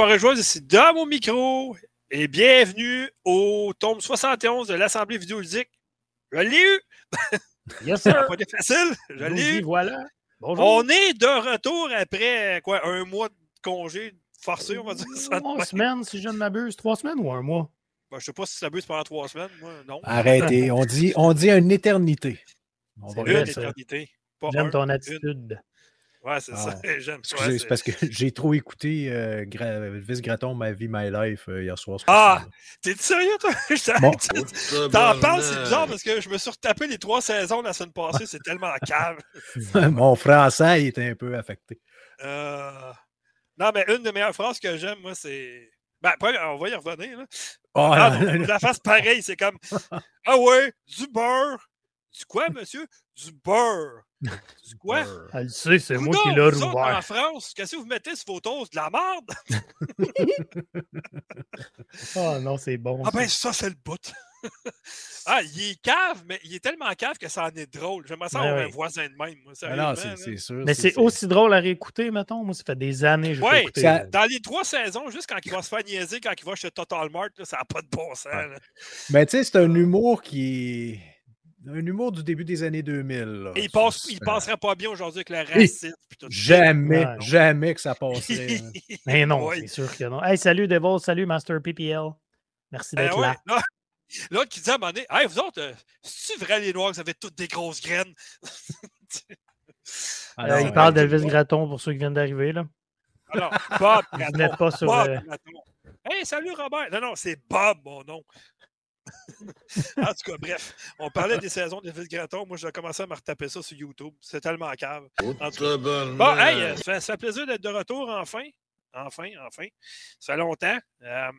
Joueurs et joueuses, ici dans mon micro et bienvenue au tome 71 de l'Assemblée vidéoludique. Je l'ai eu! Yes, sir. Pas de facile, je l'ai eu. voilà. Bonjour. On est de retour après quoi, un mois de congé forcé, on va dire ça. Trois semaines, si je ne m'abuse. Trois semaines ou un mois? Ben, je sais pas si ça abuse pendant trois semaines, moi, non. Arrêtez, on dit, on dit une éternité. On va C'est Une éternité. Un, J'aime ton une. Ouais, c'est ça. Ah. J'aime ça. Ouais, c'est parce que j'ai trop écouté euh, Gra- Vince Gratton, My Vie, My Life euh, hier soir. Ah! T'es sérieux, toi? Bon. t'en- parles, c'est bizarre parce que je me suis retapé les trois saisons la semaine passée, c'est tellement cave. Mon français il était un peu affecté. Euh, Non, mais une des meilleures phrases que j'aime, moi, c'est. Ben, après, on va y revenir. Là. Oh, Ah, là, non, là, la face pareille, c'est comme Ah ouais, du beurre. Du quoi, monsieur? Du beurre. Du quoi? Elle le sait, c'est moi qui l'ai autres, En rouvert. France, qu'est-ce que vous mettez sur vos toasts? De la merde? Oh non, c'est bon. Ah ça. ben, ça, c'est le bout. ah, il est cave, mais il est tellement cave que ça en est drôle. J'aimerais ça Ben avoir un voisin de même. moi, Ah non, c'est c'est sûr. Mais c'est aussi drôle à réécouter, mettons. Moi, ça fait des années que Ouais, ça-. Dans les trois saisons, juste quand il va se faire niaiser, quand il va chez Total Mart, là, ça n'a pas de bon sens. Là. Mais tu sais, c'est un humour qui est. Un humour du début des années 2000. là. Et il, passe, C'est- il passerait pas bien aujourd'hui avec le racisme. puis tout ça. Jamais, non. jamais que ça passerait. hein. Mais non, Ouais. c'est sûr que non. Hey, salut Devil, salut Master PPL. Merci Ben d'être ouais, là. là, L'autre qui dit à un moment donné, Hey, vous autres, euh, c'est-tu vrai les Noirs, vous avez toutes des grosses graines? Euh, non, il ouais. parle d'Elvis Gratton pour ceux qui viennent d'arriver. là. Alors, Bob Vous Gratton. n'êtes pas sur. Bob euh. Hey, salut Robert! Non, non, c'est Bob, mon nom. En tout cas, bref, on parlait des saisons d'Elvis Gratton. Moi, j'ai commencé à me retaper ça sur YouTube. C'est tellement cave. En tout cas, Bon, hey, euh, ça fait, ça fait plaisir d'être de retour enfin. Enfin, enfin. Ça fait longtemps. Euh,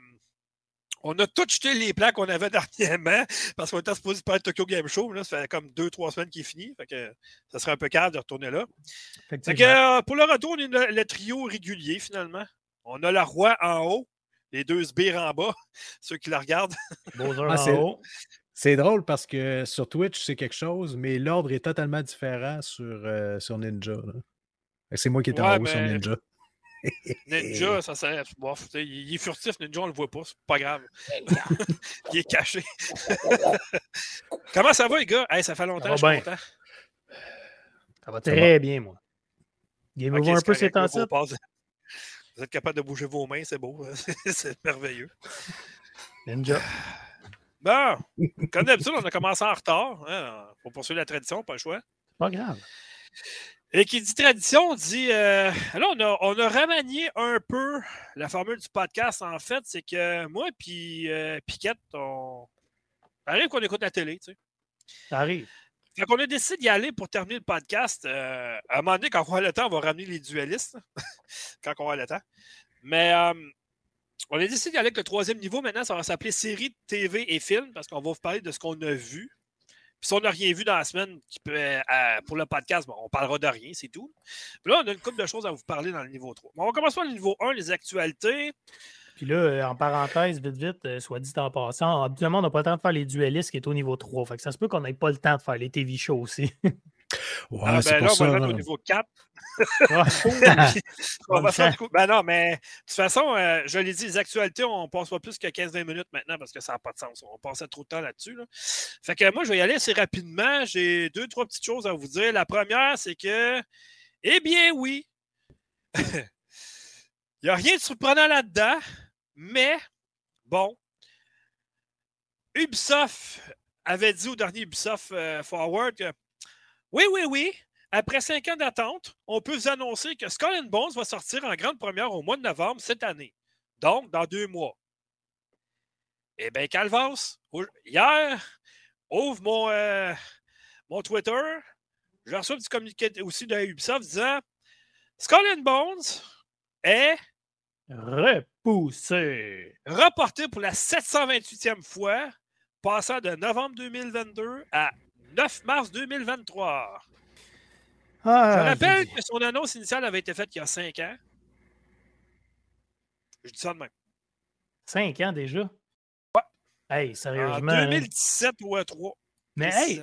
on a tout jeté les plans qu'on avait dernièrement parce qu'on était supposé parler de Tokyo Game Show. Là, ça fait comme deux, trois semaines qu'il est fini. Fait que ça serait un peu calme de retourner là. Fait que, effectivement. euh, pour le retour, on est le, le trio régulier finalement. On a le roi en haut, les deux sbires en bas, ceux qui la regardent. Ah, en c'est- haut. C'est drôle parce que sur Twitch, c'est quelque chose, mais l'ordre est totalement différent sur, euh, sur Ninja. C'est moi qui est en haut sur mais- Ninja. Ninja, ça serait. bof, il est furtif, Ninja, on le voit pas, c'est pas grave. il est caché. Comment ça va, les gars? Hey, ça fait longtemps, Ça va je suis bien. content. Ça va très bien, moi. Game Ok, over un peu ces correct, là, temps-ci. vos passes- Vous êtes capable de bouger vos mains, c'est beau. c'est merveilleux. Ninja. Bon, comme d'habitude, on a commencé en retard. Hein, pour poursuivre la tradition, pas le choix. Pas grave. Et qui dit tradition, dit. euh, là, on a, on a remanié un peu la formule du podcast, en fait. C'est que moi puis euh, Piquette, on. Arrive qu'on écoute la télé, tu sais. Ça arrive. Fait qu'on a décidé d'y aller pour terminer le podcast. euh, à un moment donné, quand on aura le temps, on va ramener les dualistes. quand on aura le temps. Mais euh, on a décidé d'y aller avec le troisième niveau. Maintenant, ça va s'appeler série, TV et film parce qu'on va vous parler de ce qu'on a vu. Puis si on n'a rien vu dans la semaine euh, pour le podcast, bon, on parlera de rien, c'est tout. Là, on a une couple de choses à vous parler dans le niveau 3. Bon, on va commencer par le niveau 1, les actualités. Puis là, euh, en parenthèse, vite, vite, euh, soit dit en passant, habituellement, on n'a pas le temps de faire les duellistes qui est au niveau 3. Fait que ça se peut qu'on n'ait pas le temps de faire les TV shows aussi. Ouais, Ah, c'est ben là, on va mettre au niveau 4. Ouais. On va faire coup- Ben non, mais de toute façon, euh, je l'ai dit, les actualités, on passe pas plus que 15-20 minutes maintenant parce que ça n'a pas de sens. On passait trop de temps là-dessus. là. Fait que moi, je vais y aller assez rapidement. J'ai deux, trois petites choses à vous dire. La première, c'est que, eh bien, oui, il n'y a rien de surprenant là-dedans, mais bon, Ubisoft avait dit au dernier Ubisoft euh, Forward que oui, oui, oui, après cinq ans d'attente, on peut vous annoncer que Skull and Bones va sortir en grande première au mois de novembre cette année. Donc, dans deux mois. Eh bien, Calvas, hier, ouvre mon, euh, mon Twitter. Je reçois petit communiqué aussi de Ubisoft disant Skull and Bones est Repoussé. reporté pour la 728e fois, passant de novembre 2022 à 9 mars 2023. Je Ah, rappelle j'ai- que son annonce initiale avait été faite il y a 5 ans. Je dis ça de même. Cinq ans déjà? Ouais. Hey, En sérieusement. hein. 2017 ou à 3. Mais hey,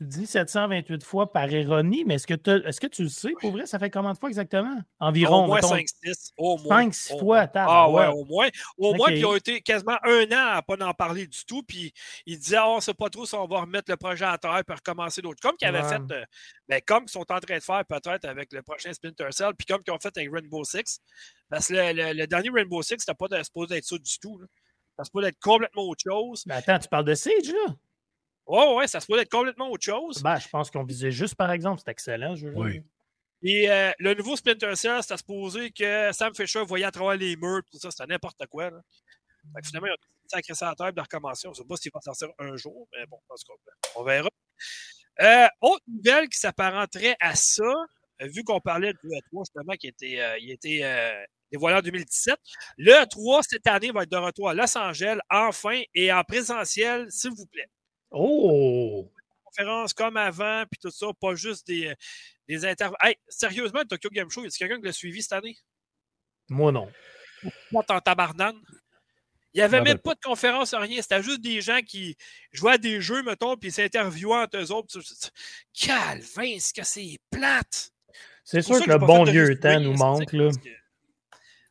tu dis 728 fois par ironie, mais est-ce que, est que tu le sais pour vrai? Ça fait combien de fois exactement? Environ. Au moins 5-6. Au moins. 5-6 fois. Ah ouais, au moins. Au moins, puis ils ont été quasiment un an à pas en parler du tout. Puis ils disaient, oh, on ne sait pas trop si on va remettre le projet à terre et recommencer d'autres. Comme qu'ils avaient fait, euh, ben, comme ils sont en train de faire peut-être avec le prochain Splinter Cell, puis comme qu'ils ont fait avec Rainbow Six. Parce que le, dernier Rainbow Six, c'était pas supposé être ça du tout. Là. Ça peut être complètement autre chose. Mais attends, tu parles de Siege, là? Oh, ouais, ça se peut être complètement autre chose. Ben, je pense qu'on visait juste, par exemple. C'est excellent, je Oui. Et euh, le nouveau Splinter Cell, c'était supposé que Sam Fisher voyait à travers les murs, tout ça, c'était n'importe quoi. Là. Fait que finalement, il a sacré ça à terre de recommencer. On ne sait pas s'il va sortir un jour, mais bon, on verra. Euh, autre nouvelle qui s'apparenterait à ça, vu qu'on parlait du E3, justement, qui était, euh, il était dévoilé en 2017. Le E3, cette année, va être de retour à Los Angeles, enfin, et en présentiel, s'il vous plaît. Oh! Conférence comme avant, puis tout ça, pas juste des, des interviews. Hey, sérieusement, le Tokyo Game Show, y a quelqu'un qui l'a suivi cette année? Moi, non. Moi, en tabarnane. Il n'y avait même pas de conférence, rien. C'était juste des gens qui jouaient à des jeux, mettons, puis s'interviewaient entre eux autres. Calvin, est-ce que c'est plate? C'est sûr que le bon vieux temps nous manque. Là.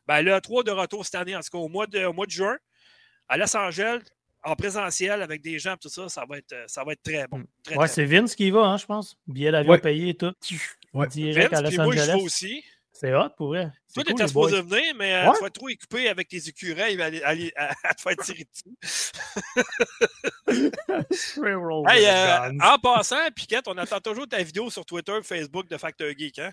Ben, le 3 de retour cette année, en tout cas au mois de, au mois de juin, à Los Angeles, en présentiel avec des gens, tout ça, ça va être, ça va être très bon. Très, ouais, c'est Vince qui y va, hein, je pense. Billet d'avion payé et tout. Ouais. Direct Vince, à Los moi, Angeles. je vais aussi. C'est hot pour vrai. Toi, tu étais supposé venir, mais euh, tu vas être trop équipé avec tes écureuils va aller, aller, à, te faire tirer dessus. hey, euh, en passant, Piquette, on attend toujours ta vidéo sur Twitter Facebook de Factor Geek. Hein?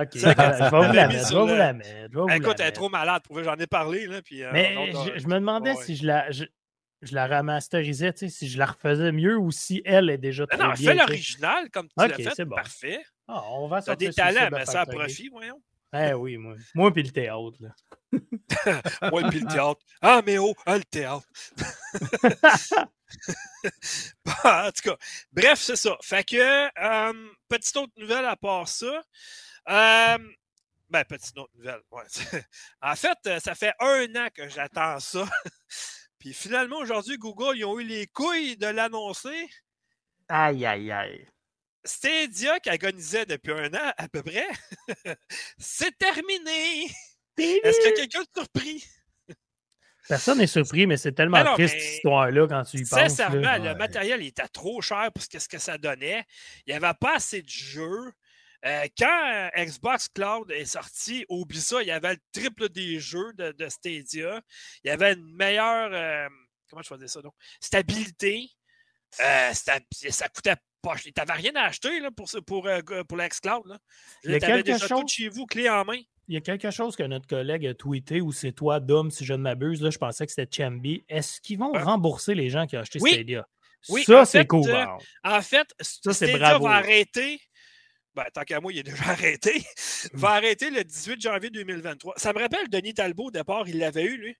Ok, je vais vous la mettre. Je vais vous la mettre. Écoute, elle est trop malade. J'en ai parlé. Là, puis, euh, mais je, me demandais si je la. Je, je la remasterisais, tu sais, si je la refaisais mieux ou si elle est déjà très non, bien. fais l'original comme tu l'as fait, bon. parfait. Ah, on va T'as des talents, mais ça a profit, voyons. Eh oui, moi. Moi puis le théâtre, là. moi puis le théâtre. Ah, mais oh, ah, le théâtre. en tout cas, bref, c'est ça. Fait que, euh, petite autre nouvelle à part ça. Euh, ben, petite autre nouvelle. Ouais. en fait, ça fait un an que j'attends ça. Puis finalement, aujourd'hui, Google, ils ont eu les couilles de l'annoncer. Aïe, aïe, aïe. Stadia qui agonisait depuis un an à peu près, c'est terminé. Est-ce que quelqu'un est surpris? Personne n'est surpris, mais c'est tellement triste cette histoire-là quand tu y penses. Sincèrement, le matériel était trop cher pour ce que ça donnait. Il n'y avait pas assez de jeux. Euh, quand Xbox Cloud est sorti, oublie ça, il y avait le triple des jeux de, Stadia. Il y avait une meilleure. Euh, comment je faisais ça, donc? Stabilité. Euh, ça coûtait pas. Tu n'avais rien à acheter là, pour, pour, pour l'Xcloud. Tu avais déjà chose... tout chez vous, clé en main. Il y a quelque chose que notre collègue a tweeté, ou c'est toi, Dom, si je ne m'abuse. Là, je pensais que c'était Chambi. Est-ce qu'ils vont rembourser les gens qui ont acheté Stadia? Oui, ça, c'est cool. en fait, ça, Stadia va arrêter ben, tant qu'à moi, il est déjà arrêté, va arrêter le 18 janvier 2023. Ça me rappelle Denis Talbot, au départ, il l'avait eu, lui.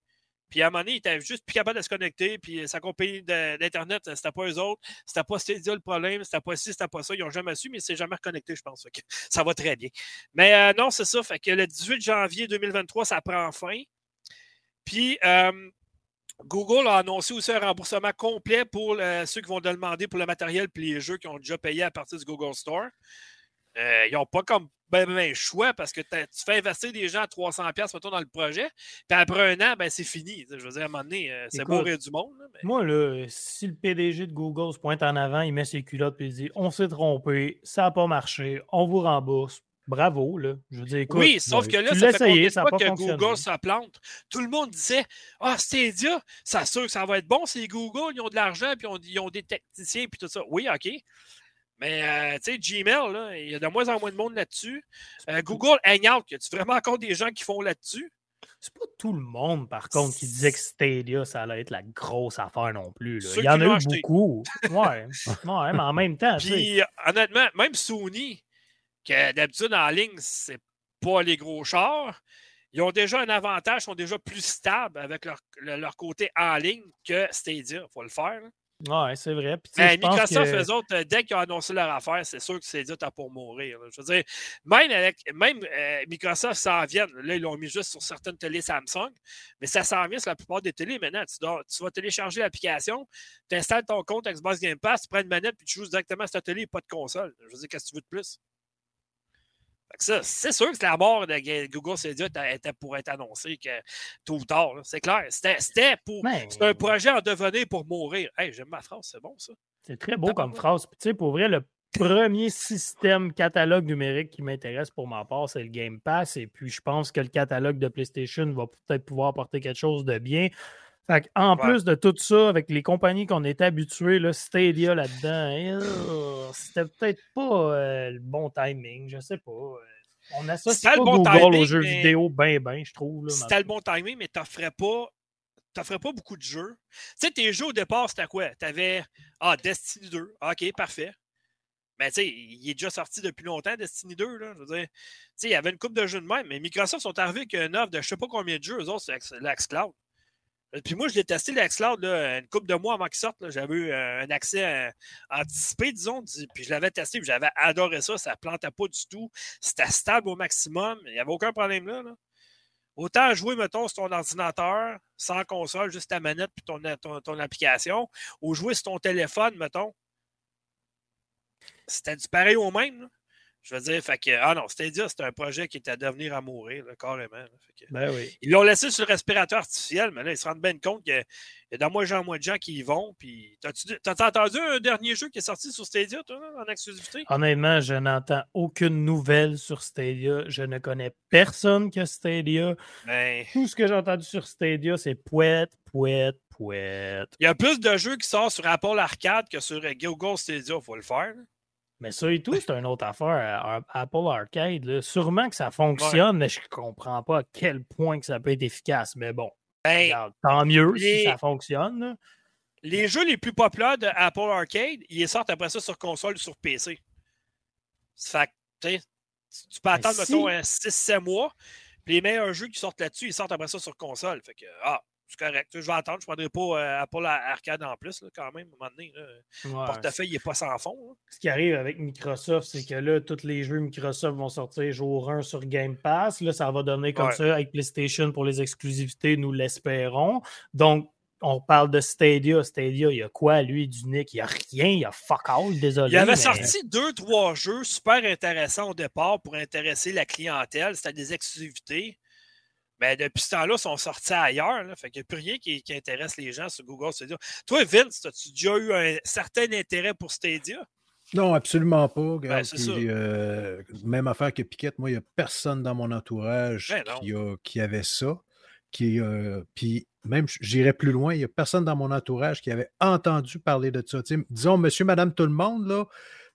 Puis à un moment donné, il était juste plus capable de se connecter. Puis sa compagnie d'Internet, c'était pas eux autres. C'était pas Stadia le problème. C'était pas ci, c'était pas ça. Ils n'ont jamais su, mais c'est jamais reconnecté, je pense. ça va très bien. Mais euh, non, c'est ça. Fait que le 18 janvier 2023, ça prend fin. Puis euh, Google a annoncé aussi un remboursement complet pour euh, ceux qui vont demander pour le matériel puis les jeux qui ont déjà payé à partir du Google Store. Euh, ils n'ont pas comme ben, ben, choix parce que tu fais investir des gens à 300$ dans le projet, puis après un an, ben, c'est fini. Je veux dire, à un moment donné, euh, c'est beau rire du monde. Moi, là, si le PDG de Google se pointe en avant, il met ses culottes et il dit On s'est trompé, ça n'a pas marché, on vous rembourse. Bravo, là. Je veux dire, écoute, oui, sauf que là, ça fait essayé, ça pas que Google ça plante? Tout le monde disait Ah, Stadia, ça sûr que ça va être bon, c'est Google, ils ont de l'argent, puis ils ont des techniciens, puis tout ça. Oui, OK. Mais, euh, tu sais, Gmail, là, il y a de moins en moins de monde là-dessus. Euh, Google Hangout, y a-tu vraiment encore des gens qui font là-dessus? C'est pas tout le monde, par contre, qui disait que Stadia, ça allait être la grosse affaire non plus. Il y en a eu beaucoup. Ouais. ouais, mais en même temps. Puis, honnêtement, même Sony, que d'habitude en ligne, c'est pas les gros chars, ils ont déjà un avantage, ils sont déjà plus stables avec leur, leur côté en ligne que Stadia. Il faut le faire. Ouais, c'est vrai. Mais Microsoft, eux autres, euh, dès qu'ils ont annoncé leur affaire, c'est sûr que c'est dit à pour mourir. Je veux dire, même, avec, même euh, Microsoft s'en vient. Là, ils l'ont mis juste sur certaines télés Samsung, mais ça s'en vient sur la plupart des télés maintenant. Tu, tu vas télécharger l'application, tu installes ton compte Xbox Game Pass, tu prends une manette puis tu joues directement sur ta télé et pas de console. Je veux dire, qu'est-ce que tu veux de plus? C'est sûr que la mort de Google Stadia était pour être annoncée que, tôt ou tard. C'est clair. C'était pour. un projet en devenir pour mourir. Hey, j'aime ma phrase, c'est bon ça. C'est très beau comme phrase. tu sais, pour vrai, le premier système catalogue numérique qui m'intéresse pour ma part, c'est le Game Pass. Et puis, je pense que le catalogue de PlayStation va peut-être pouvoir apporter quelque chose de bien. En plus de tout ça, avec les compagnies qu'on est habitués, là, Stadia là-dedans, euh, c'était peut-être pas euh, le bon timing, je sais pas. On associe pas le bon Google timing, aux jeux vidéo bien, bien, je trouve. C'était le bon timing, mais t'offrais pas t'offrais pas beaucoup de jeux. Tu sais, tes jeux au départ, c'était quoi? T'avais Ah, Destiny 2. OK, parfait. Mais tu sais, il est déjà sorti depuis longtemps, Destiny 2. Là, je veux dire, tu sais, il y avait une coupe de jeux de même, mais Microsoft sont arrivés avec une offre de je sais pas combien de jeux, eux autres, c'est l'Axcloud. Euh, puis moi, je l'ai testé, l'Xcloud, une couple de mois avant qu'il sorte. J'avais eu euh, un accès euh, anticipé, disons. Puis je l'avais testé, j'avais adoré ça. Ça ne plantait pas du tout. C'était stable au maximum. Il n'y avait aucun problème là, Autant jouer, mettons, sur ton ordinateur, sans console, juste ta manette puis ton, ton, application, ou jouer sur ton téléphone, mettons. C'était du pareil au même. Je veux dire, fait que, ah non, Stadia, c'était un projet qui était à devenir à mourir, carrément. ben oui. Ils l'ont laissé sur le respirateur artificiel, mais là, ils se rendent bien compte qu'il y a de moins en moins de gens qui y vont. Puis, t'as-tu entendu un dernier jeu qui est sorti sur Stadia, toi, en exclusivité? Honnêtement, je n'entends aucune nouvelle sur Stadia. Je ne connais personne qui a Stadia. Ben Tout ce que j'ai entendu sur Stadia, c'est pouette, pouette, pouette. Il y a plus de jeux qui sortent sur Apple Arcade que sur Google Stadia, il faut le faire. Mais ça et tout, c'est une autre affaire. Apple Arcade, sûrement que ça fonctionne, mais je comprends pas à quel point que ça peut être efficace. Mais bon, ben, tant mieux si ça fonctionne. Les jeux les plus populaires de Apple Arcade, ils sortent après ça sur console ou sur PC. Fait tu peux attendre, mettons, 6-7 mois. Puis les meilleurs jeux qui sortent là-dessus, ils sortent après ça sur console. Fait que, ah, c'est correct. Je vais attendre. Je ne prendrai pas euh, Apple Arcade en plus, quand même, à un moment donné. Le portefeuille n'est pas sans fond. Ce qui arrive avec Microsoft, c'est que là, tous les jeux Microsoft vont sortir jour 1 sur Game Pass. Là, ça va donner comme ça avec PlayStation pour les exclusivités, nous l'espérons. Donc, on parle de Stadia. Stadia, il y a quoi, lui, du Nick? Il n'y a rien, il y a fuck all, désolé. Il avait sorti deux, trois jeux super intéressants au départ pour intéresser la clientèle. C'était des exclusivités. Mais depuis ce temps-là, ils sont sortis ailleurs. Là, fait qu'il n'y a plus rien qui, intéresse les gens sur Google Stadia. Toi, Vince, as-tu déjà eu un certain intérêt pour Stadia? Non, absolument pas. Ben, euh, même affaire que Piquette, moi, il n'y a personne dans mon entourage ben qui, avait ça. Qui, euh, puis même, j'irais plus loin, il n'y a personne dans mon entourage qui avait entendu parler de ça. disons, monsieur, madame, tout le monde, là,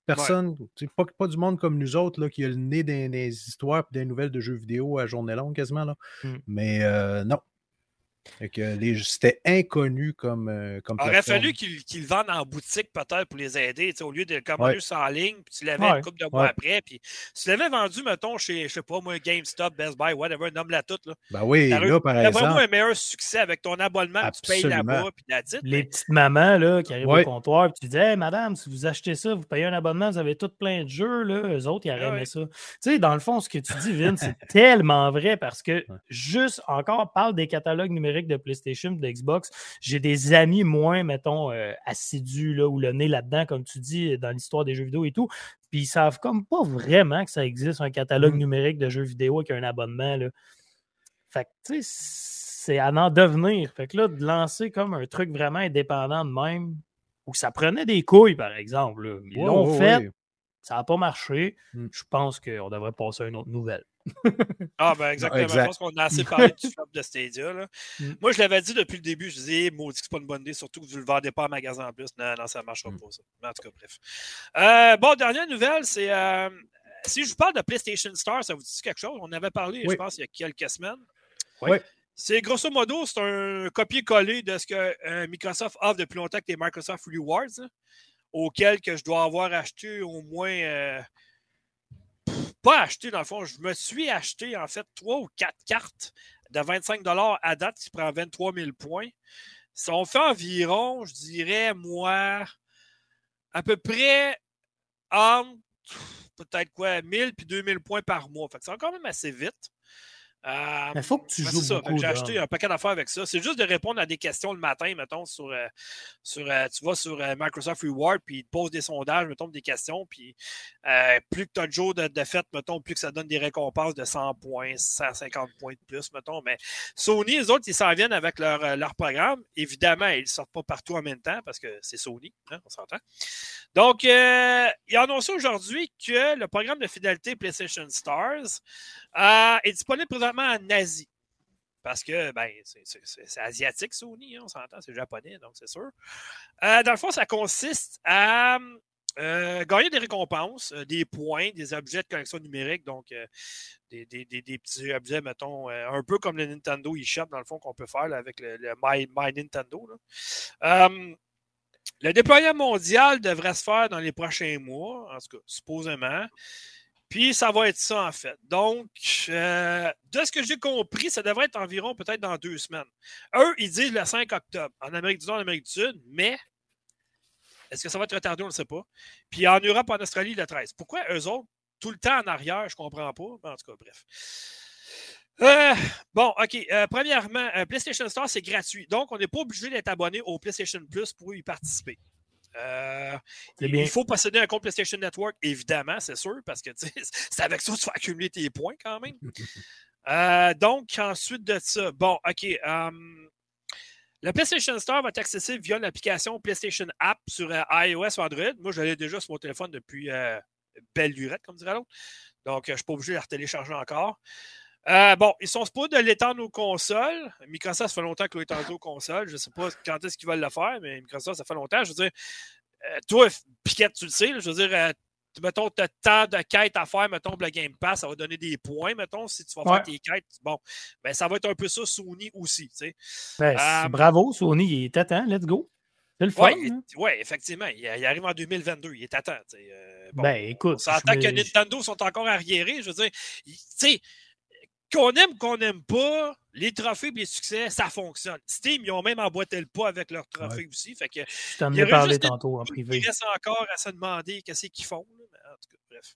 Personne, pas, pas du monde comme nous autres là, qui a le nez des, histoires et des nouvelles de jeux vidéo à journée longue quasiment. Là. Mmh. Mais euh, non, c'était inconnu comme, euh, comme Il aurait fallu qu'ils le vendent en boutique peut-être pour les aider, au lieu de le commander en ligne, puis tu l'avais une couple de mois après. Puis tu l'avais vendu, mettons, chez, je sais pas, moi, GameStop, Best Buy, whatever, nomme-la toute. Là. Ben oui, là, par exemple. vraiment un meilleur succès avec ton abonnement, tu payes là-bas, puis la titre. Les petites mamans là, qui arrivent au comptoir, puis tu dis, hey, madame, si vous achetez ça, vous payez un abonnement, vous avez tout plein de jeux, là, eux autres, ils auraient aimé ça. Tu sais, dans le fond, ce que tu dis, Vin, c'est tellement vrai parce que juste encore, parle des catalogues numériques de PlayStation d'Xbox. J'ai des amis moins, mettons, euh, assidus là, ou le nez là-dedans, comme tu dis, dans l'histoire des jeux vidéo et tout. Puis ils savent comme pas vraiment que ça existe un catalogue mm. numérique de jeux vidéo avec un abonnement. Là. Fait que, tu sais, c'est à en devenir. Fait que là, de lancer comme un truc vraiment indépendant de même, où ça prenait des couilles, par exemple. Ils l'ont fait. Ça n'a pas marché. Mm. Je pense qu'on devrait passer à une autre nouvelle. Ah, ben exactement. Je pense qu'on a assez parlé du flop de Stadia. Là. Mm. Moi, je l'avais dit depuis le début. Je disais, maudit que c'est pas une bonne idée, surtout que vous ne le vendez pas en magasin en plus. Non, non, ça ne marchera mm. pas, ça. Mais en tout cas, bref. Euh, bon, dernière nouvelle, c'est. Euh, si je vous parle de PlayStation Star, ça vous dit quelque chose? On avait parlé, je pense, il y a quelques semaines. Oui. C'est grosso modo, c'est un copier-coller de ce que euh, Microsoft offre depuis longtemps que les Microsoft Rewards, auquel que je dois avoir acheté au moins pas acheté, dans le fond. Je me suis acheté, en fait, trois ou quatre cartes de 25 à date qui prend 23 000 points. Si on fait environ, je dirais, moi, à peu près entre peut-être quoi, 1000 puis 2000 points par mois. Fait que c'est quand même assez vite. Euh, il faut que tu joues ça. J'ai acheté un paquet d'affaires avec ça. C'est juste de répondre à des questions le matin, mettons, sur, euh, sur euh, tu vas sur Microsoft Reward, puis ils te posent des sondages, mettons, des questions, puis plus que tu as de jours de, de fête, mettons, plus que ça donne des récompenses de 100 points, 150 points de plus, mettons. Mais Sony, les autres, ils s'en viennent avec leur, leur programme. Évidemment, ils ne sortent pas partout en même temps parce que c'est Sony, hein, on s'entend. Donc, ils ont annoncé aujourd'hui que le programme de fidélité PlayStation Stars est disponible présentement en Asie. Parce que ben, c'est asiatique, Sony, hein, on s'entend, c'est japonais, donc c'est sûr. Euh, dans le fond, ça consiste à euh, gagner des récompenses, euh, des points, des objets de collection numérique, donc des, petits objets, mettons, un peu comme le Nintendo eShop, dans le fond, qu'on peut faire avec le, My, Nintendo. le déploiement mondial devrait se faire dans les prochains mois, en tout cas, supposément. Puis ça va être ça, en fait. Donc, euh, de ce que j'ai compris, ça devrait être environ peut-être dans deux semaines. Eux, ils disent le 5 octobre en Amérique du Nord, en Amérique du Sud, mais est-ce que ça va être retardé? On ne sait pas. Puis en Europe, en Australie, le 13. Pourquoi eux autres, tout le temps en arrière, je ne comprends pas. En tout cas, bref. Euh, bon, OK. Euh, premièrement, PlayStation Store, c'est gratuit. Donc, on n'est pas obligé d'être abonné au PlayStation Plus pour y participer. Euh, il faut posséder un compte PlayStation Network, évidemment, c'est sûr, parce que c'est avec ça que tu vas accumuler tes points quand même. Euh, donc, ensuite de ça, bon, OK. Um, le PlayStation Store va être accessible via l'application PlayStation App sur euh, iOS ou Android. Moi, je l'ai déjà sur mon téléphone depuis belle lurette, comme dirait l'autre. Donc, je ne suis pas obligé de la télécharger encore. Bon, ils sont supposés de l'étendre aux consoles. Microsoft, ça fait longtemps qu'ils l'ont étendu aux consoles. Je ne sais pas quand est-ce qu'ils veulent le faire, mais Microsoft, ça fait longtemps. Je veux dire, euh, toi, Piquette, tu le sais, je veux dire, euh, mettons, tu as tant de quêtes à faire, mettons, le Game Pass, ça va donner des points, mettons, si tu vas faire tes quêtes. Bon, ben, ça va être un peu ça, Sony aussi, tu sais. Ben, euh, bravo, Sony, il est à temps, let's go. C'est le fun. Oui, hein? ouais, effectivement, il, arrive en 2022, il est à temps. bon, ben, écoute. On s'entend que Nintendo sont encore arriérés, je veux dire, tu sais, qu'on aime qu'on n'aime pas, les trophées et les succès, ça fonctionne. Steam, ils ont même emboîté le pas avec leurs trophées aussi. Fait que, Je t'en ai parlé tantôt en privé. Il reste encore à se demander qu'est-ce qu'ils font. en tout cas, bref.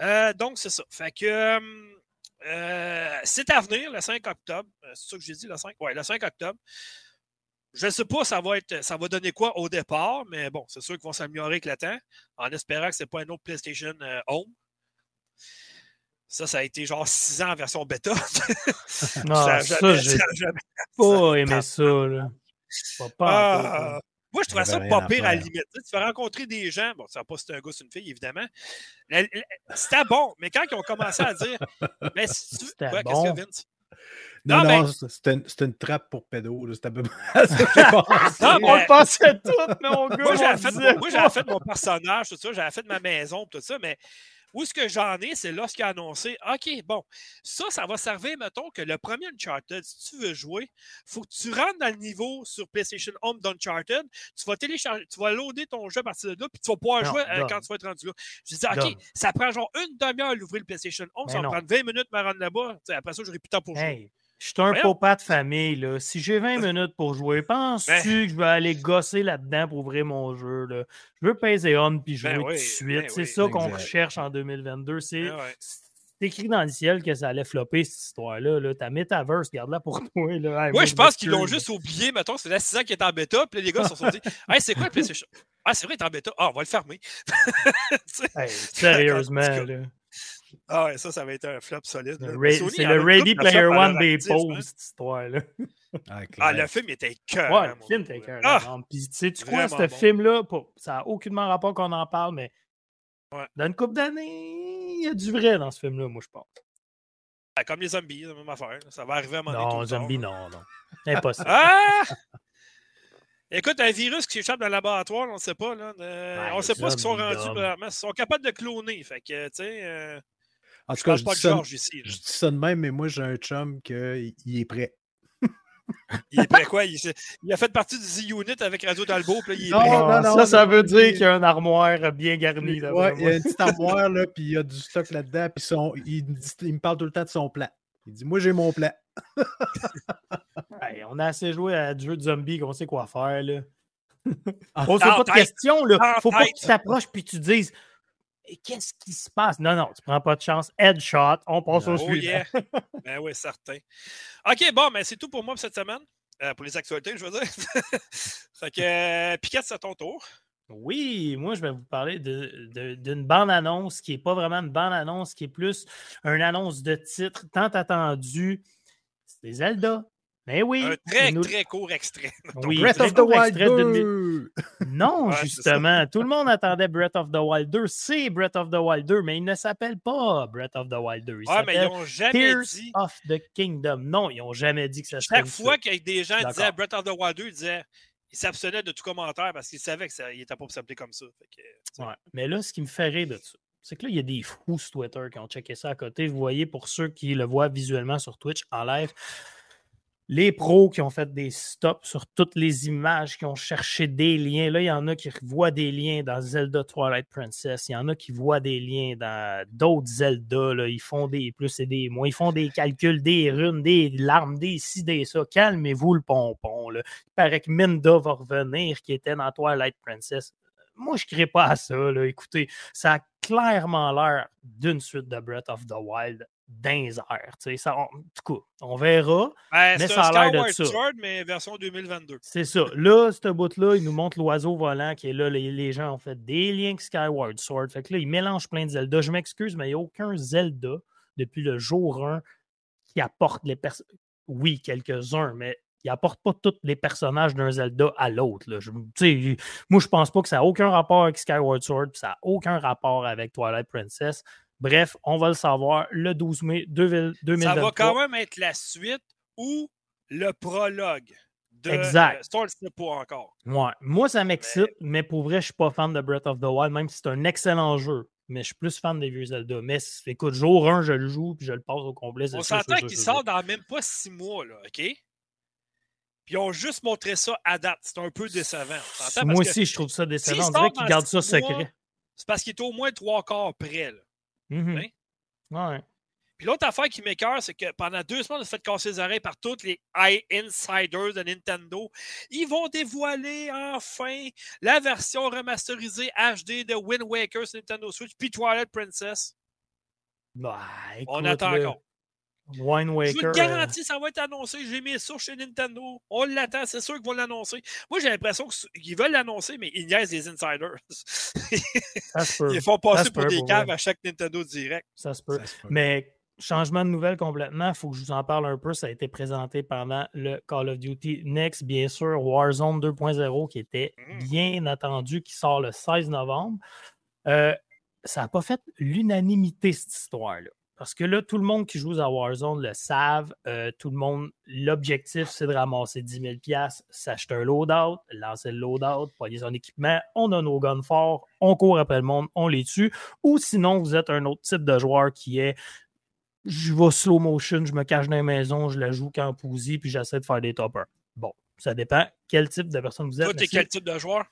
Euh, donc, c'est ça. Fait que euh, c'est à venir le 5 octobre. Euh, c'est ça que j'ai dit, le 5? Oui, le 5 octobre. Je ne sais pas ça va être ça va donner quoi au départ, mais bon, c'est sûr qu'ils vont s'améliorer avec le temps, en espérant que ce n'est pas un autre PlayStation Home. Ça, ça a été genre 6 ans en version bêta. non, ça, j'ai pas aimé ça. Là. Pas, ah, moi, je trouvais ça pas pire à la limite. Tu fais rencontrer des gens, bon, ça va pas si c'est un gars, c'est une fille, évidemment. C'était bon, mais quand ils ont commencé à dire, mais si tu bon. qu'est-ce que Vince? Non, non, c'était une, une, trappe pour pédo. C'était peu non, On le pensait tout, mon gars. Moi, j'avais fait, fait, mon personnage, tout ça. J'avais fait ma maison, tout ça, mais où ce que j'en ai, c'est lorsqu'il a annoncé OK, bon, ça, ça va servir, mettons, que le premier Uncharted, si tu veux jouer, faut que tu rentres dans le niveau sur PlayStation Home d'Uncharted, tu vas télécharger, tu vas loader ton jeu à partir de là, puis tu vas pouvoir jouer euh, quand tu vas être rendu là. Je dis OK, ça prend genre une demi-heure à l'ouvrir le PlayStation Home, ça va prendre 20 minutes à me rendre là-bas. Après ça, j'aurai plus de temps pour jouer. Je suis un papa de famille. Là. Si j'ai 20 minutes pour jouer, penses-tu ben que je vais aller gosser là-dedans pour ouvrir mon jeu? Là? Je veux peser on puis jouer ben tout de suite. Ben c'est ça qu'on recherche en 2022. C'est écrit dans le ciel que ça allait flopper cette histoire-là. Là. Ta metaverse, garde-la pour toi. Là. ouais, je pense qu'ils l'ont juste oublié. Mettons, c'est l'assistant qui est en bêta. Puis les gars se sont dit Hey, c'est quoi le PlayStation Ah, c'est vrai, il est en bêta. Ah, on va le fermer. sérieusement. là. Ah ouais, ça, ça va être un flop solide. C'est le Ready Player One des pauvres, hein. cette histoire-là. Ah, ah, le film était cœur. Ouais, le film était cœur. Ah! Puis, tu sais, tu crois, ce film-là, ça n'a aucunement rapport qu'on en parle, mais dans une couple d'années, il y a du vrai dans ce film-là, moi, je pense. comme les zombies, la même affaire. Ça va arriver à donné. Non, zombies, non, non. Impossible. ah! Écoute, un virus qui échappe dans le laboratoire, on ne sait pas. Là, on ne sait pas ce qu'ils sont rendus. Ils sont capables de cloner. Fait que, tu sais. Euh, en tout cas, je, dis ça, ici, je dis ça de même, mais moi, j'ai un chum qui est prêt. il est prêt quoi? Il, a fait partie du Z-Unit avec Radio Talbot. Puis il est non, non, non, ça, ça veut dire qu'il y a une armoire bien garnie. Là, ouais, il y a une petite armoire, là, puis il y a du stock là-dedans. Puis il, me parle tout le temps de son plat. Il dit Moi, j'ai mon plat. on a assez joué à du jeu de zombie qu'on sait quoi faire. Là. on ne pas de questions. Il ne faut pas que tu t'approches puis tu dises Qu'est-ce qui se passe? Non, non, tu prends pas de chance. Headshot, on passe au oh, suivant. ben oui, certain. OK, bon, mais c'est tout pour moi pour cette semaine. Euh, pour les actualités, je veux dire. fait que, euh, Piquette, c'est à ton tour. Oui, moi, je vais vous parler d'une bande-annonce qui n'est pas vraiment une bande-annonce, qui est plus une annonce de titre tant attendu. C'est Zelda. Mais oui. Un très, très court extrait. Oui, Breath of the Wild 2. Non, justement. Tout le monde attendait Breath of the Wild 2. C'est Breath of the Wild 2, mais il ne s'appelle pas Breath of the Wild 2. Il ouais, mais ils n'ont jamais Tears dit. of the Kingdom. Non, ils n'ont jamais dit que ça serait. Chaque fois que des gens disaient Breath of the Wild 2, ils disaient il s'abstenait de tout commentaire parce qu'il savait qu'il n'était pas pour s'appeler comme ça. ouais. Mais là, ce qui me fait rire de ça, c'est que là, il y a des fous sur Twitter qui ont checké ça à côté. Vous voyez, pour ceux qui le voient visuellement sur Twitch en live, les pros qui ont fait des stops sur toutes les images, qui ont cherché des liens. Là, il y en a qui voient des liens dans Zelda Twilight Princess. Il y en a qui voient des liens dans d'autres Zelda. Là. Ils font des plus et des moins. Ils font des calculs, des runes, des larmes, des ci, des ça. Calmez-vous le pompon. Là. Il paraît que Minda va revenir, qui était dans Twilight Princess. Moi, je ne crée pas à ça. Là. Écoutez, ça a clairement l'air d'une suite de Breath of the Wild d'un Ça, en tout cas, on verra. Ben, mais ça a l'air de ça. Sword, mais version 2022. C'est ça. Là, ce bout-là, il nous montre l'oiseau volant qui est là. Les, gens ont fait des liens Skyward Sword. Fait que là, ils mélangent plein de Zelda. Je m'excuse, mais il n'y a aucun Zelda depuis le jour 1 qui apporte les personnages. Oui, quelques-uns, mais il apporte pas tous les personnages d'un Zelda à l'autre. Moi, je pense pas que ça n'a aucun rapport avec Skyward Sword, ça n'a aucun rapport avec Twilight Princess. Bref, on va le savoir le 12 mai 2023. Ça va quand même être la suite ou le prologue. De, exact. Star pas encore. Ouais. Moi, ça m'excite, mais... pour vrai, je ne suis pas fan de Breath of the Wild, même si c'est un excellent jeu. Mais je suis plus fan des vieux Zelda. Mais écoute, jour 1, je le joue puis je le passe au complet. On s'entend qu'il sort dans même pas six mois, là, OK? Puis ils ont juste montré ça à date. C'est un peu décevant. Moi aussi, je trouve ça décevant. On dirait qu'ils gardent ça secret. C'est parce qu'il est au moins trois quarts près. Là. Mmh ouais. Puis l'autre affaire qui m'écœure, c'est que pendant deux semaines, on se fait casser les oreilles par tous les high insiders de Nintendo. Ils vont dévoiler enfin la version remasterisée HD de Wind Waker sur Nintendo Switch, puis Twilight Princess. Bah, on attend encore. Wine Waker. Je vous garantis, ça va être annoncé. J'ai mis ça chez Nintendo. On l'attend, c'est sûr qu'ils vont l'annoncer. Moi, j'ai l'impression qu'ils veulent l'annoncer, mais ils niaisent les insiders. ils font passer pour des caves à chaque Nintendo Direct. Ça se peut. Mais changement de nouvelles complètement, il faut que je vous en parle un peu. Ça a été présenté pendant le Call of Duty Next, bien sûr, Warzone 2.0, qui était mmh. bien attendu, qui sort le 16 novembre. Euh, ça n'a pas fait l'unanimité, cette histoire-là. Parce que là, tout le monde qui joue à Warzone le savent. Euh, tout le monde, l'objectif, c'est de ramasser 10 000 s'acheter un loadout, lancer le loadout, poigner son équipement. On a nos guns forts, on court après le monde, on les tue. Ou sinon, vous êtes un autre type de joueur qui est je vais slow motion, je me cache dans la maison, je la joue pousie, puis j'essaie de faire des toppers. Bon, ça dépend quel type de personne vous êtes. Toi, t'es quel type de joueur?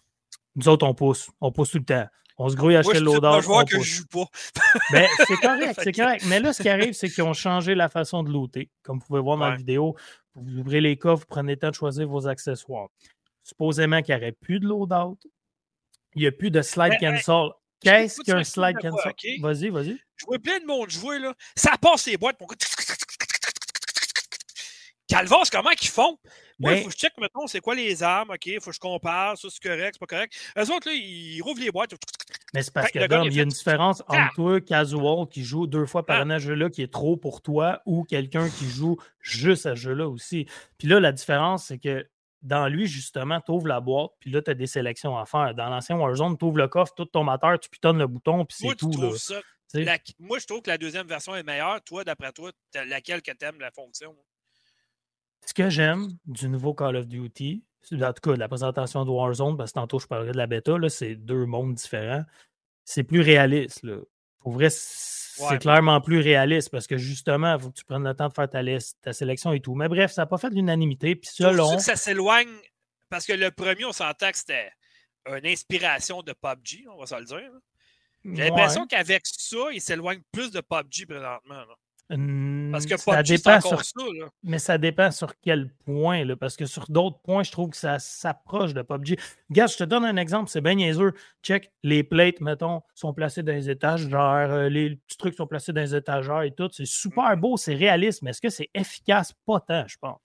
Nous autres, on pousse. On pousse tout le temps. On se grouille à acheter le loadout. Je vois que je joue pas. ben, c'est correct, c'est correct. Mais là, ce qui arrive, c'est qu'ils ont changé la façon de looter. Comme vous pouvez voir dans la vidéo, vous ouvrez les coffres, vous prenez le temps de choisir vos accessoires. Supposément qu'il n'y aurait plus de loadout. Il n'y a plus de slide cancel. Qu'est-ce qu'un slide cancel? Vas-y, vas-y. Je vois plein de monde jouer, là. Ça passe les boîtes. Mon Calvas, comment ils font? Moi, il faut que je check, mettons, c'est quoi les armes, OK, il faut que je compare, ça c'est correct, c'est pas correct. Eux autres, là, ils rouvrent les boîtes. Mais c'est parce que, il y a une différence entre toi, casual, qui joue deux fois par ah. an à ce jeu-là, qui est trop pour toi, ou quelqu'un qui joue juste à ce jeu-là aussi. Puis là, la différence, c'est que dans lui, justement, tu ouvres la boîte, puis là, tu as des sélections à faire. Dans l'ancien Warzone, tu ouvres le coffre, tout ton moteur, tu pitonnes le bouton, puis c'est tout. Là. moi, je trouve que la deuxième version est meilleure. Toi, d'après toi, laquelle que tu aimes la fonction? Ce que j'aime du nouveau Call of Duty, en tout cas de la présentation de Warzone, parce que tantôt je parlerai de la bêta, c'est deux mondes différents. C'est plus réaliste. Là. Pour vrai, c'est clairement plus réaliste parce que justement, il faut que tu prennes le temps de faire ta liste, ta sélection et tout. Mais bref, ça n'a pas fait de l'unanimité. Puis selon. ça s'éloigne parce que le premier, on s'entend que c'était une inspiration de PUBG, on va se le dire. J'ai l'impression qu'avec ça, il s'éloigne plus de PUBG présentement. Parce que ça dépend sur ça, Mais ça dépend sur quel point, là, parce que sur d'autres points, je trouve que ça s'approche de PUBG. Gars, je te donne un exemple, c'est bien niaiseux. Check, les plates, mettons, sont placées dans les étages, genre euh, les petits trucs sont placés dans les étagères et tout. C'est super mm. beau, c'est réaliste, mais est-ce que c'est efficace? Pas tant, je pense.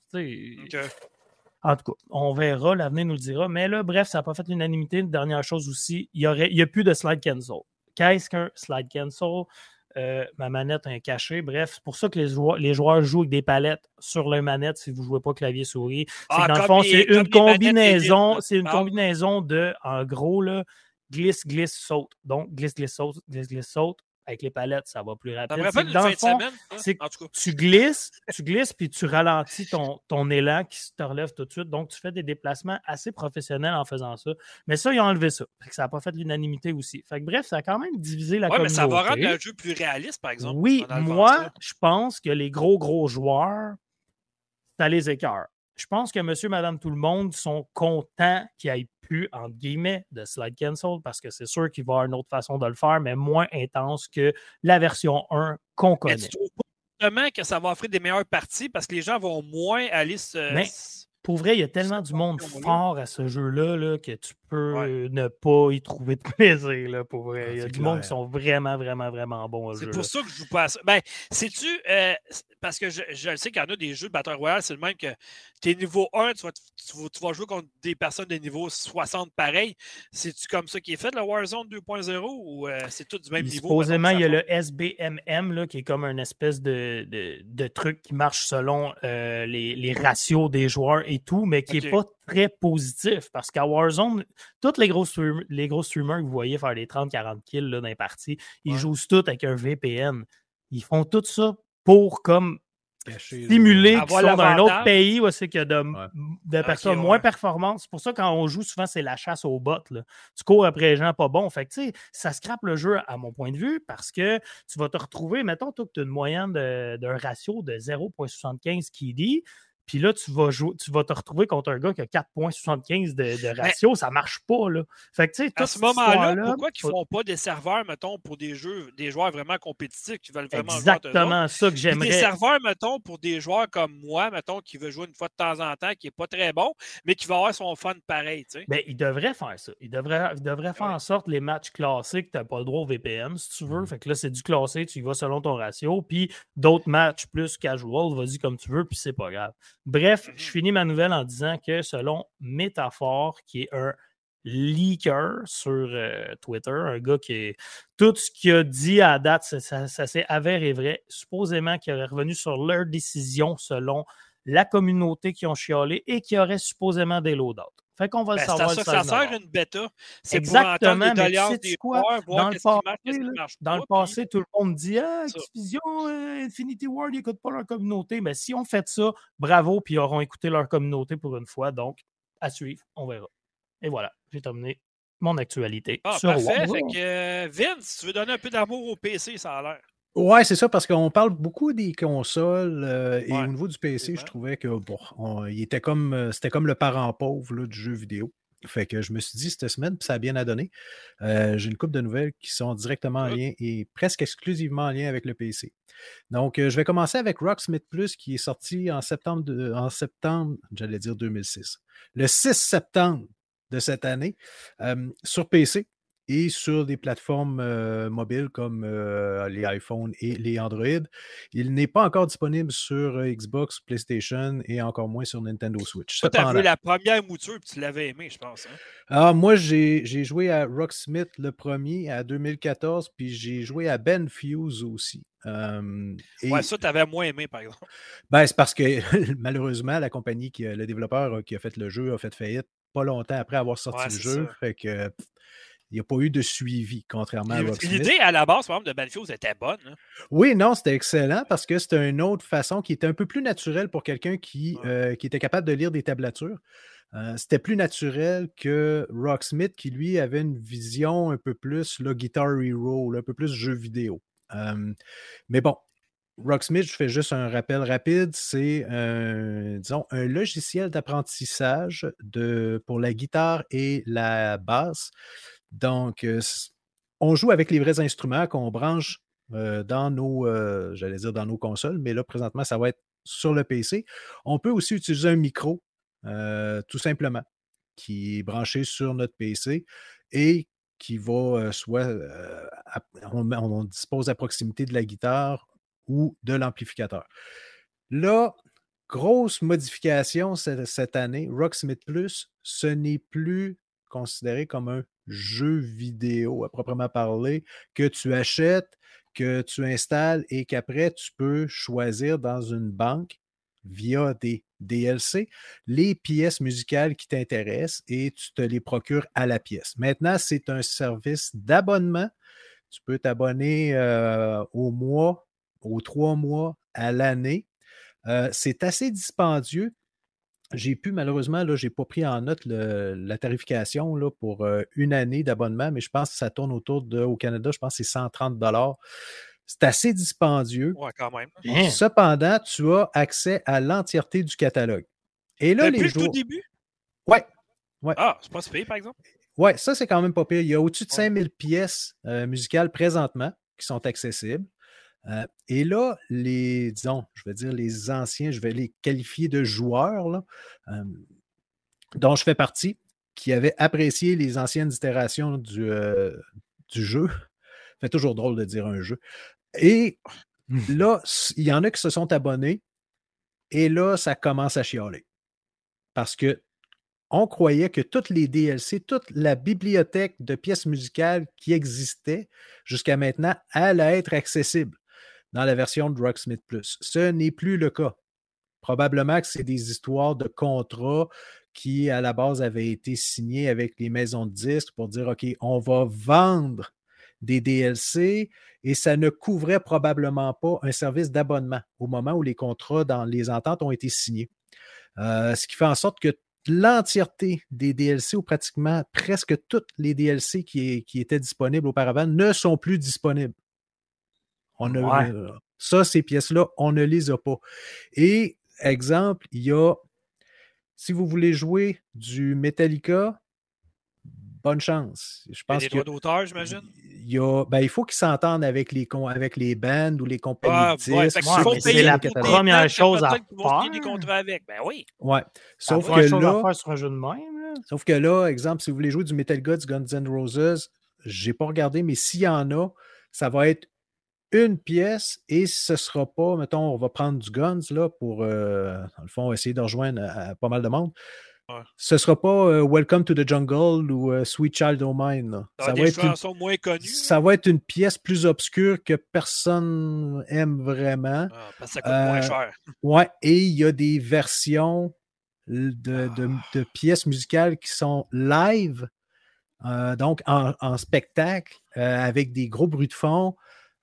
En tout cas, on verra, l'avenir nous le dira. Mais là, bref, ça n'a pas fait l'unanimité. Dernière chose aussi, il n'y a plus de slide cancel. Qu'est-ce qu'un slide cancel? Euh, ma manette est cachée. Bref, c'est pour ça que les joueurs, les joueurs jouent avec des palettes sur leur manette si vous ne jouez pas clavier-souris. Ah, dans le fond, c'est une combinaison, c'est une combinaison de, en gros, là, glisse, glisse, saute. Donc, glisse, glisse, saute, glisse, glisse, saute avec les palettes, ça va plus rapide. dans le fond, c'est tu glisses, tu glisses, puis tu ralentis ton, ton élan qui te relève tout de suite. Donc, tu fais des déplacements assez professionnels en faisant ça. Mais ça, ils ont enlevé ça. ça n'a pas fait l'unanimité aussi. Fait que, bref, ça a quand même divisé la ouais, communauté. mais ça va rendre le jeu plus réaliste, par exemple. Oui, moi, je pense que les gros, gros joueurs, ça les écœure. Je pense que monsieur, madame, tout le monde sont contents qu'il y ait plus, entre guillemets, de slide cancel parce que c'est sûr qu'il va y avoir une autre façon de le faire, mais moins intense que la version 1 qu'on connaît. Mais tu trouves pas que ça va offrir des meilleures parties parce que les gens vont moins aller se. Mais pour vrai, il y a tellement du monde fort à ce jeu-là là, que tu peux ne pas y trouver de plaisir. Là, pour vrai. Ah, il y a du monde qui sont vraiment, vraiment, vraiment bons C'est pour ça que je vous passe. Ben, sais-tu, euh, parce que je, je sais qu'il y en a des jeux de Battle Royale, c'est le même que tu es niveau 1, tu vas, tu, vas, jouer contre des personnes de niveau 60 pareil. C'est-tu comme ça qui est fait, le Warzone 2.0 ou euh, c'est tout du même niveau? Supposément, il y a le SBMM là, qui est comme une espèce de, de, de truc qui marche selon euh, les, les, ratios des joueurs et tout, mais qui n'est pas très positif parce qu'à Warzone, tous les gros, streamers, les gros streamers que vous voyez faire des 30-40 kills là, dans les parties, ils jouent tous avec un VPN. Ils font tout ça pour comme simuler qu'ils sont dans un autre pays où c'est que de, de personnes moins performantes. C'est pour ça quand on joue, souvent, c'est la chasse aux bottes. Tu cours après les gens pas bons. Fait que, ça scrape le jeu à mon point de vue parce que tu vas te retrouver, mettons, tu as une moyenne d'un ratio de 0.75 qui dit puis là, tu vas, jouer, tu vas te retrouver contre un gars qui a 4,75 de, ratio. ça marche pas, là. Fait que, à ce moment-là, pourquoi ils ne font pas des serveurs, mettons, pour des jeux, des joueurs vraiment compétitifs qui veulent vraiment Exactement ça que j'aimerais. Des serveurs, mettons, pour des joueurs comme moi, mettons, qui veut jouer une fois de temps en temps, qui n'est pas très bon, mais qui va avoir son fun pareil, tu sais? Ben, il devrait faire ça. Il devrait, il devrait faire en sorte les matchs classiques, tu n'as pas le droit au VPN, si tu veux. Mmh. Fait que là, c'est du classé, tu y vas selon ton ratio. Puis d'autres matchs plus casual, vas-y comme tu veux, puis c'est pas grave. Bref, je mhm. finis ma nouvelle en disant que selon Métaphore, qui est un leaker sur euh, Twitter, un gars qui est. Tout ce qu'il a dit à date, ça, s'est avéré vrai. Supposément qu'il aurait revenu sur leur décision selon la communauté qui ont chialé et qui aurait supposément des loadouts. Fait qu'on va le ben, savoir. Ça, ça sert une bêta. Exactement, mais tu quoi? dans le passé, dans le passé tout le monde dit Ah, Activision, euh, Infinity Ward, ils n'écoutent pas leur communauté. Mais si on fait ça, bravo, puis ils auront écouté leur communauté pour une fois. Donc, à suivre, on verra. Et voilà, j'ai terminé mon actualité. Ah, parfait. Fait que, euh, Vince, tu veux donner un peu d'amour au PC, ça a l'air. Ouais, c'est ça, parce qu'on parle beaucoup des consoles euh, et au niveau du PC, je trouvais que bon, il était comme euh, c'était comme le parent pauvre du jeu vidéo. Fait que je me suis dit cette semaine, puis ça a bien à donner. Euh, j'ai une couple de nouvelles qui sont directement en lien et presque exclusivement en lien avec le PC. Donc, je vais commencer avec Rocksmith Plus qui est sorti en septembre, en septembre, j'allais dire 2006. Le 6 septembre de cette année sur PC et sur des plateformes euh, mobiles comme euh, les iPhones et les Android. Il n'est pas encore disponible sur euh, Xbox, PlayStation et encore moins sur Nintendo Switch. Tu as vu la première mouture et tu l'avais aimé, je pense. Hein? Ah, moi, j'ai joué à Rocksmith le premier à 2014, puis j'ai joué à Ben Fuse aussi. ouais, ça, tu avais moins aimé, par exemple. Ben, c'est parce que malheureusement, la compagnie, qui, le développeur qui a fait le jeu, a fait faillite pas longtemps après avoir sorti le jeu. Fait que il n'y a pas eu de suivi, contrairement à L'idée à la base, par exemple, de Battlefield était bonne. Hein. Oui, non, c'était excellent parce que c'était une autre façon qui était un peu plus naturelle pour quelqu'un qui, euh, qui était capable de lire des tablatures. Euh, c'était plus naturel que Rocksmith, qui lui avait une vision un peu plus le Guitar Hero, un peu plus jeu vidéo. mais bon, Rocksmith, je fais juste un rappel rapide, c'est disons un logiciel d'apprentissage pour la guitare et la basse donc, on joue avec les vrais instruments qu'on branche dans nos, j'allais dire dans nos consoles, mais là, présentement, ça va être sur le PC. On peut aussi utiliser un micro, tout simplement, qui est branché sur notre PC et qui va soit, on, dispose à proximité de la guitare ou de l'amplificateur. Là, grosse modification cette, année, Rocksmith Plus, ce n'est plus considéré comme un jeu vidéo à proprement parler que tu achètes, que tu installes et qu'après tu peux choisir dans une banque via des DLC les pièces musicales qui t'intéressent et tu te les procures à la pièce. Maintenant, c'est un service d'abonnement. Tu peux t'abonner euh, au mois aux trois mois, à l'année. Euh, c'est assez dispendieux. J'ai pu, malheureusement, je n'ai pas pris en note la tarification là, pour euh, une année d'abonnement, mais je pense que ça tourne autour de, au Canada, je pense que c'est 130 C'est assez dispendieux. Ouais, quand même. Hein? Cependant, tu as accès à l'entièreté du catalogue. Et là, les jours... tout début? Ouais. ouais. Ah, c'est pas pire, par exemple? Ouais, ça, c'est quand même pas pire. Il y a au-dessus de 5000 pièces euh, musicales présentement qui sont accessibles. Euh, et là, les, disons, je vais dire les anciens, je vais les qualifier de joueurs, là, euh, dont je fais partie, qui avaient apprécié les anciennes itérations du, euh, du jeu. Fait toujours drôle de dire un jeu. Et là, il y en a qui se sont abonnés, et là, ça commence à chialer. Parce que on croyait que toutes les DLC, toute la bibliothèque de pièces musicales qui existait jusqu'à maintenant allait être accessible dans la version de Rocksmith Plus. Ce n'est plus le cas. Probablement que c'est des histoires de contrats qui, à la base, avaient été signés avec les maisons de disques pour dire OK, on va vendre des DLC et ça ne couvrait probablement pas un service d'abonnement au moment où les contrats dans les ententes ont été signés. Euh, ce qui fait en sorte que l'entièreté des DLC ou pratiquement presque toutes les DLC qui, qui étaient disponibles auparavant ne sont plus disponibles. On a, Ça, ces pièces-là, on ne les a pas. Et, exemple, il y a, si vous voulez jouer du Metallica, bonne chance. Je pense il y a des droits d'auteur, j'imagine? Il, y a, ben, il faut qu'ils s'entendent avec les, avec les bands ou les compagnies ah, c'est la première chose à faire. des contrats avec. Ben oui. Ouais. Sauf que là, sur un jeu de même. Sauf que là, exemple, si vous voulez jouer du Metallica, du Guns N' Roses, j'ai pas regardé, mais s'il y en a, ça va être une pièce et ce ne sera pas, mettons, on va prendre du Guns là, pour, euh, dans le fond, essayer de rejoindre pas mal de monde. Ce ne sera pas euh, Welcome to the Jungle ou euh, Sweet Child O' Mine. Ça, va être une, moins connues. Ça va être une pièce plus obscure que personne aime vraiment. Ah, parce que ça coûte moins cher. Ouais, et il y a des versions de, de, ah. de, pièces musicales qui sont live, donc en, en spectacle, avec des gros bruits de fond.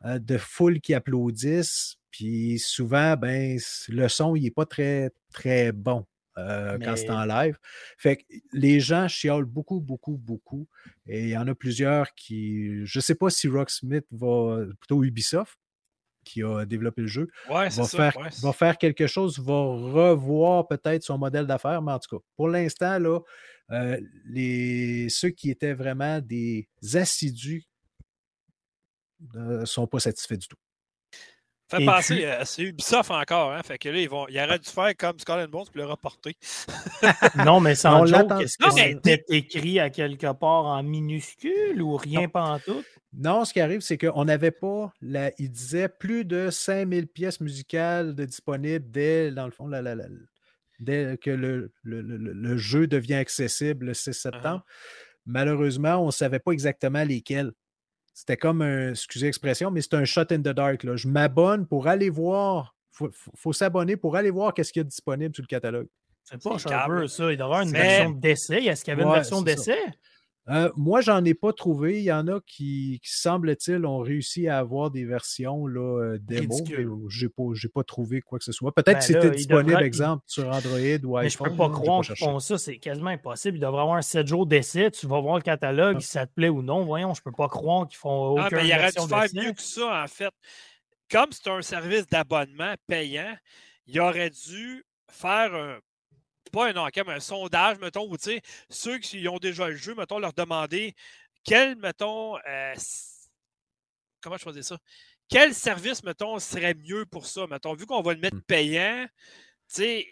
Euh, de foule qui applaudissent. Puis souvent, ben, le son, il n'est pas très, très bon. Euh, quand c'est en live. Fait que les gens chiolent beaucoup, beaucoup, beaucoup. Et il y en a plusieurs qui. Je ne sais pas si Rocksmith va. Plutôt Ubisoft, qui a développé le jeu, va, faire, va faire quelque chose, va revoir peut-être son modèle d'affaires. Mais en tout cas, pour l'instant, là, euh, les, ceux qui étaient vraiment des assidus ne sont pas satisfaits du tout. Fait penser, euh, c'est Ubisoft encore, hein? Fait que là, ils, vont, ils arrêtent de faire comme Skull and Bones puis le reporter. non, mais sans joke, est-ce que c'était écrit à quelque part en minuscule ou rien pas tout? Non, ce qui arrive, c'est qu'on n'avait pas, la, il disait plus de 5000 pièces musicales de disponibles dès, dans le fond, la, dès que le, le, le, jeu devient accessible le 6 uh-huh. septembre. Malheureusement, on ne savait pas exactement lesquelles. C'était comme un, excusez l'expression, mais c'est un shot in the dark. Là. Je m'abonne pour aller voir. Il faut, s'abonner pour aller voir qu'est-ce qu'il y a disponible sur le catalogue. C'est pas un ça. Il doit y avoir une version d'essai. Est-ce qu'il y avait une version d'essai? Euh, moi, j'en ai pas trouvé. Il y en a qui, semble-t-il, ont réussi à avoir des versions là, euh, démo, mais je n'ai pas, pas, trouvé quoi que ce soit. Peut-être ben que c'était disponible, exemple, sur Android ou iPhone. Mais je peux pas croire qu'ils font ça. C'est quasiment impossible. Ils devraient avoir un 7 jours d'essai. Tu vas voir le catalogue, ah. si ça te plaît ou non. Voyons, je peux pas croire qu'ils font ah, aucune ah, il aurait dû faire mieux que ça, en fait. Comme c'est un service d'abonnement payant, il aurait dû faire un pas un enquête, mais un sondage, mettons, où ceux qui ont déjà le jeu, mettons, leur demander quel, mettons, euh, comment je faisais ça? quel service, mettons, serait mieux pour ça? Mettons, vu qu'on va le mettre hmm. payant, tu sais,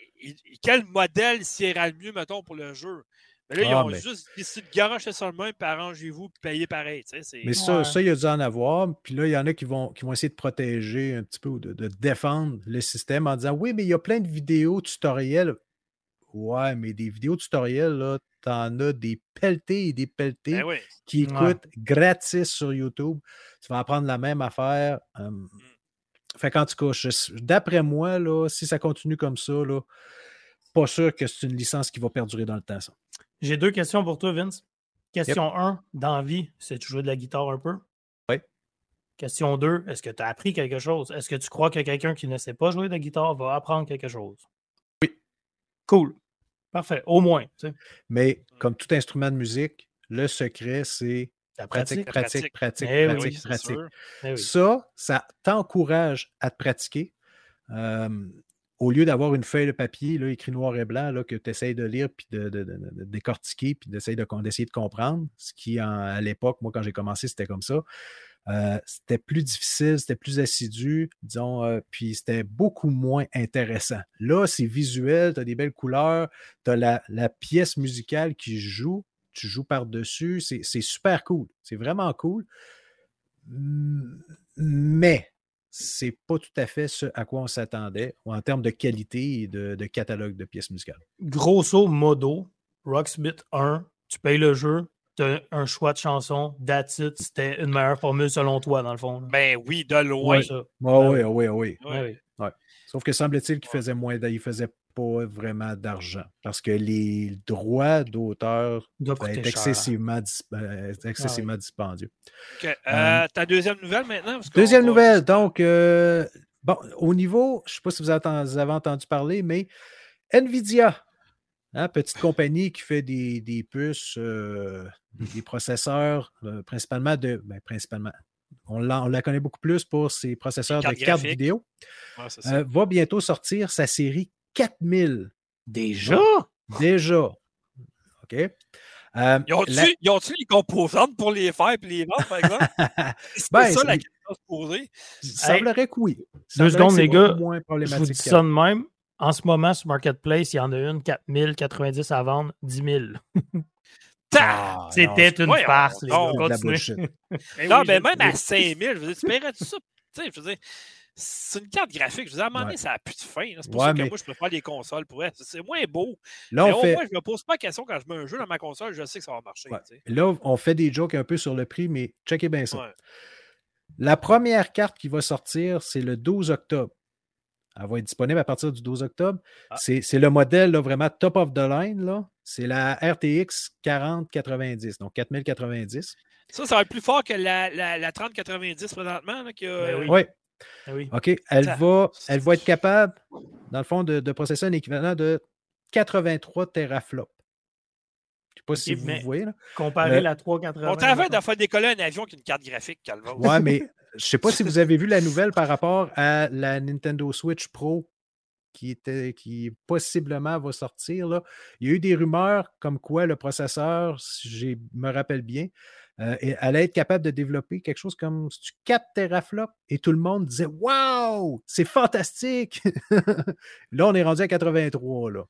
quel modèle sera le mieux, mettons, pour le jeu? Mais là, ils ah, ont juste décidé de garocher ça le même, puis arrangez-vous, puis payez pareil. Mais ça, ça, il y a dû en avoir. Puis là, il y en a qui vont, qui vont essayer de protéger un petit peu ou de, de, défendre le système en disant Oui, mais il y a plein de vidéos tutoriels. Ouais, mais des vidéos tutoriels, là, t'en as des pelletés et des pelletés ben qui écoutent gratis sur YouTube. Tu vas apprendre la même affaire. Hum. Mm. Fait qu'en tout cas, d'après moi, là, si ça continue comme ça, là, pas sûr que c'est une licence qui va perdurer dans le temps, ça. J'ai deux questions pour toi, Vince. Question 1, dans vie, c'est tu jouer de la guitare un peu? Oui. Question 2, est-ce que tu as appris quelque chose? Est-ce que tu crois que quelqu'un qui ne sait pas jouer de la guitare va apprendre quelque chose? Oui. Cool. Parfait. Au moins. Mais comme tout instrument de musique, le secret, c'est la pratique, pratique, pratique, pratique, pratique. Eh eh ça, ça t'encourage à te pratiquer. Euh, au lieu d'avoir une feuille de papier là, écrit noir et blanc là, que tu essayes de lire, puis de, décortiquer, puis d'essayer de, de, comprendre, ce qui, à l'époque, moi, quand j'ai commencé, c'était comme ça. Euh, c'était plus difficile, c'était plus assidu, disons, euh, puis c'était beaucoup moins intéressant. Là, c'est visuel, tu as des belles couleurs, tu as la, la, pièce musicale qui joue, tu joues par-dessus, c'est super cool, c'est vraiment cool. Mais c'est pas tout à fait ce à quoi on s'attendait en termes de qualité et de, catalogue de pièces musicales. Grosso modo, Rocksmith 1, tu payes le jeu, un choix de chanson, that's it, c'était une meilleure formule selon toi, dans le fond. Ben oui, de loin. oui, oui, oui, oui. Sauf que semble-t-il qu'il faisait moins, il faisait pas vraiment d'argent parce que les droits d'auteur sont excessivement, euh, ah excessivement dispendieux. Euh, ta deuxième nouvelle maintenant? Deuxième nouvelle, donc, euh, bon, au niveau, je ne sais pas si vous avez entendu parler, mais Nvidia, hein, petite compagnie qui fait des, des puces, des processeurs, principalement de. Ben, principalement. On la, on la, connaît beaucoup plus pour ses processeurs de cartes vidéo. va bientôt sortir sa série 4000. Déjà? Déjà. OK. Euh, ils ont-tu les composantes pour les faire et les vendre, par exemple? c'est ben, ça la question à se poser. semblerait que oui. Deux secondes, les gars. Je vous dis ça de même. En ce moment, sur Marketplace, il y en a une 4090 à vendre, 10 000. Ah, C'était une farce, les gars. non, mais même à 5 000, je veux dire, tu paierais tout ça? Tu sais, je veux dire, c'est une carte graphique. Je vous ai demandé, ça n'a plus de fin. C'est pour ça que moi, je préfère les consoles pour elle. C'est moins beau. Là, mais au moins, je ne me pose pas la question quand je mets un jeu dans ma console, je sais que ça va marcher. Là, on fait des jokes un peu sur le prix, mais checkez bien ça. La première carte qui va sortir, c'est le 12 octobre. Elle va être disponible à partir du 12 octobre. Ah. C'est le modèle là, vraiment top of the line. C'est la RTX 4090, donc 4090. Ça, ça va être plus fort que la, la, 3090 présentement. Là, ben oui. Ah OK. Elle va, elle va être capable, dans le fond, de, processer un équivalent de 83 teraflops. Pas si vous voyez. Là. Comparer euh, la 380. On travaille de faire décoller un avion qui une carte graphique, Calva. Ouais, mais je ne sais pas si vous avez vu la nouvelle par rapport à la Nintendo Switch Pro qui, était, qui possiblement va sortir. Là. Il y a eu des rumeurs comme quoi le processeur, si je me rappelle bien, euh, elle allait être capable de développer quelque chose comme 4 teraflops? Et tout le monde disait Waouh, c'est fantastique! là, on est rendu à 83. Là.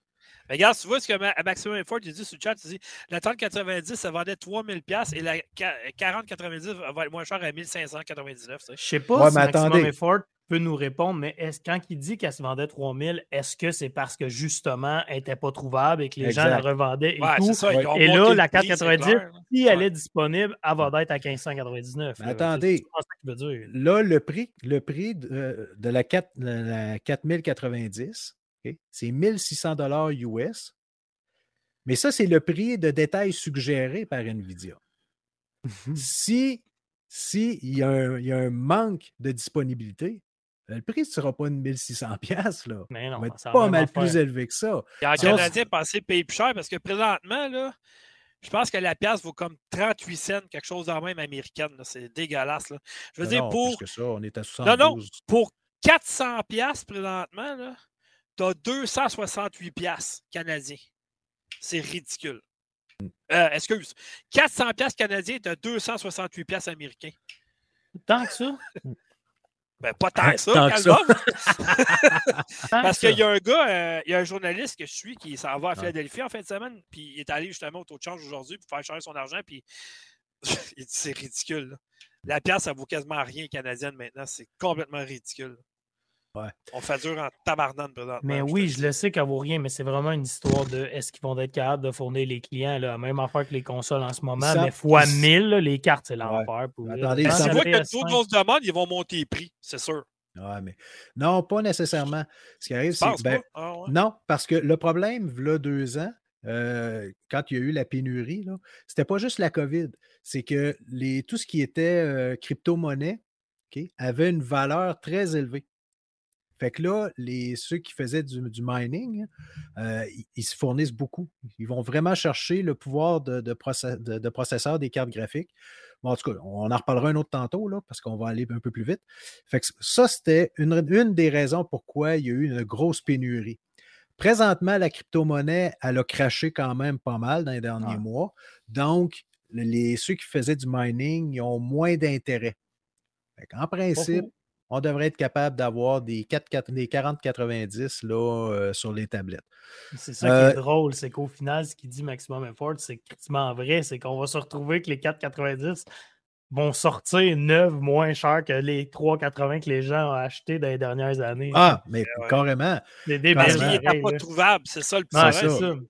Regarde, tu vois ce que Maximum Effort dit sur le chat, il dit la 3090, ça vendait 3000$ et la 4090 va être moins cher à 1599. Je sais pas si Maximum Effort peut nous répondre, mais est-ce quand il dit qu'elle se vendait 3000, est-ce que c'est parce que justement, elle n'était pas trouvable et que les gens la revendaient et tout? et là, la 490, si elle est disponible, elle va être à 1599. attendez, là, le prix, le prix de, la, 4, la 4090, c'est 1600 US. Mais ça, c'est le prix de détail suggéré par NVIDIA. si s'il y, y, a un manque de disponibilité, le prix ne sera pas une 1600 pièces là. Mais non, pas mal plus élevé que ça. Et en Canadien, pensez payer plus cher parce que présentement, là, je pense que la pièce vaut comme 38 cents, quelque chose en même américaine. C'est dégueulasse. Là. Je veux dire, pour. ça, on est à 72. Non, non, pour 400 pièces présentement, tu as 268 pièces canadiens. C'est ridicule. Hmm. Euh, excuse. 400 pièces canadiens, tu as 268 pièces américains. Tant que ça? Ben, pas tant ça, tant ça. Parce qu'il y a un gars, euh, il y a un journaliste que je suis qui s'en va à Philadelphie en fin de semaine, puis il est allé justement au taux de change aujourd'hui pour faire changer son argent, puis il dit c'est ridicule. La pièce, ça vaut quasiment rien canadienne maintenant. C'est complètement ridicule. On fait dur en tabarnane présentement. Mais oui, je le sais qu'elle vaut rien, mais c'est vraiment une histoire de est-ce qu'ils vont être capables de fournir les clients, là, même affaire que les consoles en ce moment, mais fois 1000, les cartes, c'est l'enfer. Ouais. Attendez, ça voit que tout vont se demande, ils vont monter les prix, c'est sûr. Ouais, mais non, pas nécessairement. Ce qui arrive, c'est ben, ah, non, parce que le problème, là, deux ans, euh, quand il y a eu la pénurie, ce n'était pas juste la COVID, c'est que les, tout ce qui était euh, crypto-monnaie avait une valeur très élevée. Fait que là, les, ceux qui faisaient du, mining, euh, ils, se fournissent beaucoup. Ils vont vraiment chercher le pouvoir de, de, processeur des cartes graphiques. Bon, en tout cas, on en reparlera un autre tantôt, là, parce qu'on va aller un peu plus vite. Fait que ça, c'était une, une, des raisons pourquoi il y a eu une grosse pénurie. Présentement, la crypto-monnaie, elle a craché quand même pas mal dans les derniers mois. Donc, les, ceux qui faisaient du mining, ils ont moins d'intérêt. En principe, on devrait être capable d'avoir des, 40-90 euh, sur les tablettes. C'est ça qui est euh, drôle, c'est qu'au final, ce qu'il dit Maximum Effort, c'est quasiment vrai, c'est qu'on va se retrouver que les 4,90 vont sortir neuf moins cher que les 3,80 que les gens ont achetés dans les dernières années. Ah, mais carrément. Des Parce qu'il n'était pas trouvable, c'est ça le problème.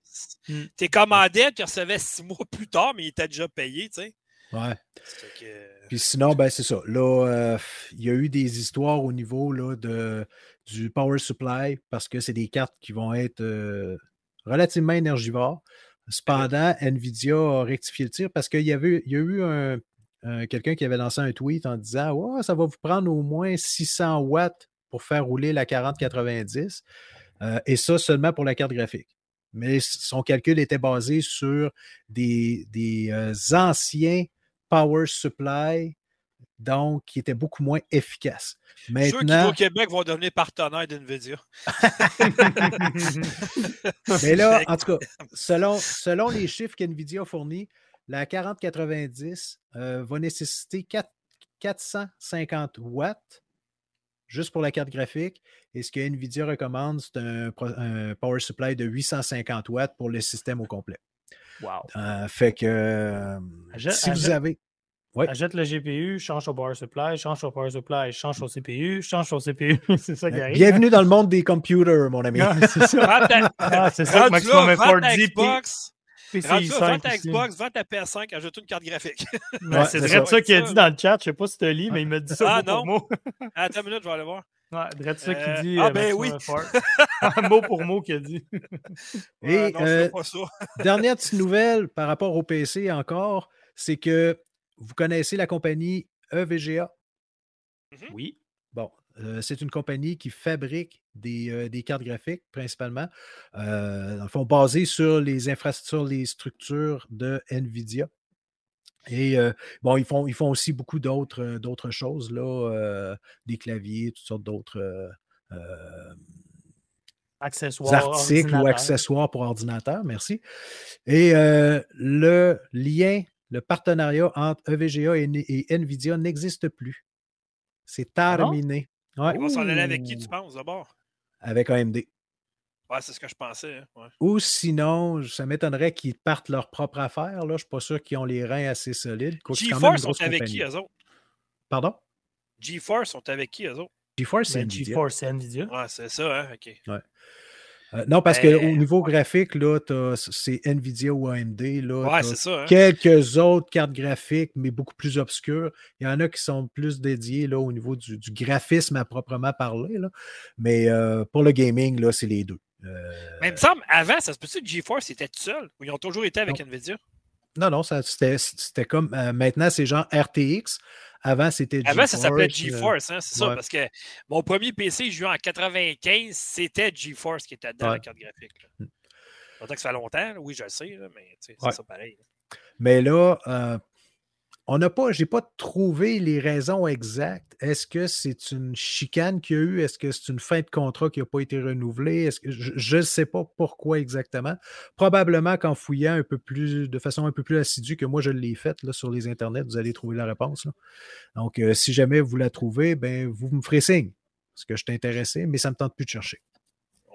Mm. Tu commandé, tu recevais six mois plus tard, mais il était déjà payé, tu sais. Ouais. Puis sinon, ben c'est ça. Là, euh, il y a eu des histoires au niveau là, de, du power supply parce que c'est des cartes qui vont être euh, relativement énergivores. Cependant, Nvidia a rectifié le tir parce qu'il y, avait, il y a eu un, quelqu'un qui avait lancé un tweet en disant oh, ça va vous prendre au moins 600 watts pour faire rouler la 4090 euh, et ça seulement pour la carte graphique. Mais son calcul était basé sur des, des anciens power supply, donc qui était beaucoup moins efficace. Maintenant, Ceux qui au Québec vont devenir partenaires d'NVIDIA. Mais là, en tout cas, selon, selon les chiffres qu'NVIDIA fournit, la 4090 euh, va nécessiter 450 watts juste pour la carte graphique. Et ce que NVIDIA recommande, c'est un, power supply de 850 watts pour le système au complet. Wow. Euh, fait que euh, si vous avez. Achète le GPU, change au power supply, change au power supply, change au CPU, change au CPU. c'est ça qui arrive. Bienvenue dans le monde des computers, mon ami. c'est ça. ah, c'est ça que Maximum Effort dit. Xbox, vends ta Xbox, vends ta PS5, ajoute une carte graphique. c'est vrai ça, qu'il a dit dans le chat. Je ne sais pas si tu as lu, mais il m'a dit ça ah, non. Attends une minute, je vais aller voir. Ouais, Drette ça qui dit. Ah, euh, ben oui. mot pour mot qu'il a dit. Et euh, dernière petite nouvelle par rapport au PC encore, c'est que vous connaissez la compagnie EVGA? Mm-hmm. Oui. Bon, euh, c'est une compagnie qui fabrique des, des cartes graphiques principalement, euh, dans le fond, basées sur les infrastructures, les structures de NVIDIA. Et bon, ils font, ils font aussi beaucoup d'autres, d'autres choses, là, des claviers, toutes sortes d'autres accessoires, articles ou accessoires pour ordinateur, merci. Et le lien, le partenariat entre EVGA et, NVIDIA n'existe plus. C'est ah terminé. On va s'en aller avec qui, tu penses, d'abord? Avec AMD. Ouais, c'est ce que je pensais. Hein, Ou sinon, ça m'étonnerait qu'ils partent leur propre affaire. Là. Je ne suis pas sûr qu'ils ont les reins assez solides. GeForce sont avec qui, eux autres? Pardon? GeForce sont avec qui, eux autres? GeForce, c'est ben, Nvidia. GeForce, c'est Nvidia. Ouais, c'est ça, hein? OK. Ouais. Euh, non, parce qu'au ben, niveau graphique, là, c'est Nvidia ou AMD. Là, ouais, c'est ça. Hein. Quelques autres cartes graphiques, mais beaucoup plus obscures. Il y en a qui sont plus dédiés là, au niveau du, graphisme à proprement parler. Là. Mais euh, pour le gaming, là, c'est les deux. Euh, mais il me semble, avant, ça se peut que GeForce était tout seul ou ils ont toujours été avec Nvidia? Non, non, c'était comme. maintenant, c'est genre RTX. Avant, c'était GeForce. Avant, ça s'appelait GeForce, hein, c'est ça, parce que mon premier PC joué en 95, c'était GeForce qui était dans la carte graphique. Là. Que ça fait longtemps, oui, je le sais, mais c'est ça pareil. Mais là, euh, on n'a pas, j'ai pas trouvé les raisons exactes. Est-ce que c'est une chicane qu'il y a eu? Est-ce que c'est une fin de contrat qui n'a pas été renouvelée? Est-ce que je ne sais pas pourquoi exactement. Probablement qu'en fouillant un peu plus, de façon un peu plus assidue que moi je l'ai faite là, sur les internets, vous allez trouver la réponse. Donc, euh, si jamais vous la trouvez, ben, vous me ferez signe. Parce que je suis intéressé, mais ça ne me tente plus de chercher.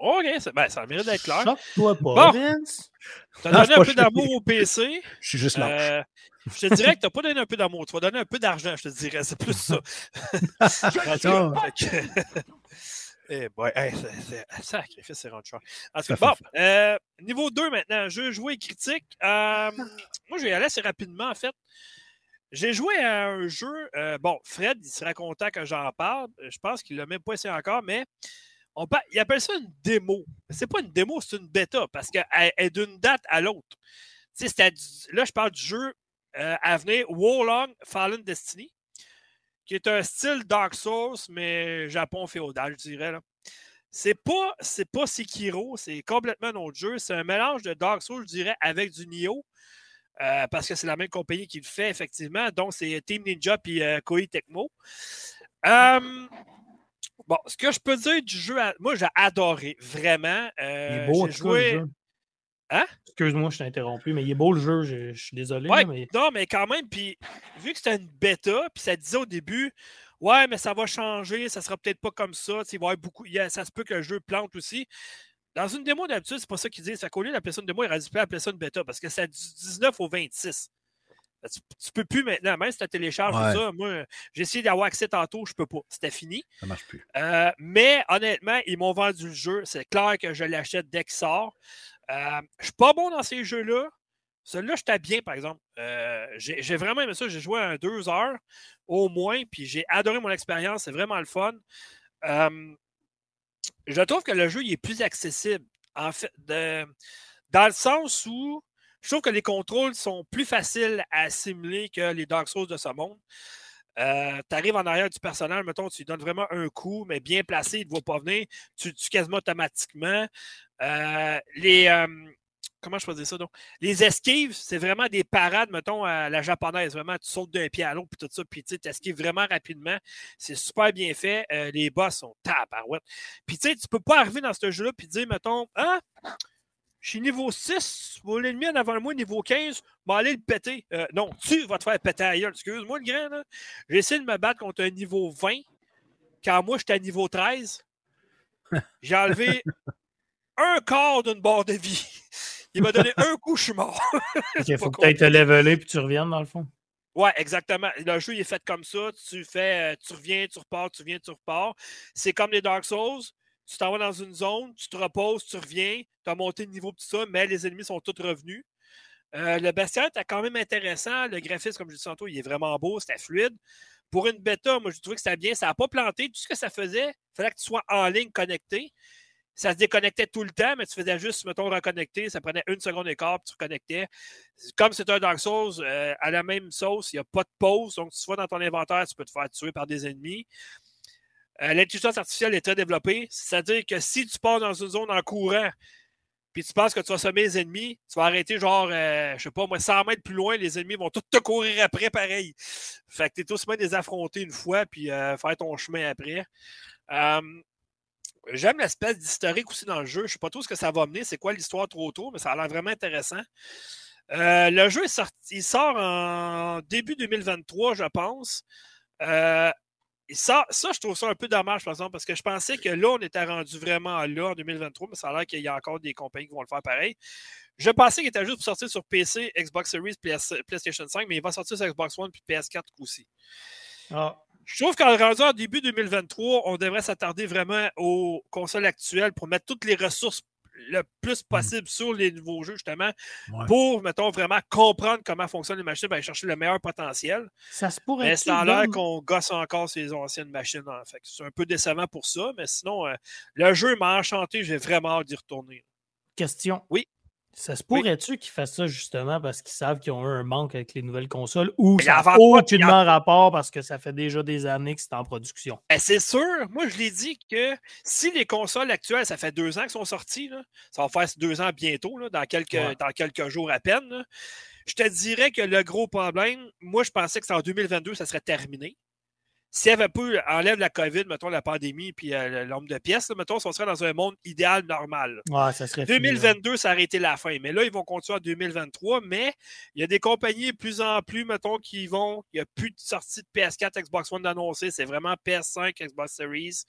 OK, ben, ça mérite d'être clair. toi pas, Vince. Tu as donné un peu d'amour au PC. Je suis juste là. Euh, je te dirais que tu n'as pas donné un peu d'amour. Tu vas donner un peu d'argent, je te dirais. C'est plus ça. Eh boy, c'est sacrifice, c'est rendu En tout cas, bon, euh, niveau 2 maintenant, jeu joué critique. Euh, moi, je vais y aller assez rapidement, en fait. J'ai joué à un jeu. Euh, bon, Fred, il sera content que j'en parle. Je pense qu'il ne l'a même pas essayé encore, mais on il appelle ça une démo. C'est pas une démo, c'est une bêta parce qu'elle est d'une date à l'autre. Là, je parle du jeu euh, à venir, Warlong Fallen Destiny, qui est un style Dark Souls, mais Japon féodal, je dirais. C'est pas, c'est pas Sekiro, c'est complètement un autre jeu. C'est un mélange de Dark Souls, je dirais, avec du Nioh. Euh, parce que c'est la même compagnie qui le fait, effectivement. Donc, c'est Team Ninja et euh, Koei Tecmo. Bon, ce que je peux dire du jeu, moi, j'ai adoré, vraiment. Euh, j'ai joué. Hein? Excuse-moi, je t'ai interrompu, mais il est beau le jeu, je, suis désolé. mais... Non, mais quand même, puis vu que c'était une bêta, puis ça disait au début, ouais, mais ça va changer, ça sera peut-être pas comme ça, il va beaucoup, ça se peut que le jeu plante aussi. Dans une démo d'habitude, c'est pas ça qu'ils disent. Ça qu'au lieu d'appeler ça une démo, il aurait dû appeler ça une bêta parce que c'est du 19 au 26. Tu, tu, peux plus maintenant, même si tu télécharges ça. Moi, j'ai essayé d'avoir accès tantôt, je peux pas. C'était fini. Ça marche plus. Euh, mais honnêtement, ils m'ont vendu le jeu. C'est clair que je l'achète dès qu'il sort. Euh, je suis pas bon dans ces jeux-là. Celui-là, j'étais bien, par exemple. Euh, j'ai vraiment aimé ça. J'ai joué à deux heures au moins, puis j'ai adoré mon expérience. C'est vraiment le fun. Euh, je trouve que le jeu il est plus accessible. En fait, dans le sens où je trouve que les contrôles sont plus faciles à assimiler que les Dark Souls de ce monde. tu arrives en arrière du personnage, mettons, tu lui donnes vraiment un coup, mais bien placé, il ne te voit pas venir, tu tues quasiment automatiquement. Euh, les. Euh, comment je peux ça donc? Les esquives, c'est vraiment des parades, mettons, à la japonaise. Vraiment, tu sautes d'un pied à l'autre, puis tout ça, puis tu esquives vraiment rapidement. C'est super bien fait. Euh, les boss sont tabarouettes. Puis tu sais, tu peux pas arriver dans ce jeu-là, puis dire, mettons, ah, je suis niveau 6, l'ennemi en avant de moi, niveau 15, va aller le péter. non, tu vas te faire péter ailleurs. Excuse-moi, le grand. J'ai essayé de me battre contre un niveau 20, car moi, j'étais à niveau 13. J'ai enlevé un quart d'une barre de vie. Il m'a donné un coup, je suis mort. Il faut peut-être te leveler puis tu reviennes dans le fond. Ouais, exactement. Le jeu il est fait comme ça. Tu fais, euh, tu reviens, tu repars, tu reviens, tu repars. C'est comme les Dark Souls. Tu t'en vas dans une zone, tu te reposes, tu reviens, tu as monté de niveau tout ça, mais les ennemis sont tous revenus. Euh, le bestiaire est quand même intéressant. Le graphisme, comme je disais tantôt, il est vraiment beau, c'était fluide. Pour une bêta, moi, je trouvais que c'était bien. Ça n'a pas planté. Tout ce que ça faisait, il fallait que tu sois en ligne connecté ça se déconnectait tout le temps, mais tu faisais juste, mettons, reconnecter. Ça prenait une seconde et quart, puis tu reconnectais. Comme c'est un Dark Souls, euh, à la même sauce, il n'y a pas de pause. Donc, si tu vas dans ton inventaire, tu peux te faire tuer par des ennemis. Euh, l'intelligence artificielle est très développée. C'est-à-dire que si tu pars dans une zone en courant, puis tu penses que tu vas semer les ennemis, tu vas arrêter genre, euh, je sais pas, moi, 100 mètres plus loin, les ennemis vont tous te courir après pareil. Fait que tu es tout bien les affronter une fois, puis faire ton chemin après. J'aime l'espèce d'historique aussi dans le jeu. Je sais pas trop ce que ça va mener, c'est quoi l'histoire trop tôt, mais ça a l'air vraiment intéressant. Euh, le jeu il sort en début 2023, je pense. Euh, ça, je trouve ça un peu dommage, par exemple, parce que je pensais que là, on était rendu vraiment là en 2023, mais ça a l'air qu'il y a encore des compagnies qui vont le faire pareil. Je pensais qu'il était juste pour sortir sur PC, Xbox Series, PlayStation 5, mais il va sortir sur Xbox One et PS4 aussi. Ah, je trouve qu'en rendu en début 2023, on devrait s'attarder vraiment aux consoles actuelles pour mettre toutes les ressources le plus hmm. possible sur les nouveaux jeux, justement, pour, mettons, vraiment comprendre comment fonctionnent les machines et aller chercher le meilleur potentiel. Ça se pourrait. Mais c'est en l'air qu'on gosse encore ces anciennes machines. En fait. C'est un peu décevant pour ça, mais sinon, euh, le jeu m'a enchanté. J'ai vraiment hâte d'y retourner. Question. Oui. Ça se pourrait-tu qu'ils fassent ça justement parce qu'ils savent qu'ils ont eu un manque avec les nouvelles consoles ou ça n'a aucunement rapport parce que ça fait déjà des années que c'est en production? Ben, c'est sûr. Moi, je l'ai dit que si les consoles actuelles, ça fait deux ans qu'elles sont sorties, ça va faire deux ans bientôt, dans, quelques, dans quelques jours à peine. Je te dirais que le gros problème, moi, je pensais que c'est en 2022, ça serait terminé. S'il y avait peu, enlève la COVID, mettons la pandémie, puis euh, l'homme de pièces, mettons, on serait dans un monde idéal normal. Ouais, ça serait 2022, ça aurait été la fin. Mais là, ils vont continuer en 2023. Mais il y a des compagnies de plus en plus, mettons, qui vont. Il n'y a plus de sortie de PS4, Xbox One d'annoncer. C'est vraiment PS5, Xbox Series.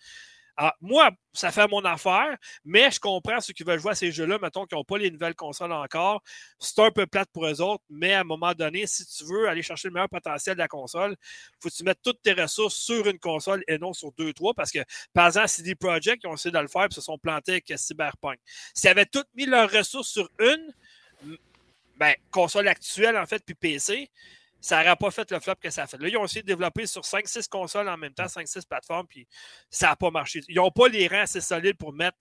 Ah, moi, ça fait mon affaire, mais je comprends ceux qui veulent jouer à ces jeux-là, mettons, qui n'ont pas les nouvelles consoles encore. C'est un peu plate pour eux autres, mais à un moment donné, si tu veux aller chercher le meilleur potentiel de la console, faut que tu mettes toutes tes ressources sur une console et non sur deux, trois, parce que, par exemple, CD Projekt, ils ont essayé de le faire et se sont plantés avec Cyberpunk. S'ils avaient toutes mis leurs ressources sur une, ben, console actuelle, en fait, puis PC, ça n'aurait pas fait le flop que ça a fait. Là, ils ont essayé de développer sur 5-6 consoles en même temps, 5-6 plateformes, puis ça n'a pas marché. Ils n'ont pas les rangs assez solides pour mettre,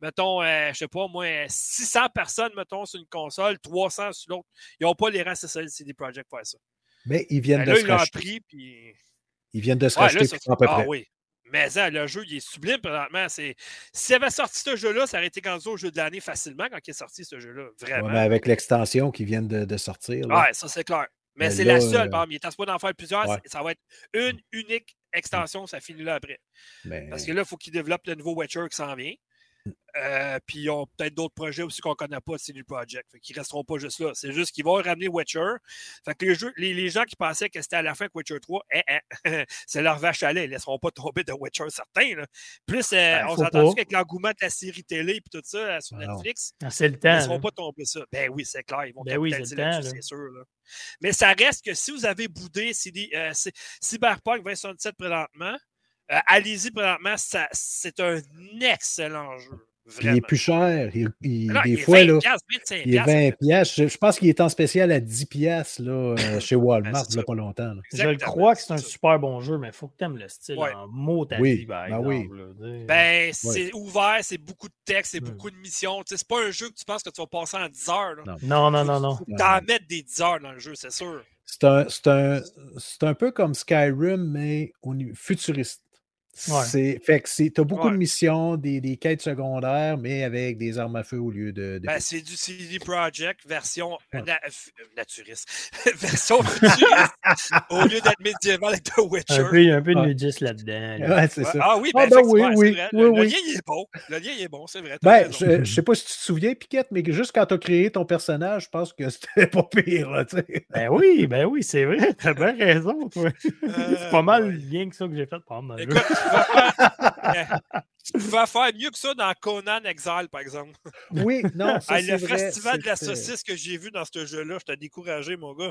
mettons, je euh, je sais pas, moi, 600 personnes, mettons, sur une console, 300 sur l'autre. Ils n'ont pas les rangs assez solides CD Projekt pour faire ça. Mais ils viennent ben de se racheter. Pris, puis... Ils viennent de se racheter à peu ah, oui. Mais ça, le jeu, il est sublime présentement. S'il avait sorti ce jeu-là, ça aurait été candidat au jeu de l'année facilement quand il est sorti ce jeu-là. Vraiment. mais avec l'extension qui vient de, de sortir. Oui, ça c'est clair. Mais, c'est la seule, euh... il est pas d'en faire plusieurs. Ça va être une unique extension, ça finit là après. Parce que là, il faut qu'il développe le nouveau Witcher qui s'en vient. Euh, puis ils ont peut-être d'autres projets aussi qu'on ne connaît pas de CD Projekt. Fait qu'ils ne resteront pas juste là. C'est juste qu'ils vont ramener Witcher. Fait que les, les, gens qui pensaient que c'était à la fin que Witcher 3, eh, eh, c'est leur vache à lait. Ils ne laisseront pas tomber de Witcher certains. Plus euh, ben, on s'entend qu'avec l'engouement de la série télé et tout ça euh, sur Netflix, ah, c'est le temps. Ils ne laisseront pas tomber ça. Ben oui, c'est clair. Ils vont ben oui, c'est sûr. Mais ça reste que si vous avez boudé CD, Cyberpunk 2077 présentement, euh, allez-y, présentement, c'est un excellent jeu. Il est plus cher. Il, des fois, là, il est 20 pièces. Je, pense qu'il est en spécial à 10 pièces là, euh, chez Walmart, il n'y a pas longtemps. Je crois que c'est un super bon jeu, mais il faut que tu aimes le style en mot ta oui. vie, ben, oui. Ben, c'est ouvert, c'est beaucoup de texte, c'est beaucoup de missions. C'est pas un jeu que tu penses que tu vas passer en 10 heures. Non, non, non, non. Tu en mettre des 10 heures dans le jeu, c'est sûr. C'est un, un, un, peu comme Skyrim, mais futuriste. C'est, fait que c'est, t'as beaucoup de missions, des, des, quêtes secondaires, mais avec des armes à feu au lieu de. Ben, c'est du CD Projekt version naturiste. version futuriste au lieu d'être médiéval avec The Witcher. Un peu, un peu de nudiste là-dedans. Ouais, c'est ça. Ah oui, ben, ah, ben oui, oui, oui, le, lien, il est bon. Le lien, il est bon, c'est vrai. Ben, je, je sais pas si tu te souviens, Piquette, mais juste quand t'as créé ton personnage, je pense que c'était pas pire, là. Ben oui, ben oui, c'est vrai. T'as bien raison, toi. c'est pas mal le lien que ça que j'ai fait pendant le jeu tu pouvais faire mieux que ça dans Conan Exile, par exemple. Oui, non, ça, Le festival de la saucisse que j'ai vu dans ce jeu-là, je t'ai découragé, mon gars.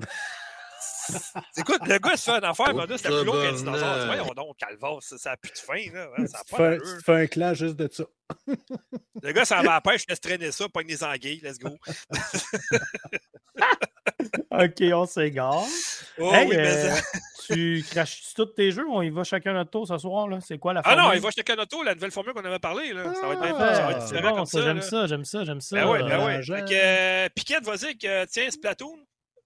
Écoute, le gars, il se fait une affaire, mais c'était plus long qu'un dinosaure. Voyons donc, Calvas, ça n'a plus de fin. Là. Ça tu, fais, tu fais un clan juste de ça. le gars, ça va à la pêche, laisse traîner ça, pogne des anguilles, let's go. ok, on s'égare. Oh, oui, mais euh, tu craches tous tes jeux on y va chacun notre tour ce sour? là? C'est quoi la formule? Ah non, il va chacun notre tour, la nouvelle formule qu'on avait parlé. Là. ça va être bien ça va être différent bon, comme ça. J'aime ça, j'aime ça, j'aime ça. Ben ouais, ben ouais. Fait que, euh, Piquette, vas-y, que, tiens, Splatoon.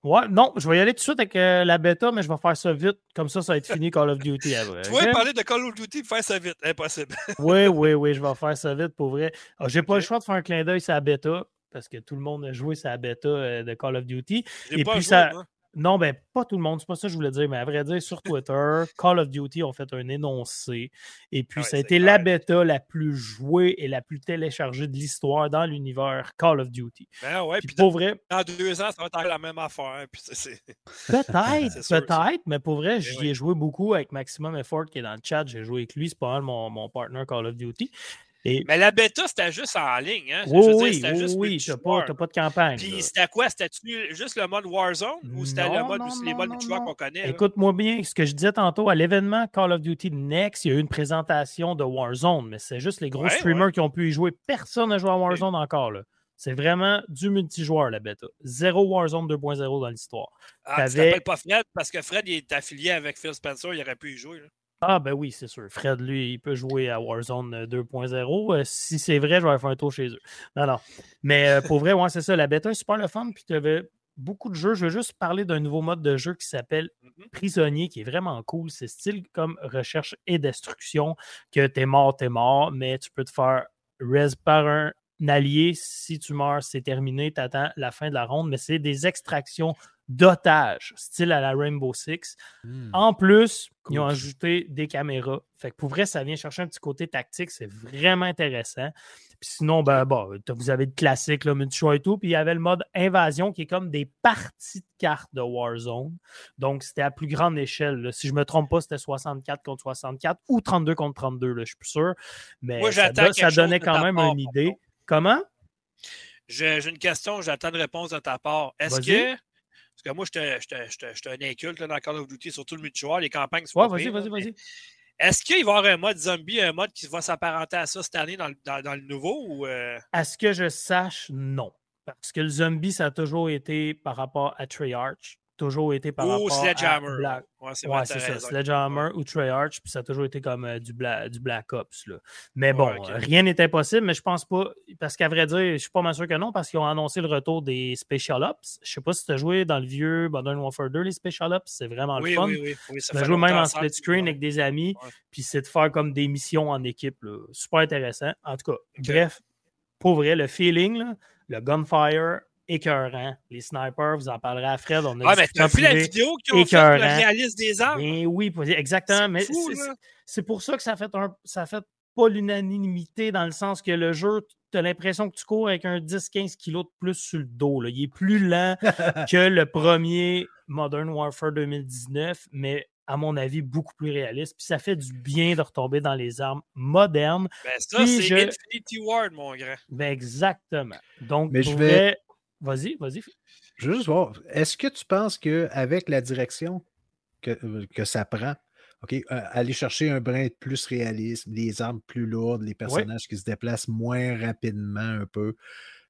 Ouais, non, je vais y aller tout de suite avec euh, la bêta, mais je vais faire ça vite. Comme ça, ça va être fini Call of Duty après. tu vas parler de Call of Duty faire ça vite. Impossible. oui, oui, oui, je vais faire ça vite pour vrai. Ah, j'ai pas le choix de faire un clin d'œil sur la bêta parce que tout le monde a joué sa bêta euh, de Call of Duty. Et puis ça. Non, ben pas tout le monde, c'est pas ça que je voulais dire, mais à vrai dire, sur Twitter, Call of Duty ont fait un énoncé. Et puis, ça a été la bêta la plus jouée et la plus téléchargée de l'histoire dans l'univers Call of Duty. Ben ouais, puis, pour vrai. Dans deux ans, ça va être la même affaire. Peut-être, peut-être, mais pour vrai, ben j'y ai joué beaucoup avec Maximum Effort qui est dans le chat. J'ai joué avec lui, c'est pas mal mon, mon partner Call of Duty. Mais la bêta, c'était juste en ligne. Hein? Oui, oui, oui, juste oui, tu n'as pas, pas, de campagne. Puis c'était quoi? C'était juste le mode Warzone ou c'était le mode, les modes multijoueurs qu'on connaît? Écoute-moi bien, ce que je disais tantôt, à l'événement Call of Duty Next, il y a eu une présentation de Warzone, mais c'est juste les gros streamers qui ont pu y jouer. Personne n'a joué à Warzone encore. Là. C'est vraiment du multijoueur, la bêta. Zéro Warzone 2.0 dans l'histoire. Ah, tu t'appelles pas Fred parce que Fred il est affilié avec Phil Spencer, il aurait pu y jouer. Là. Ah, ben oui, c'est sûr. Fred, lui, il peut jouer à Warzone 2.0. Euh, si c'est vrai, je vais faire un tour chez eux. Non, non. Mais euh, pour vrai, ouais, c'est ça. La bêta est super le fun. Puis tu avais beaucoup de jeux. Je veux juste parler d'un nouveau mode de jeu qui s'appelle mm-hmm. Prisonnier, qui est vraiment cool. C'est style comme recherche et destruction, que t'es mort, t'es mort, mais tu peux te faire res par un allié, si tu meurs, c'est terminé, tu attends la fin de la ronde, mais c'est des extractions d'otages, style à la Rainbow Six. Hmm. En plus, ils ont ajouté des caméras. Fait que pour vrai, ça vient chercher un petit côté tactique, c'est vraiment intéressant. Puis sinon, ben, bon, vous avez le classique, là, multi et tout. Puis il y avait le mode invasion qui est comme des parties de cartes de Warzone. Donc, c'était à plus grande échelle. Si je ne me trompe pas, c'était 64 contre 64 ou 32 contre 32, là, je suis plus sûr. Mais ça, donnait quand même une idée. Comment? J'ai une question, j'attends une réponse de ta part. Est-ce que. Parce que moi, j'étais un inculte dans Call of Duty, surtout le multijoueur, les campagnes. Ouais, vas-y, vas-y, vas-y. Est-ce qu'il va y avoir un mode zombie, un mode qui va s'apparenter à ça cette année dans, le nouveau? Ou euh? À ce que je sache, non. Parce que le zombie, ça a toujours été par rapport à Treyarch toujours été par rapport Sledgehammer. à Black... Ouais, c'est ça. Sledgehammer ou Treyarch, puis ça a toujours été comme euh, du, du, Black Ops. Là. Mais bon, rien n'est impossible, mais je pense pas, parce qu'à vrai dire, je suis pas mal sûr que non, parce qu'ils ont annoncé le retour des Special Ops. Je sais pas si tu as joué dans le vieux Modern Warfare 2, les Special Ops, c'est vraiment le fun. Oui, oui, oui. As joué même en split screen avec des amis, puis c'est de faire comme des missions en équipe. Super intéressant. En tout cas, bref, pour vrai, le feeling, le gunfire, écœurant. Les snipers, vous en parlerez à Fred. On a ah, mais t'as vu la vidéo qui ont fait le réaliste des armes? Ben oui, exactement. Mais c'est pour ça que ça fait, un, ça fait pas l'unanimité dans le sens que le jeu, tu as l'impression que tu cours avec un 10-15 kilos de plus sur le dos. Là. Il est plus lent que le premier Modern Warfare 2019, mais à mon avis, beaucoup plus réaliste. Puis ça fait du bien de retomber dans les armes modernes. Ben ça, c'est Infinity Ward, mon grand. Ben exactement. Donc, mais je vais... Vas-y, vas-y. Je veux juste voir, est-ce que tu penses qu'avec la direction que, euh, que, ça prend, OK, euh, aller chercher un brin de plus réalisme, les armes plus lourdes, les personnages qui se déplacent moins rapidement un peu,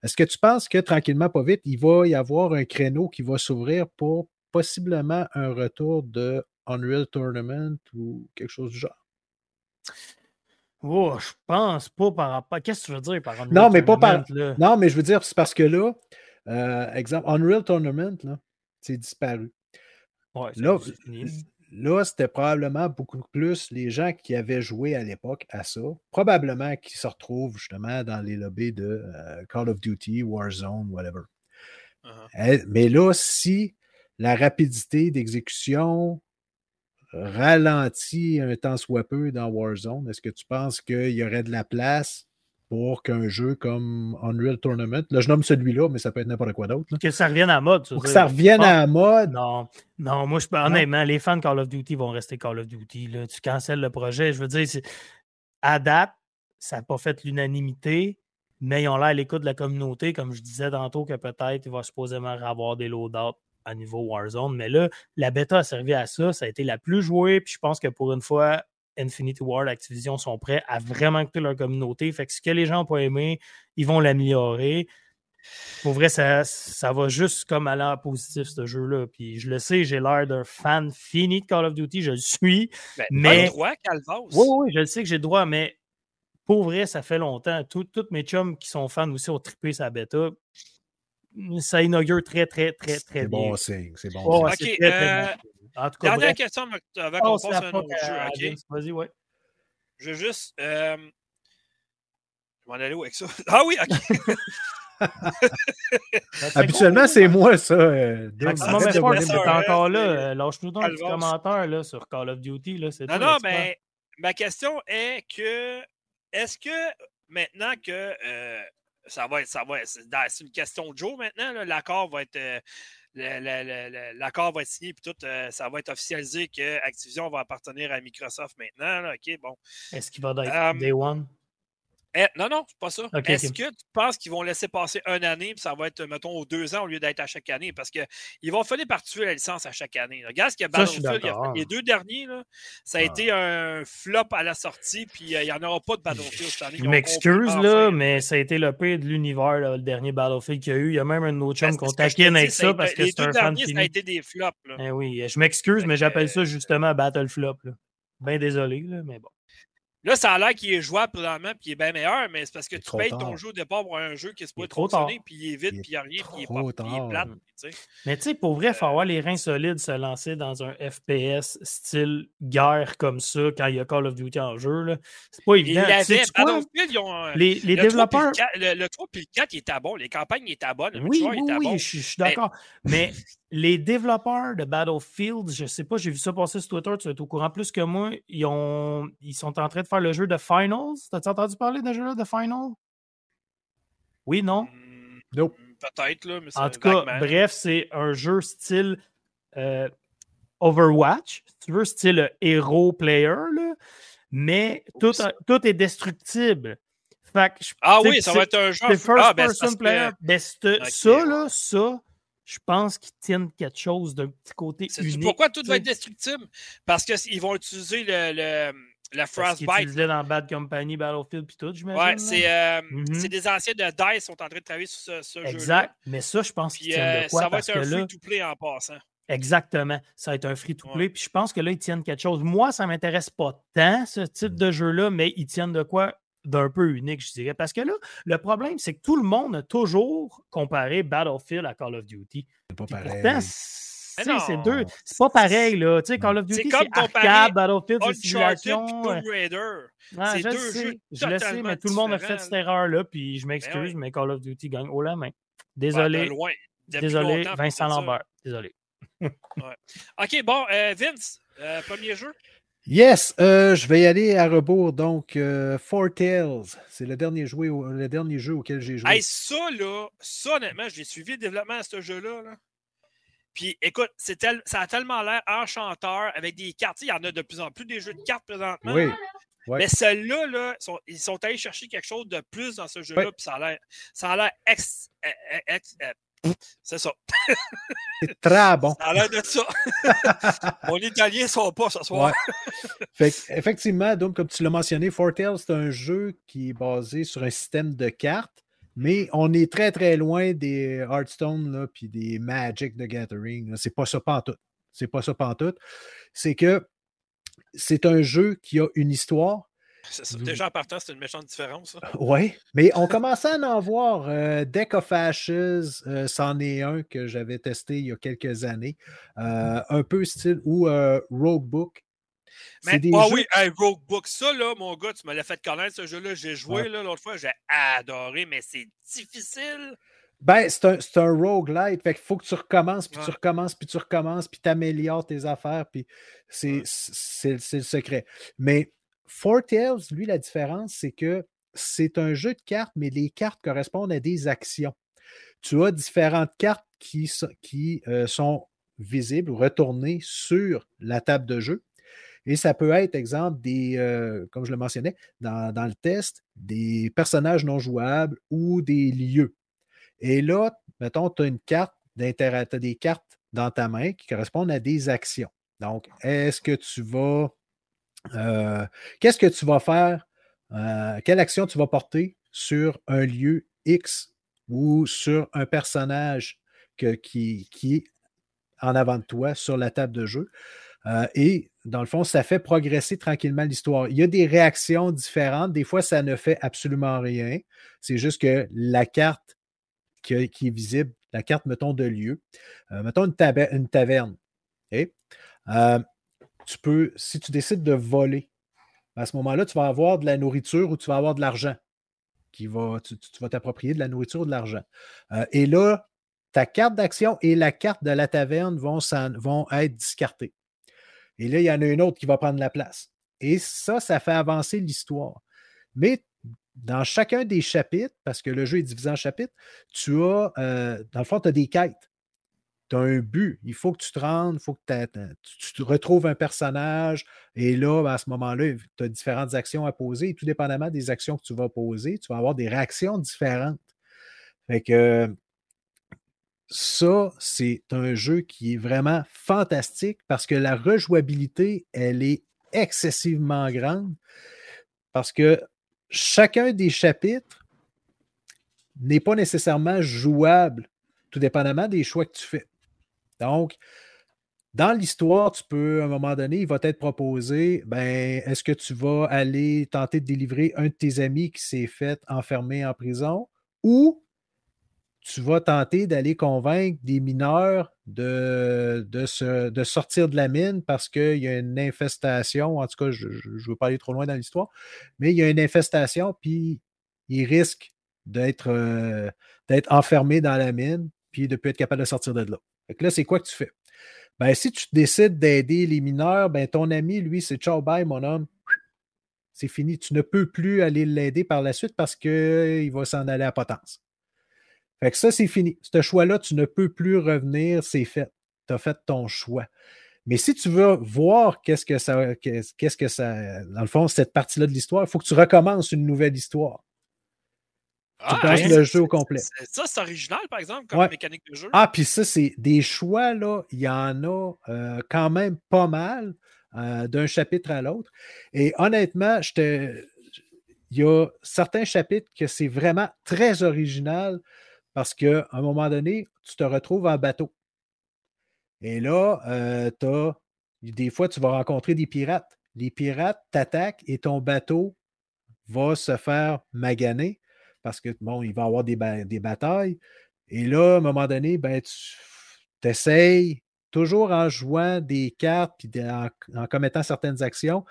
est-ce que tu penses que tranquillement, pas vite, il va y avoir un créneau qui va s'ouvrir pour possiblement un retour de Unreal Tournament ou quelque chose du genre? Oh, je pense pas par rapport. Qu'est-ce que tu veux dire par Unreal Non, mais pas par. Non, mais je veux dire, c'est parce que là, euh, exemple, Unreal Tournament, c'est disparu. là, c'était probablement beaucoup plus les gens qui avaient joué à l'époque à ça, probablement qui se retrouvent justement dans les lobbies de euh, Call of Duty, Warzone, whatever. Uh-huh. Eh, mais là, si la rapidité d'exécution ralentit un temps soit peu dans Warzone, est-ce que tu penses qu'il y aurait de la place pour qu'un jeu comme Unreal Tournament, là je nomme celui-là, mais ça peut être n'importe quoi d'autre. Que ça revienne à mode. Pour que ça revienne à la mode. Non, non, moi je honnêtement, les fans de Call of Duty vont rester Call of Duty. Là. Tu cancelles le projet. Je veux dire, à date, ça n'a pas fait l'unanimité, mais ils ont l'air à l'écoute de la communauté, comme je disais tantôt, que peut-être il va supposément avoir des loadouts à niveau Warzone. Mais là, la bêta a servi à ça. Ça a été la plus jouée. Puis je pense que pour une fois, Infinity Ward, Activision sont prêts à vraiment écouter leur communauté. Fait que ce que les gens n'ont pas aimé, ils vont l'améliorer. Pour vrai, ça, ça va juste comme aller en positif, ce jeu-là. Puis je le sais, j'ai l'air d'un fan fini de Call of Duty, je le suis. Ben, mais. droit, Oui, oui, je le sais que j'ai le droit, mais pour vrai, ça fait longtemps. Tous mes chums qui sont fans aussi ont trippé sa bêta. Ça inaugure très, très, très, très bien. C'est bon signe, c'est bon. OK. Euh, en tout cas, Dernière question avant qu'on passe à un autre jeu. Vas-y, ouais. Je veux juste. Euh... Je vais m'en aller où avec ça? Ah oui, OK. Habituellement, c'est moi, ça. Euh, Maximum Espoir, c'est encore là. Euh, lâche-nous donc un petit commentaire là, sur Call of Duty. Là, non, non, mais ma question est que est-ce que maintenant que euh, ça va être, ça va c'est une question de jour maintenant, l'accord va être euh, l'accord va être signé puis tout, euh, ça va être officialisé que Activision va appartenir à Microsoft maintenant. OK, bon. Est-ce qu'il va être Day One? Eh, non, non, c'est pas ça. Est-ce que tu penses qu'ils vont laisser passer une année, puis ça va être, mettons, aux deux ans au lieu d'être à chaque année? Parce qu'ils vont finir par tuer la licence à chaque année. Regarde ce qu'il y a Battlefield. les deux derniers, là, ça a ah. été un flop à la sortie, puis euh, il n'y en aura pas de Battlefield cette année. Je m'excuse, là, mais ça a été le pire de l'univers, le dernier Battlefield qu'il y a eu. Il y a même un autre chum qu'on taquine avec ça, parce que c'est un fan fini. Ça a été des flops. Là. Eh oui, je m'excuse, mais j'appelle ça justement Battle Flop. Bien désolé, là, mais bon. Là, ça a l'air qu'il est jouable présentement puis il est bien meilleur, mais c'est parce que tu payes ton jeu au départ pour un jeu qui se peut fonctionner, puis il est vite, puis il n'y a rien, puis il est, pas, il est plate. Mais tu sais, pour vrai, il faut avoir les reins solides, se lancer dans un FPS style guerre comme ça quand il y a Call of Duty en jeu. C'est pas évident. ils ont, les, les le développeurs. 3 le, 3 et le 4, il était bon. Les campagnes étaient bonnes. Le oui, oui, oui, je suis d'accord. Mais les développeurs de Battlefield, je sais pas, j'ai vu ça passer sur Twitter, tu es au courant plus que moi, ils, ont, ils sont en train de faire le jeu de Finals. T'as-tu entendu parler de jeu-là de Finals? Oui, non? Hmm, nope. Peut-être, là, mais En tout cas, bref, c'est un jeu style euh, Overwatch, si tu veux, style héros player, là, mais tout, tout est destructible. Fait que, ah oui, ça va être un jeu. C'est first ah, ben, person player. Ben, ça, là, ça, je pense qu'ils tiennent quelque chose d'un petit côté unique. Pourquoi tout va être destructible? Parce qu'ils vont utiliser le, le, la Frostbite. C'est utilisé dans Bad Company, Battlefield puis tout, j'imagine. Ouais, c'est euh, mm-hmm. des anciens de DICE qui sont en train de travailler sur ce, ce jeu. Exact. Mais ça, je pense qu'ils tiennent de euh, quoi? Ça va être un free-to-play en passant. Exactement. Ça va être un free-to-play. Puis je pense que là, ils tiennent quelque chose. Moi, ça ne m'intéresse pas tant, ce type de jeu-là, mais ils tiennent de quoi d'un peu unique, je dirais. Parce que là, le problème, c'est que tout le monde a toujours comparé Battlefield à Call of Duty. C'est pas pareil. Pourtant, c'est deux. C'est pas pareil, là. Tu sais, Call of Duty, c'est arcade, Battlefield, c'est simulation. Tomb Raider. c'est deux sais, jeux je le sais, mais tout le monde a fait cette erreur-là, puis je ben m'excuse, mais Call of Duty gagne haut la main. Désolé. Désolé, Vincent Lambert. Désolé. OK, bon, euh, Vince, euh, premier jeu? Yes, euh, je vais y aller à rebours. Donc, euh, Four Tales, c'est le dernier, jeu, le dernier jeu auquel j'ai joué. Hey, ça, là, ça, honnêtement, j'ai suivi le développement de ce jeu-là. Puis, écoute, tel, ça a tellement l'air enchanteur avec des cartes. Il y en a de plus en plus des jeux de cartes présentement. Oui. Mais ceux-là, là, ils sont allés chercher quelque chose de plus dans ce jeu-là. Puis ça a l'air, ça a l'air ex, ex, ex, c'est ça. C'est très bon. Ça a l'air de ça. Mon italien ne sont pas ce soir. effectivement, donc, comme tu l'as mentionné, Fortel, c'est un jeu qui est basé sur un système de cartes, mais on est très, très loin des Hearthstone puis des Magic de Gathering. C'est pas ça tout. C'est pas ça tout. C'est que c'est un jeu qui a une histoire, Déjà, en partant, c'est une méchante différence. Oui, mais on commençait à en voir. Euh, Deck of Ashes, euh, c'en est un que j'avais testé il y a quelques années. Euh, un peu style ou Roguebook. Mais, ah oui, Roguebook, ça, là, mon gars, tu me l'as fait connaître, ce jeu-là. J'ai joué l'autre fois, j'ai adoré, mais c'est difficile. Ben, c'est un, un roguelite. Fait qu'il faut que tu recommences, puis tu recommences, puis tu recommences, puis tu améliores tes affaires, puis c'est le secret. Mais Four Tales, lui, la différence, c'est que c'est un jeu de cartes, mais les cartes correspondent à des actions. Tu as différentes cartes qui, euh, sont visibles ou retournées sur la table de jeu. Et ça peut être, exemple, euh, comme je le mentionnais dans, le test, des personnages non jouables ou des lieux. Et là, mettons, tu as une carte d'intérêt, tu as des cartes dans ta main qui correspondent à des actions. Donc, est-ce que tu vas euh, qu'est-ce que tu vas faire? Euh, quelle action tu vas porter sur un lieu X ou sur un personnage qui, est en avant de toi sur la table de jeu? Euh, et dans le fond, ça fait progresser tranquillement l'histoire. Il y a des réactions différentes. Des fois, ça ne fait absolument rien. C'est juste que la carte qui, est visible, la carte, mettons, de lieu, mettons une, taverne tu peux, si tu décides de voler, à ce moment-là, tu vas avoir de la nourriture ou tu vas avoir de l'argent. Qui va, tu, vas t'approprier de la nourriture ou de l'argent. Euh, et là, ta carte d'action et la carte de la taverne vont, être discartées. Et là, il y en a une autre qui va prendre la place. Et ça, ça fait avancer l'histoire. Mais dans chacun des chapitres, parce que le jeu est divisé en chapitres, tu as, euh, dans le fond, tu as des quêtes tu as un but. Il faut que tu te rendes, il faut que tu, retrouves un personnage. Et là, ben, à ce moment-là, tu as différentes actions à poser. Et tout dépendamment des actions que tu vas poser, tu vas avoir des réactions différentes. Fait que ça, c'est un jeu qui est vraiment fantastique parce que la rejouabilité, elle est excessivement grande. Parce que chacun des chapitres n'est pas nécessairement jouable, tout dépendamment des choix que tu fais. Donc, dans l'histoire, tu peux, à un moment donné, il va t'être proposé, ben, est-ce que tu vas aller tenter de délivrer un de tes amis qui s'est fait enfermer en prison ou tu vas tenter d'aller convaincre des mineurs de, de, sortir de la mine parce qu'il y a une infestation? En tout cas, je ne veux pas aller trop loin dans l'histoire, mais il y a une infestation, puis ils risquent d'être euh, enfermés dans la mine, puis de ne plus être capable de sortir de là. Là, c'est quoi que tu fais? Ben, si tu décides d'aider les mineurs, ben, ton ami, lui, c'est ciao, bye, mon homme. C'est fini. Tu ne peux plus aller l'aider par la suite parce qu'il va s'en aller à potence. Fait que ça, c'est fini. Ce choix-là, tu ne peux plus revenir, c'est fait. Tu as fait ton choix. Mais si tu veux voir qu'est-ce que ça, qu'est-ce que ça, dans le fond, cette partie-là de l'histoire, il faut que tu recommences une nouvelle histoire. Tu ah, le jeu au complet. Ça, c'est original, par exemple, comme mécanique de jeu. Ah, puis ça, c'est des choix, là, il y en a euh, quand même pas mal euh, d'un chapitre à l'autre. Et honnêtement, il y a certains chapitres que c'est vraiment très original parce qu'à un moment donné, tu te retrouves en bateau. Et là, euh, as, des fois, tu vas rencontrer des pirates. Les pirates t'attaquent et ton bateau va se faire maganer parce que, bon, il va y avoir des, des, batailles. Et là, à un moment donné, ben, tu essayes, toujours en jouant des cartes et en, commettant certaines actions,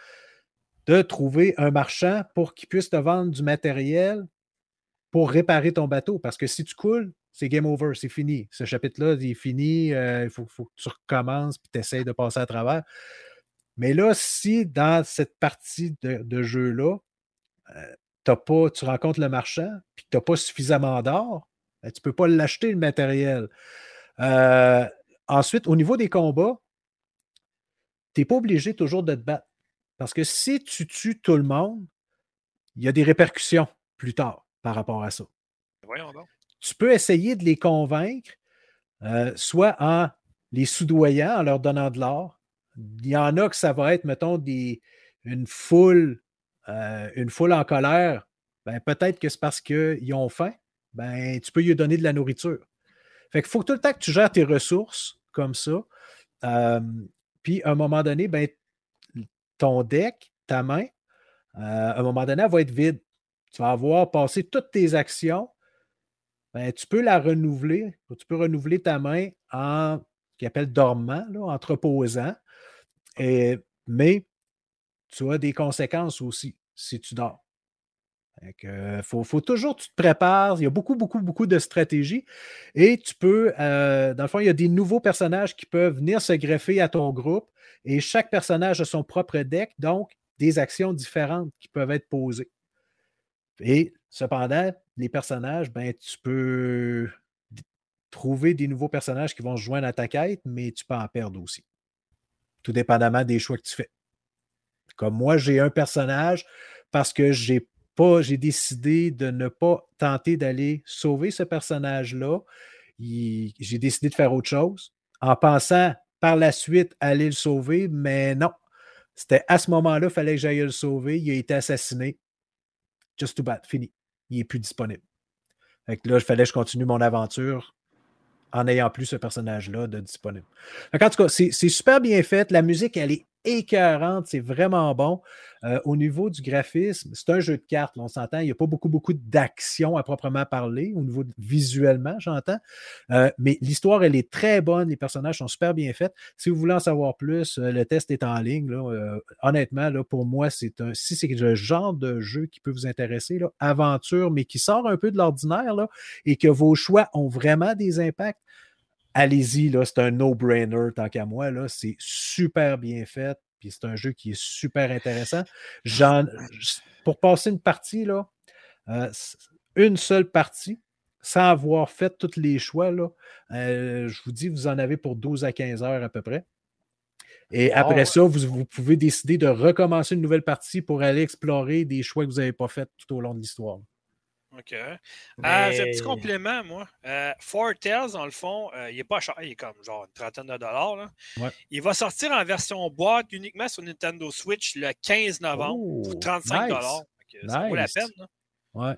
de trouver un marchand pour qu'il puisse te vendre du matériel pour réparer ton bateau. Parce que si tu coules, c'est game over, c'est fini. Ce chapitre-là, il est fini. Euh, il faut, que tu recommences et tu essayes de passer à travers. Mais là, si dans cette partie de, jeu-là, euh, pas, tu rencontres le marchand et tu n'as pas suffisamment d'or, ben, tu ne peux pas l'acheter, le matériel. Euh, ensuite, au niveau des combats, tu n'es pas obligé toujours de te battre. Parce que si tu tues tout le monde, il y a des répercussions plus tard par rapport à ça. Voyons donc tu peux essayer de les convaincre, euh, soit en les soudoyant, en leur donnant de l'or. Il y en a que ça va être, mettons, des, une, foule, euh, une foule en colère. Ben, peut-être que c'est parce qu'ils ont faim. Ben, tu peux lui donner de la nourriture. Fait qu'il faut tout le temps que tu gères tes ressources comme ça. Euh, puis, à un moment donné, ben, ton deck, ta main, à un moment donné, elle va être vide. Tu vas avoir passé toutes tes actions ben, tu peux la renouveler. Tu peux renouveler ta main en ce qu'on appelle dormant, là. Et, mais tu as des conséquences aussi si tu dors. Il faut, toujours tu te prépares. Il y a beaucoup, beaucoup, beaucoup de stratégies. Et tu peux, euh, dans le fond, il y a des nouveaux personnages qui peuvent venir se greffer à ton groupe. Et chaque personnage a son propre deck, donc des actions différentes qui peuvent être posées. Et cependant, les personnages, ben, tu peux trouver des nouveaux personnages qui vont se joindre à ta quête, mais tu peux en perdre aussi. Tout dépendamment des choix que tu fais. Comme moi, j'ai un personnage parce que j'ai décidé de ne pas tenter d'aller sauver ce personnage-là. J'ai décidé de faire autre chose en pensant par la suite aller le sauver, mais non. C'était à ce moment-là, il fallait que j'aille le sauver. Il a été assassiné. Just too bad, fini il n'est plus disponible. Là, il fallait que je continue mon aventure en n'ayant plus ce personnage-là de disponible. en tout cas, c'est super bien fait. La musique, elle est écœurante, c'est vraiment bon. Euh, au niveau du graphisme, c'est un jeu de cartes, on s'entend, il n'y a pas beaucoup, beaucoup d'action à proprement parler, au niveau visuellement, j'entends. Euh, mais l'histoire, elle est très bonne, les personnages sont super bien faits. Si vous voulez en savoir plus, euh, le test est en ligne. honnêtement, pour moi, c'est un, si c'est le genre de jeu qui peut vous intéresser, aventure, mais qui sort un peu de l'ordinaire et que vos choix ont vraiment des impacts, allez-y, c'est un no-brainer tant qu'à moi. C'est super bien fait. Puis c'est un jeu qui est super intéressant. pour passer une partie, là, euh, une seule partie, sans avoir fait tous les choix, là, euh, je vous dis, vous en avez pour 12 à 15 heures à peu près. Et après ça, vous, vous, pouvez décider de recommencer une nouvelle partie pour aller explorer des choix que vous n'avez pas faits tout au long de l'histoire. OK. Ah, j'ai un petit complément, moi. Euh, Four Tales, dans le fond, euh, il n'est pas cher. Il est comme genre une trentaine de dollars. Là. Il va sortir en version boîte uniquement sur Nintendo Switch le 15 novembre pour 35 dollars. Ça vaut la peine. Ouais.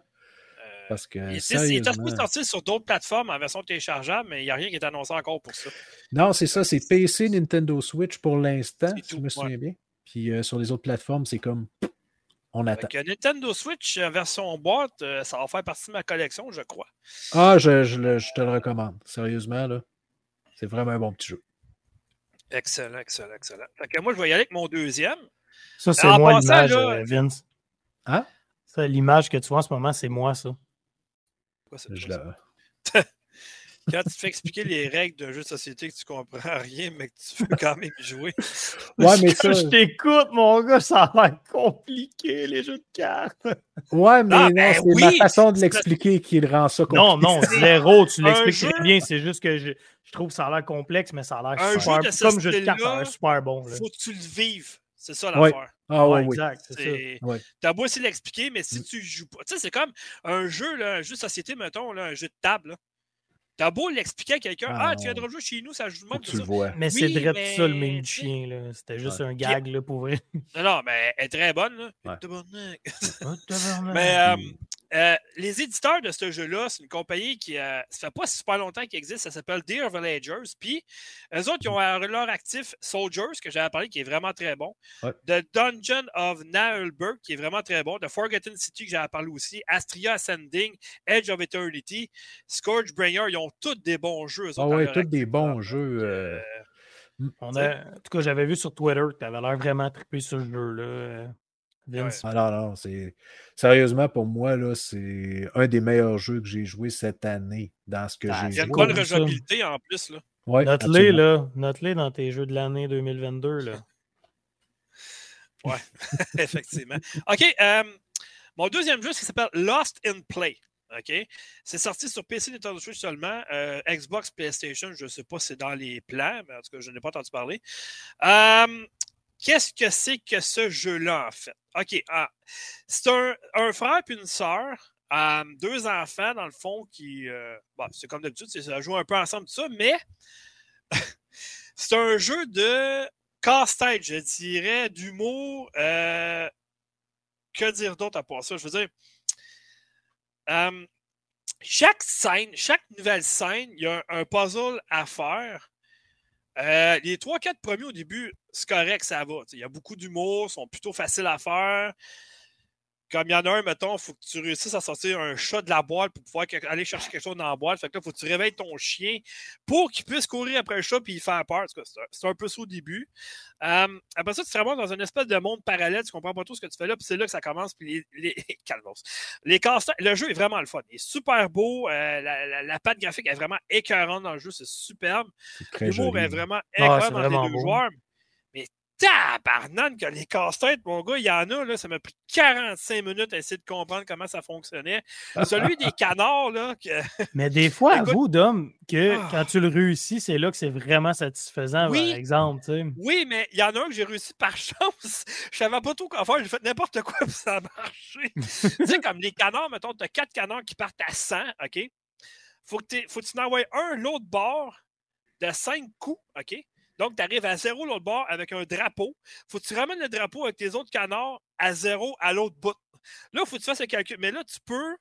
Parce que. Il, est pas sortir sur d'autres plateformes en version téléchargeable, mais il n'y a rien qui est annoncé encore pour ça. Non, c'est ça, c'est PC, Nintendo Switch pour l'instant, si je me souviens bien. Puis sur les autres plateformes, c'est comme. On attend. Nintendo Switch version boîte, ça va faire partie de ma collection, je crois. Ah, je, je te le recommande. Sérieusement, là. C'est vraiment un bon petit jeu. Excellent, excellent, excellent. Fait moi, je vais y aller avec mon deuxième. Ça, c'est moi l'image, euh, Vince. Hein? L'image que tu vois en ce moment, c'est moi, ça. Quoi, je l'ai. Quand tu te fais expliquer les règles d'un jeu de société que tu comprends rien, mais que tu veux quand même jouer. Ouais, mais ça... je t'écoute, mon gars, ça a l'air compliqué, les jeux de cartes. Ouais, mais ah, non, ben c'est ma façon de l'expliquer qui rend ça compliqué. Non, non, zéro, tu l'expliques très bien. C'est juste que je, je, trouve que ça a l'air complexe, mais ça a l'air super... Comme jeu de cartes, ça a l'air super bon. Il faut que tu le vives. C'est ça l'affaire. Ah ouais, exact, c'est ça. T'as beau essayer de l'expliquer, mais si mm. tu joues pas. Tu sais, c'est comme un jeu, là, un jeu de société, mettons, là, un jeu de table. Là. T'as beau l'expliquer à quelqu'un, ah, tu viens de rejouer chez nous, ça joue même. Tu le vois. Mais c'est direct ça le même chien, là. C'était juste un gag, là, pour vrai. Non, non, mais elle est très bonne, là. mais euh, euh, les éditeurs de ce jeu-là, c'est une compagnie qui, euh, ça fait pas super longtemps qu'elle existe, ça s'appelle Dear Villagers. Puis, eux autres, ils ont leur actif Soldiers, que j'avais parlé, qui est vraiment très bon. The Dungeon of Naelberg, qui est vraiment très bon. The Forgotten City, que j'avais parlé aussi. Astria Ascending, Edge of Eternity, Scourge Bringer, ils ont tous des bons jeux. Ah oui, tous des bons jeux. Euh, on a, en tout cas, j'avais vu sur Twitter que tu avais l'air vraiment trippé sur ce jeu-là. Ah non, non, c'est. Sérieusement, pour moi, là, c'est un des meilleurs jeux que j'ai joué cette année dans ce que ah, j'ai joué. Il y a une bonne rejouabilité en plus. Là? Ouais, Note-les, là. Note-les dans tes jeux de l'année 2022. Là. ouais, effectivement. OK. Euh, mon deuxième jeu, qui s'appelle Lost in Play. OK? C'est sorti sur PC Nintendo Switch seulement. Euh, Xbox, PlayStation, je ne sais pas si c'est dans les plans, mais en tout cas, je n'ai pas entendu parler. Euh, Qu'est-ce que c'est que ce jeu-là, en fait? OK. Ah, c'est un, frère et une sœur, euh, deux enfants, dans le fond, qui. Euh, bon, c'est comme d'habitude, ça joue un peu ensemble, tout ça, mais c'est un jeu de casse-tête, je dirais, d'humour. Euh, que dire d'autre à part ça? Je veux dire. chaque scène, chaque nouvelle scène, il y a un puzzle à faire. Euh, les 3-4 premiers au début, c'est correct, ça va. Il y a beaucoup d'humour, sont plutôt faciles à faire. Comme il y en a un, mettons, il faut que tu réussisses à sortir un chat de la boîte pour pouvoir aller chercher quelque chose dans la boîte. Fait que là, il faut que tu réveilles ton chien pour qu'il puisse courir après le chat et il faire peur. C'est un peu ça au début. Euh, après ça, tu te ramasses dans une espèce de monde parallèle. Tu comprends pas tout ce que tu fais là. Puis c'est là que ça commence. Puis les, les... les Le jeu est vraiment le fun. Il est super beau. Euh, la, la, patte graphique est vraiment écœurante dans le jeu. C'est superbe. L'humour est vraiment ah, écœurant dans les deux joueurs. Tabarnane que les casse-têtes, mon gars, il y en a, là, ça m'a pris 45 minutes à essayer de comprendre comment ça fonctionnait. Celui des canards, là. Mais des fois, avoue, Dom, que ah. quand tu le réussis, c'est là que c'est vraiment satisfaisant, par exemple. Oui, mais il y en a un que j'ai réussi par chance. Je savais pas tout quoi faire, j'ai fait n'importe quoi pour ça a marché. tu sais, comme les canards, mettons, tu as quatre canards qui partent à 100, OK? Faut que, faut que tu en envoies un l'autre bord de 5 coups, OK? Donc, tu arrives à zéro l'autre bord avec un drapeau. faut que tu ramènes le drapeau avec tes autres canards à zéro à l'autre bout. Là, il faut que tu fasses le calcul. Mais là, tu peux,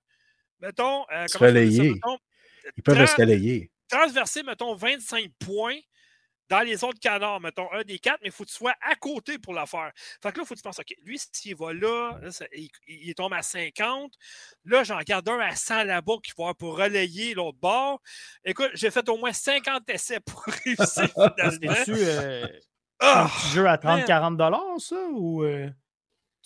mettons. Euh, Ils peuvent escalayer. Transverser, mettons, 25 points dans les autres canards, mettons un des quatre, mais il faut que tu sois à côté pour la faire. Fait que là, il faut que tu penses, OK, lui, s'il va là, il, tombe à 50. Là, j'en garde un à 100 là-bas qui va pour relayer l'autre bord. Écoute, j'ai fait au moins 50 essais pour réussir. Euh, ah, un petit jeu à 30-40 ça? Ou, euh?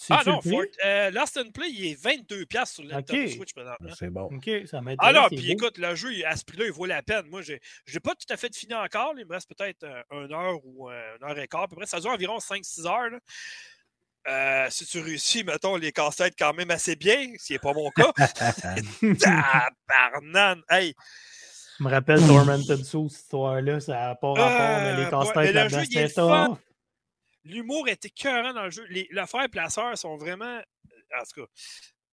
Ah non, euh, Last and Play, il est 22$ sur le okay. Switch maintenant. Ben, c'est bon. OK, ça m'intéresse. Alors, puis écoute, le jeu, à ce prix-là, il vaut la peine. Moi, je n'ai pas tout à fait fini encore. Il me reste peut-être euh, une heure ou euh, une heure et quart. À peu près. Ça dure environ 5-6 heures. Euh, si tu réussis, mettons, les casse-têtes quand même assez bien, ce qui n'est pas mon cas. Tabarnane! Hey! Je me rappelle Tormented Soul, cette histoire-là, ça n'a pas rapport, mais les casse-têtes là-dedans, c'était ça. L'humour est écœurant dans le jeu. Les, le frère et la sœur sont vraiment. En tout cas.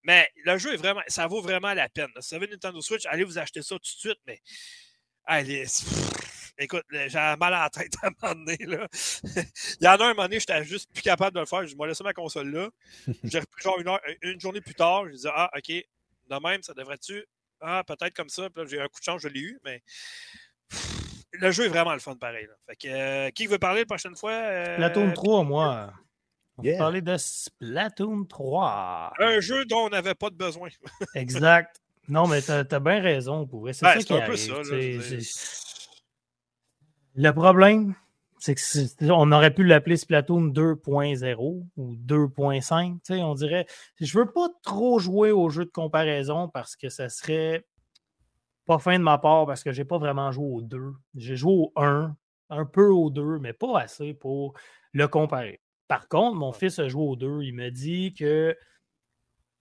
Mais le jeu est vraiment. Ça vaut vraiment la peine. Si vous avez Nintendo Switch, allez vous acheter ça tout de suite, mais. Allez. Écoute, j'ai mal à la tête à un moment donné. Là. Il y en a un moment donné, j'étais juste plus capable de le faire. Je m'ai laissé ma console là. J'ai repris genre une, heure, une journée plus tard. Je disais, ah, OK, De même, ça devrait-tu. Ah, peut-être comme ça. Puis j'ai un coup de chance, je l'ai eu, mais. Le jeu est vraiment le fun pareil. Fait que, euh, qui veut parler la prochaine fois? Euh, Splatoon 3, moi. On va parler de Splatoon 3. Un jeu dont on n'avait pas de besoin. exact. Non, mais t'as as, bien raison. Pour c'est ben, ça qui un peu ça. le problème, c'est qu'on aurait pu l'appeler Splatoon 2.0 ou 2.5. On dirait. Je veux pas trop jouer au jeu de comparaison parce que ça serait pas fin de ma part parce que j'ai pas vraiment joué au 2. J'ai joué au 1, un peu au 2, mais pas assez pour le comparer. Par contre, mon fils a joué au 2. Il me dit que,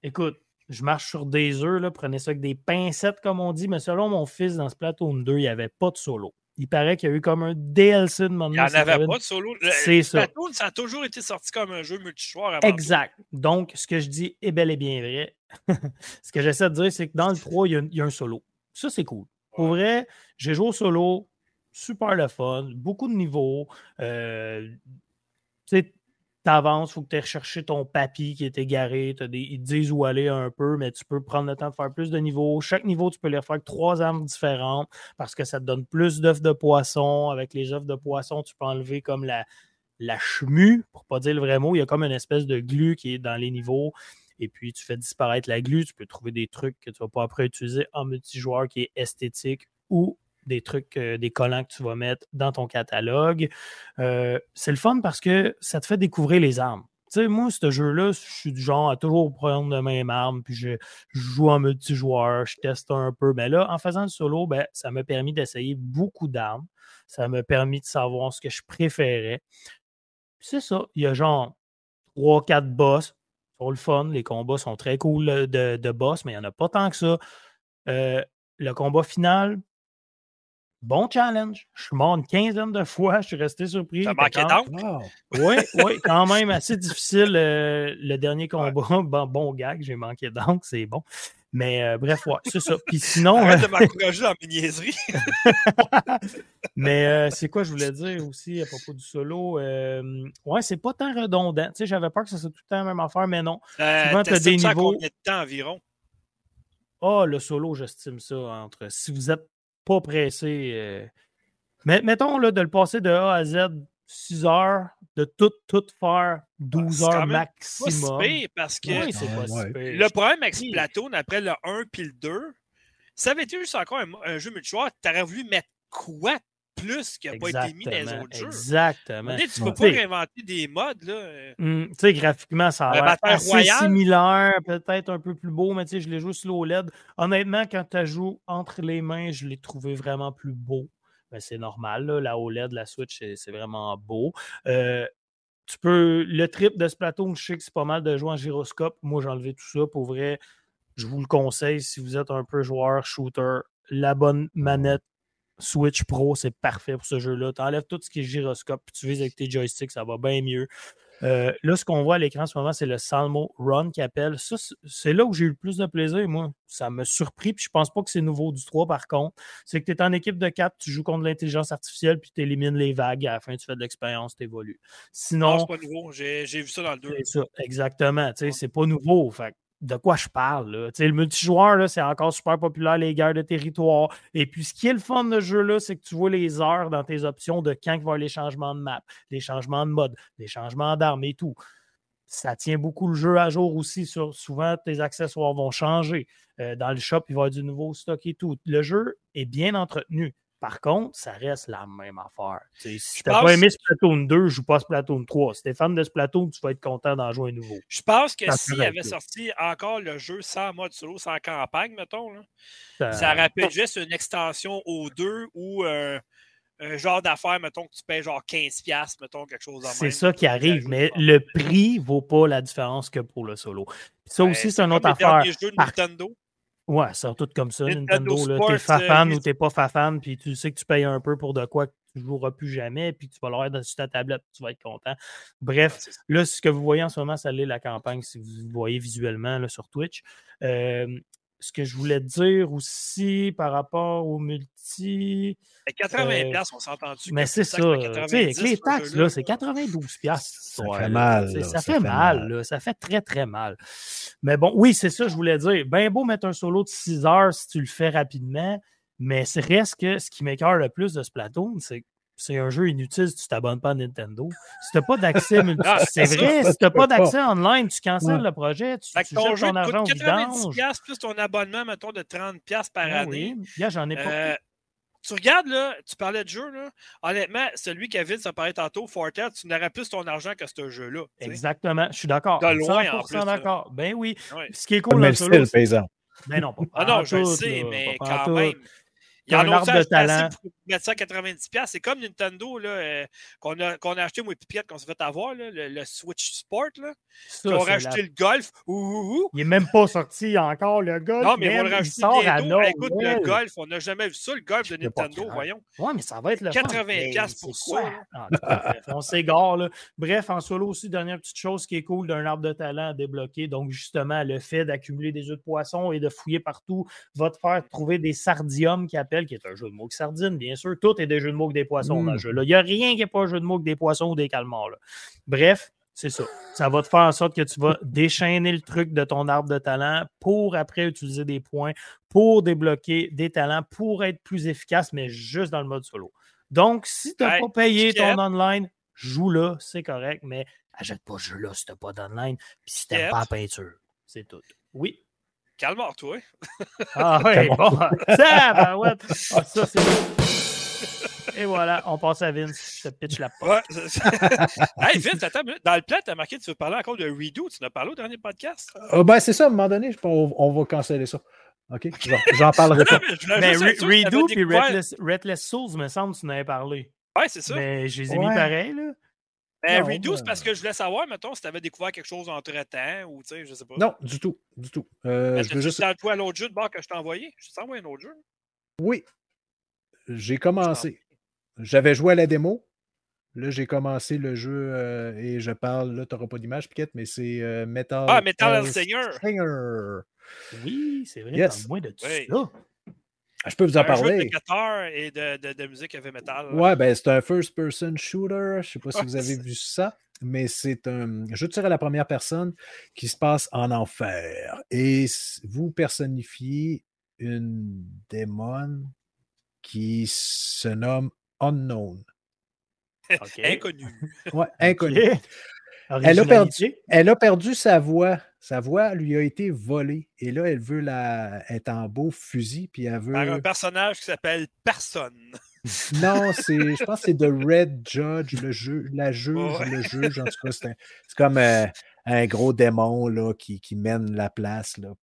écoute, je marche sur des œufs, là, prenez ça avec des pincettes, comme on dit, mais selon mon fils, dans Splatoon 2, il n'y avait pas de solo. Il paraît qu'il y a eu comme un DLC de moment. Il n'y en avait pas de solo. C'est ça. ça a toujours été sorti comme un jeu multijoueur. exact. Donc, ce que je dis est bel et bien vrai. ce que j'essaie de dire, c'est que dans le 3, il y a, un solo. Ça, c'est cool. Pour vrai, j'ai joué au solo, super le fun, beaucoup de niveaux. Euh, tu avances, il faut que tu aies recherché ton papy qui est égaré. Des, ils te disent où aller un peu, mais tu peux prendre le temps de faire plus de niveaux. Chaque niveau, tu peux les refaire avec trois armes différentes parce que ça te donne plus d'œufs de poisson. Avec les œufs de poisson, tu peux enlever comme la, la chemu, pour pas dire le vrai mot. Il y a comme une espèce de glu qui est dans les niveaux. Et puis, tu fais disparaître la glu. Tu peux trouver des trucs que tu vas pas après utiliser en multijoueur qui est esthétique ou des trucs, euh, des collants que tu vas mettre dans ton catalogue. Euh, c'est le fun parce que ça te fait découvrir les armes. Tu sais, moi, ce jeu-là, je suis du genre à toujours prendre la même arme, puis je, joue en multijoueur, je teste un peu. Mais là, en faisant le solo, ben, ça m'a permis d'essayer beaucoup d'armes. Ça m'a permis de savoir ce que je préférais. C'est ça. Il y a genre 3-4 boss. Pour le fun. Les combats sont très cool de, de boss, mais il n'y en a pas tant que ça. Euh, le combat final, Bon challenge. Je suis mort une quinzaine de fois. Je suis resté surpris. Ça manquait donc? Oui, oui, quand même assez difficile euh, le dernier combat. Bon, bon gag, j'ai manqué donc, c'est bon. Mais euh, bref, ouais, c'est ça. Puis sinon. Arrête de euh, m'encourager dans mes niaiseries. Mais c'est quoi je voulais dire aussi à propos du solo? ouais, c'est pas tant redondant. Tu sais, j'avais peur que ça soit tout le temps la même affaire, mais non. Souvent, tu as des niveaux. combien de temps environ? Ah, oh, le solo, j'estime ça entre. Si vous êtes pas pressé. Euh. Mais, mettons là, de le passer de A à Z 6 heures, de tout, tout faire 12 heures maximum. C'est parce que le problème avec Splatoon, après le 1 puis le 2, ça avait été juste encore un, jeu multijoueur, tu aurais voulu mettre quoi plus qui n'a pas été mis dans les autres jeux? Exactement. Tu ne peux pas réinventer des modes. Là. Mmh, tu sais, graphiquement, ça a l'air assez similaire, peut-être un peu plus beau, mais tu sais, je l'ai joué sur l'OLED. Honnêtement, quand tu joué entre les mains, je l'ai trouvé vraiment plus beau. Ben, c'est normal, la OLED, la Switch, c'est vraiment beau. Euh, tu peux. Le trip de Splatoon, je sais que c'est pas mal de jouer en gyroscope. Moi, j'ai enlevé tout ça. Pour vrai, je vous le conseille si vous êtes un peu joueur, shooter, la bonne manette Switch Pro, c'est parfait pour ce jeu-là. Tu enlèves tout ce qui est gyroscope, puis tu vises avec tes joysticks, ça va bien mieux. Euh, là, ce qu'on voit à l'écran en ce moment, c'est le Salmo Run qui appelle. Ça, c'est là où j'ai eu le plus de plaisir, moi. Ça m'a surpris, puis je pense pas que c'est nouveau du 3, par contre. C'est que tu es en équipe de 4, tu joues contre l'intelligence artificielle, puis tu élimines les vagues. À la fin, tu fais de l'expérience, tu évolues. Sinon. c'est pas nouveau. J'ai, vu ça dans le 2. C'est ça, exactement. C'est pas nouveau. Fait de quoi je parle. Là. Le multijoueur, c'est encore super populaire, les guerres de territoire. Et puis, ce qui est le fun de ce jeu-là, c'est que tu vois les heures dans tes options de quand il va les changements de map, les changements de mode, les changements d'armes et tout. Ça tient beaucoup le jeu à jour aussi. Souvent, tes accessoires vont changer. Euh, dans le shop, il va y avoir du nouveau stock et tout. Le jeu est bien entretenu. Par contre, ça reste la même affaire. si tu n'as pas aimé Splatoon 2, je joue pas Splatoon 3. Si tu es fan de Splatoon, tu vas être content d'en jouer un nouveau. Je pense que s'il avait sorti encore le jeu sans mode solo, sans campagne, mettons, ça... pu juste une extension au 2 ou euh, un genre d'affaire, mettons, que tu payes genre 15$, mettons, quelque chose en C'est ça qui arrive, mais le prix vaut pas la différence que pour le solo. ça aussi, c'est une autre affaire. Jeux de Nintendo. Ouais, c'est tout comme ça. Nintendo, Nintendo t'es fafan euh, ou t'es pas fafan, puis tu sais que tu payes un peu pour de quoi que tu joueras plus jamais, puis tu vas l'avoir sur ta tablette, tu vas être content. Bref, là, ce que vous voyez en ce moment, ça l'est la campagne, si vous voyez visuellement là, sur Twitch. Euh, ce que je voulais dire aussi par rapport au multi. 80$, euh, on s'entend dessus. Mais c'est ça. Avec les taxes, là, c'est 92$. Ça fait mal. ça, fait, mal. ça fait très, très mal. Mais bon, oui, c'est ça, je voulais dire. Ben beau mettre un solo de 6 heures si tu le fais rapidement, mais c'est reste que ce qui m'écœure le plus de ce plateau, c'est c'est un jeu inutile si tu t'abonnes pas à Nintendo. Si tu n'as pas d'accès ah, c'est vrai, si tu n'as pas d'accès online, tu cancelles le projet, tu, tu ton jettes ton argent coûte 90$ plus ton abonnement, mettons, de 30$ par ah année. Oui, j'en ai pas. Euh, tu regardes, là, tu parlais de jeu, là. Honnêtement, celui qui a vite, ça parlait tantôt, Fortnite, tu n'aurais plus ton argent que ce jeu-là. Exactement, je suis d'accord. De loin, en plus. d'accord. Ben oui. Ce qui est cool, le style, paysan. Ben non, pas. Ah non, je le sais, mais quand même. Il y a un arbre de talent. Pour mettre ça à 90$. C'est comme Nintendo là, euh, qu'on, a, qu'on a acheté, moi et qu'on s'est fait avoir, là, le, Switch Sport. Là. Ça, on a racheté le Golf. Ouh, Il n'est même pas sorti encore, le Golf. Non, mais on bientôt. Écoute, le Golf, on n'a jamais vu ça, le Golf de Nintendo, voyons. Ouais, mais ça va être le 80$ pour quoi? Ah, on s'égare. Là. Bref, en solo aussi, dernière petite chose qui est cool d'un arbre de talent à débloquer. Donc, justement, le fait d'accumuler des œufs de poisson et de fouiller partout va te faire trouver des sardiums qui appellent qui est un jeu de mots que sardine, bien sûr. Tout est des jeux de mots que des poissons dans le hmm. jeu. Il n'y a rien qui n'est pas un jeu de mots que des poissons ou des calmars. Bref, c'est ça. Ça va te faire en sorte que tu vas déchaîner le truc de ton arbre de talent pour après utiliser des points, pour débloquer des talents, pour être plus efficace, mais juste dans le mode solo. Donc, si tu n'as pas payé ton online, joue là, c'est correct, mais achète pas ce jeu-là si tu n'as pas d'online, puis si tu n'aimes pas la peinture. C'est tout. Oui. Calme-toi. Ah oui, bon. Ça, ben ouais. Ah, ça, c'est Et voilà, on passe à Vince. Je te pitch la porte. Ouais, hey, Vince, attends, dans le plan, tu as marqué que tu veux parler encore de Redo. Tu n'as parlé au dernier podcast? Oh, ben, c'est ça, à un moment donné, on, on va canceller ça. OK? J'en parlerai pas. mais, Redo et Redless, Souls, me semble, tu en avais parlé. Ouais, c'est ça. Mais je les ai mis pareil, là. Ben, Redo, c'est parce que je voulais savoir, mettons, si tu avais découvert quelque chose entre-temps ou, tu sais, je sais pas. Non, du tout, du tout. Euh, ben, je veux juste... toi l'autre jeu de bord que je t'ai envoyé? Je t'ai envoyé un autre jeu? Oui. J'ai commencé. J'avais joué à la démo. Là, j'ai commencé le jeu euh, et je parle, là, tu n'auras pas d'image, Piquette, mais c'est euh, Metal... Ah, Metal Singer! Oui, c'est vrai, yes. moins de tout ça. Je peux vous en parler. Jeu de guitare et de, de, de, musique heavy metal. Ouais, ben c'est un first-person shooter. Je ne sais pas si vous avez vu ça, mais c'est un jeu de tir à la première personne qui se passe en enfer. Et vous personnifiez une démon qui se nomme Unknown. Inconnu. Ouais, inconnu. Elle a, perdu, elle a perdu sa voix sa voix lui a été volée et là, elle veut la, être en beau fusil. Puis elle veut... Par un personnage qui s'appelle Personne. Non, c'est, je pense que c'est The Red Judge, le jeu, la juge, le juge. En tout cas, c'est, comme euh, un gros démon là, qui, qui mène la place. Là,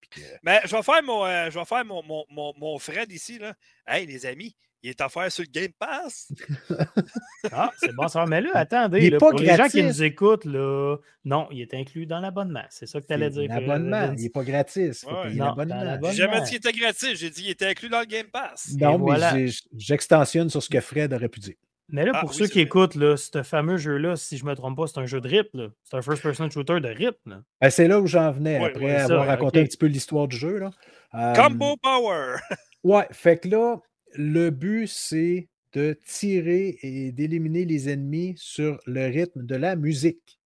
Mais je vais faire mon, euh, je vais faire mon, mon, mon, mon Fred ici. Là. Hey, les amis, il est offert sur le Game Pass. ah, c'est bon ça. Mais là, attendez, il pour les gens qui nous écoutent, là, non, il est inclus dans l'abonnement. C'est ça que tu allais dire. L'abonnement, il n'est pas gratis. L'abonnement. J'ai jamais dit qu'il était gratis. J'ai dit qu'il était inclus dans le Game Pass. Non, mais j'extensionne sur ce que Fred aurait pu dire. Mais là, ah pour ceux qui écoutent, là, ce fameux jeu-là, si je ne me trompe pas, c'est un jeu de rip. C'est un first-person shooter de rip. Ben, c'est là où j'en venais après avoir raconté un petit peu l'histoire du jeu. Là. Combo Power! ouais, fait que là, le but, c'est de tirer et d'éliminer les ennemis sur le rythme de la musique.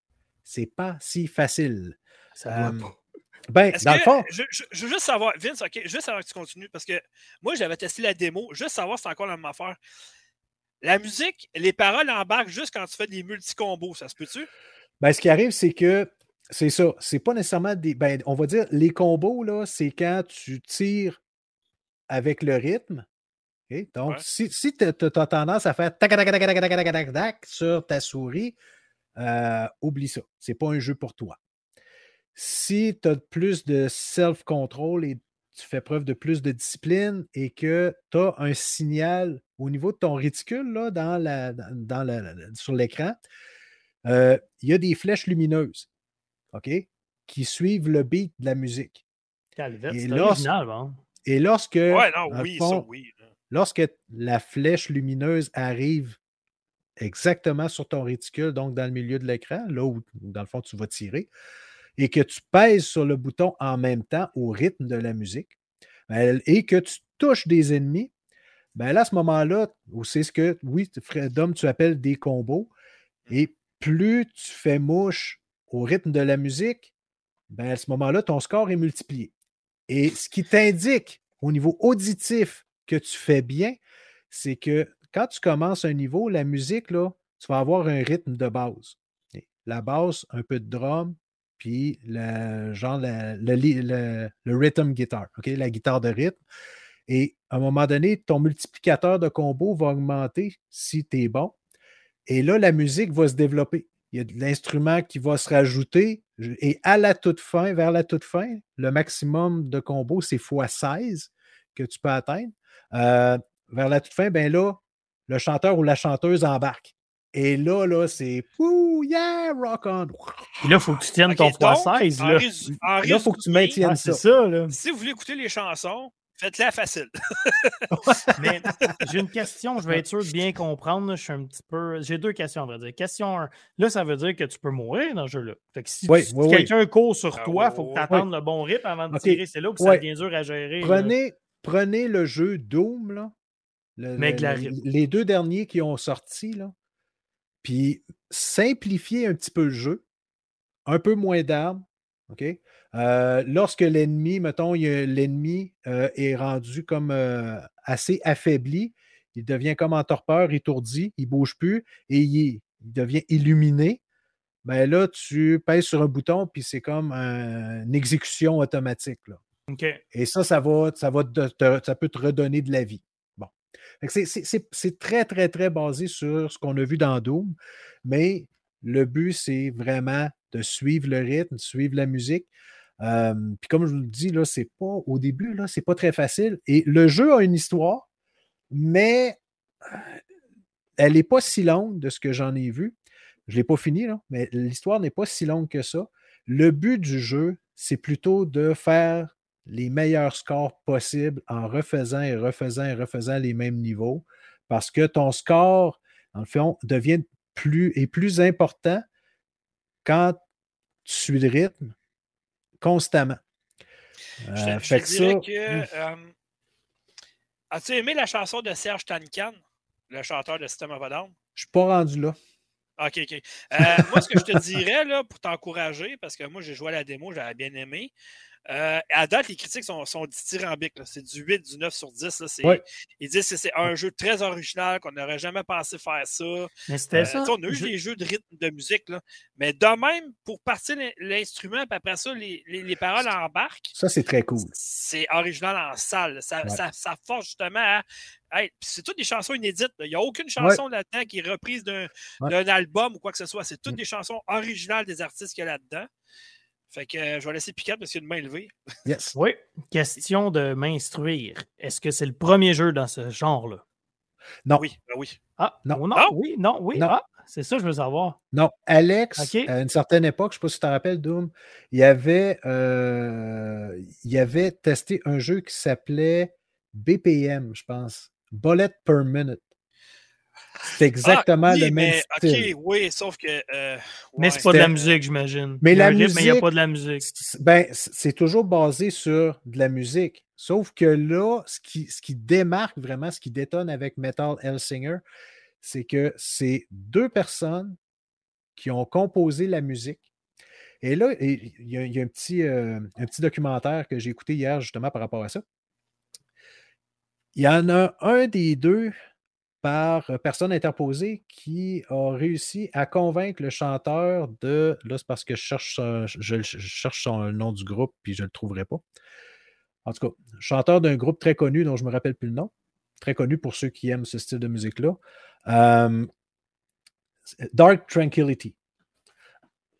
C'est pas si facile. Ça Ben, dans le fond. Je, veux juste savoir, Vince, OK, juste savoir que tu continues, parce que moi, j'avais testé la démo, juste savoir si c'est encore la même affaire. La musique, les paroles embarquent juste quand tu fais des multi-combos, ça se peut-tu? Ben, ce qui arrive, c'est que c'est ça. C'est pas nécessairement des. Ben, on va dire, les combos, là, c'est quand tu tires avec le rythme donc, si, tu as, tendance à faire tac, tac, tac, tac, tac, tac, tac, sur ta souris, euh, oublie ça. Ce n'est pas un jeu pour toi. Si tu as plus de self-control et tu fais preuve de plus de discipline et que tu as un signal au niveau de ton réticule là, dans la, dans la, sur l'écran, euh, il y a des flèches lumineuses OK, qui suivent le beat de la musique. et, original, et lorsque. Ouais, non, oui, ça, oui. Lorsque la flèche lumineuse arrive exactement sur ton réticule, donc dans le milieu de l'écran, là où, dans le fond, tu vas tirer, et que tu pèses sur le bouton en même temps au rythme de la musique, ben, et que tu touches des ennemis, ben là, à ce moment-là, c'est ce que, oui, Dom, tu appelles des combos. Et plus tu fais mouche au rythme de la musique, ben à ce moment-là, ton score est multiplié. Et ce qui t'indique au niveau auditif que tu fais bien, c'est que quand tu commences un niveau, la musique, là, tu vas avoir un rythme de base. La base, un peu de drum, puis le, genre le, le, rhythm guitar, la guitare de rythme. Et à un moment donné, ton multiplicateur de combo va augmenter si tu es bon. Et là, la musique va se développer. Il y a de l'instrument qui va se rajouter. Et à la toute fin, vers la toute fin, le maximum de combos, c'est x16 que tu peux atteindre. Euh, vers la toute fin, ben là, le chanteur ou la chanteuse embarque. Et là, là, c'est Ouh, yeah, rock on. Et là, il faut que tu tiennes ton x16. Là, il faut que tu maintiennes ça. ça Si vous voulez écouter les chansons, Faites-la facile. Mais j'ai une question, je vais être sûr de bien comprendre. Je suis un petit peu. J'ai deux questions, à vrai dire. Question 1. Là, ça veut dire que tu peux mourir dans ce jeu-là. Fait que si, quelqu'un court sur ah, toi, il faut que tu attendes le bon rythme avant de tirer. C'est là que ça devient dur à gérer. Prenez, prenez le jeu Doom, là. les deux derniers qui ont sorti, là. Puis simplifiez un petit peu le jeu. Un peu moins d'armes. OK? Euh, lorsque l'ennemi, mettons, l'ennemi euh, est rendu comme euh, assez affaibli, il devient comme en torpeur, étourdi, il ne bouge plus et il, devient illuminé. Ben là, tu pèses sur un bouton, puis c'est comme une exécution automatique. Là. Et ça, ça va, ça va ça peut te redonner de la vie. Bon. C'est très, très, très basé sur ce qu'on a vu dans Doom, mais le but, c'est vraiment de suivre le rythme, de suivre la musique puis comme je vous le dis, là, c'est pas au début, là, c'est pas très facile. Et le jeu a une histoire, mais elle n'est pas si longue de ce que j'en ai vu. Je ne l'ai pas fini, là, mais l'histoire n'est pas si longue que ça. Le but du jeu, c'est plutôt de faire les meilleurs scores possibles en refaisant et refaisant et refaisant les mêmes niveaux. Parce que ton score, en fait, devient plus et plus important quand tu suis le rythme constamment. je, te, euh, dirais que. Euh, as-tu aimé la chanson de Serge Tankan, le chanteur de System of a Down? Je suis pas rendu là. OK, OK. Euh, moi, ce que je te dirais, là, pour t'encourager, parce que moi, j'ai joué à la démo, j'avais bien aimé. Euh, à date, les critiques sont, sont dithyrambiques. C'est du 8, du 9 sur 10. Ils disent que c'est un jeu très original, qu'on n'aurait jamais pensé faire ça. Mais c'était euh, ça. On a eu des jeux de rythme de musique. Là. Mais de même, pour partir l'instrument, puis après ça, les, les, paroles embarquent. Ça, c'est très cool. C'est original en salle. Ça, ça, ça, force justement à. c'est toutes des chansons inédites. Il n'y a aucune chanson là-dedans qui est reprise d'un album ou quoi que ce soit. C'est toutes mm. des chansons originales des artistes qu'il y a là-dedans. Fait que euh, je vais laisser Picat parce qu'il y a une main levée. Yes. Oui. Question de m'instruire. Est-ce que c'est le premier jeu dans ce genre-là? Non. Oui, ben oui. Ah, non. non. Oui, non, oui. Ah, c'est ça, je veux savoir. Non, Alex, à une certaine époque, je ne sais pas si tu te rappelles, Doom, il avait, euh, il avait testé un jeu qui s'appelait BPM, je pense. Bullet per Minute. C'est exactement ah, le même style. OK, oui, sauf que. Euh, mais c'est pas de la musique, j'imagine. Mais la musique. Mais il n'y a pas de la musique. Ben, c'est toujours basé sur de la musique. Sauf que là, ce qui, ce qui démarque vraiment, ce qui détonne avec Metal Hellsinger, c'est que c'est deux personnes qui ont composé la musique. Et là, il y, a, un, petit, euh, un petit documentaire que j'ai écouté hier justement par rapport à ça. Il y en a un des deux par euh, personne interposée qui a réussi à convaincre le chanteur de. Là, c'est parce que je cherche, son nom du groupe puis je ne le trouverai pas. En tout cas, chanteur d'un groupe très connu dont je ne me rappelle plus le nom. Très connu pour ceux qui aiment ce style de musique-là. Dark Tranquility.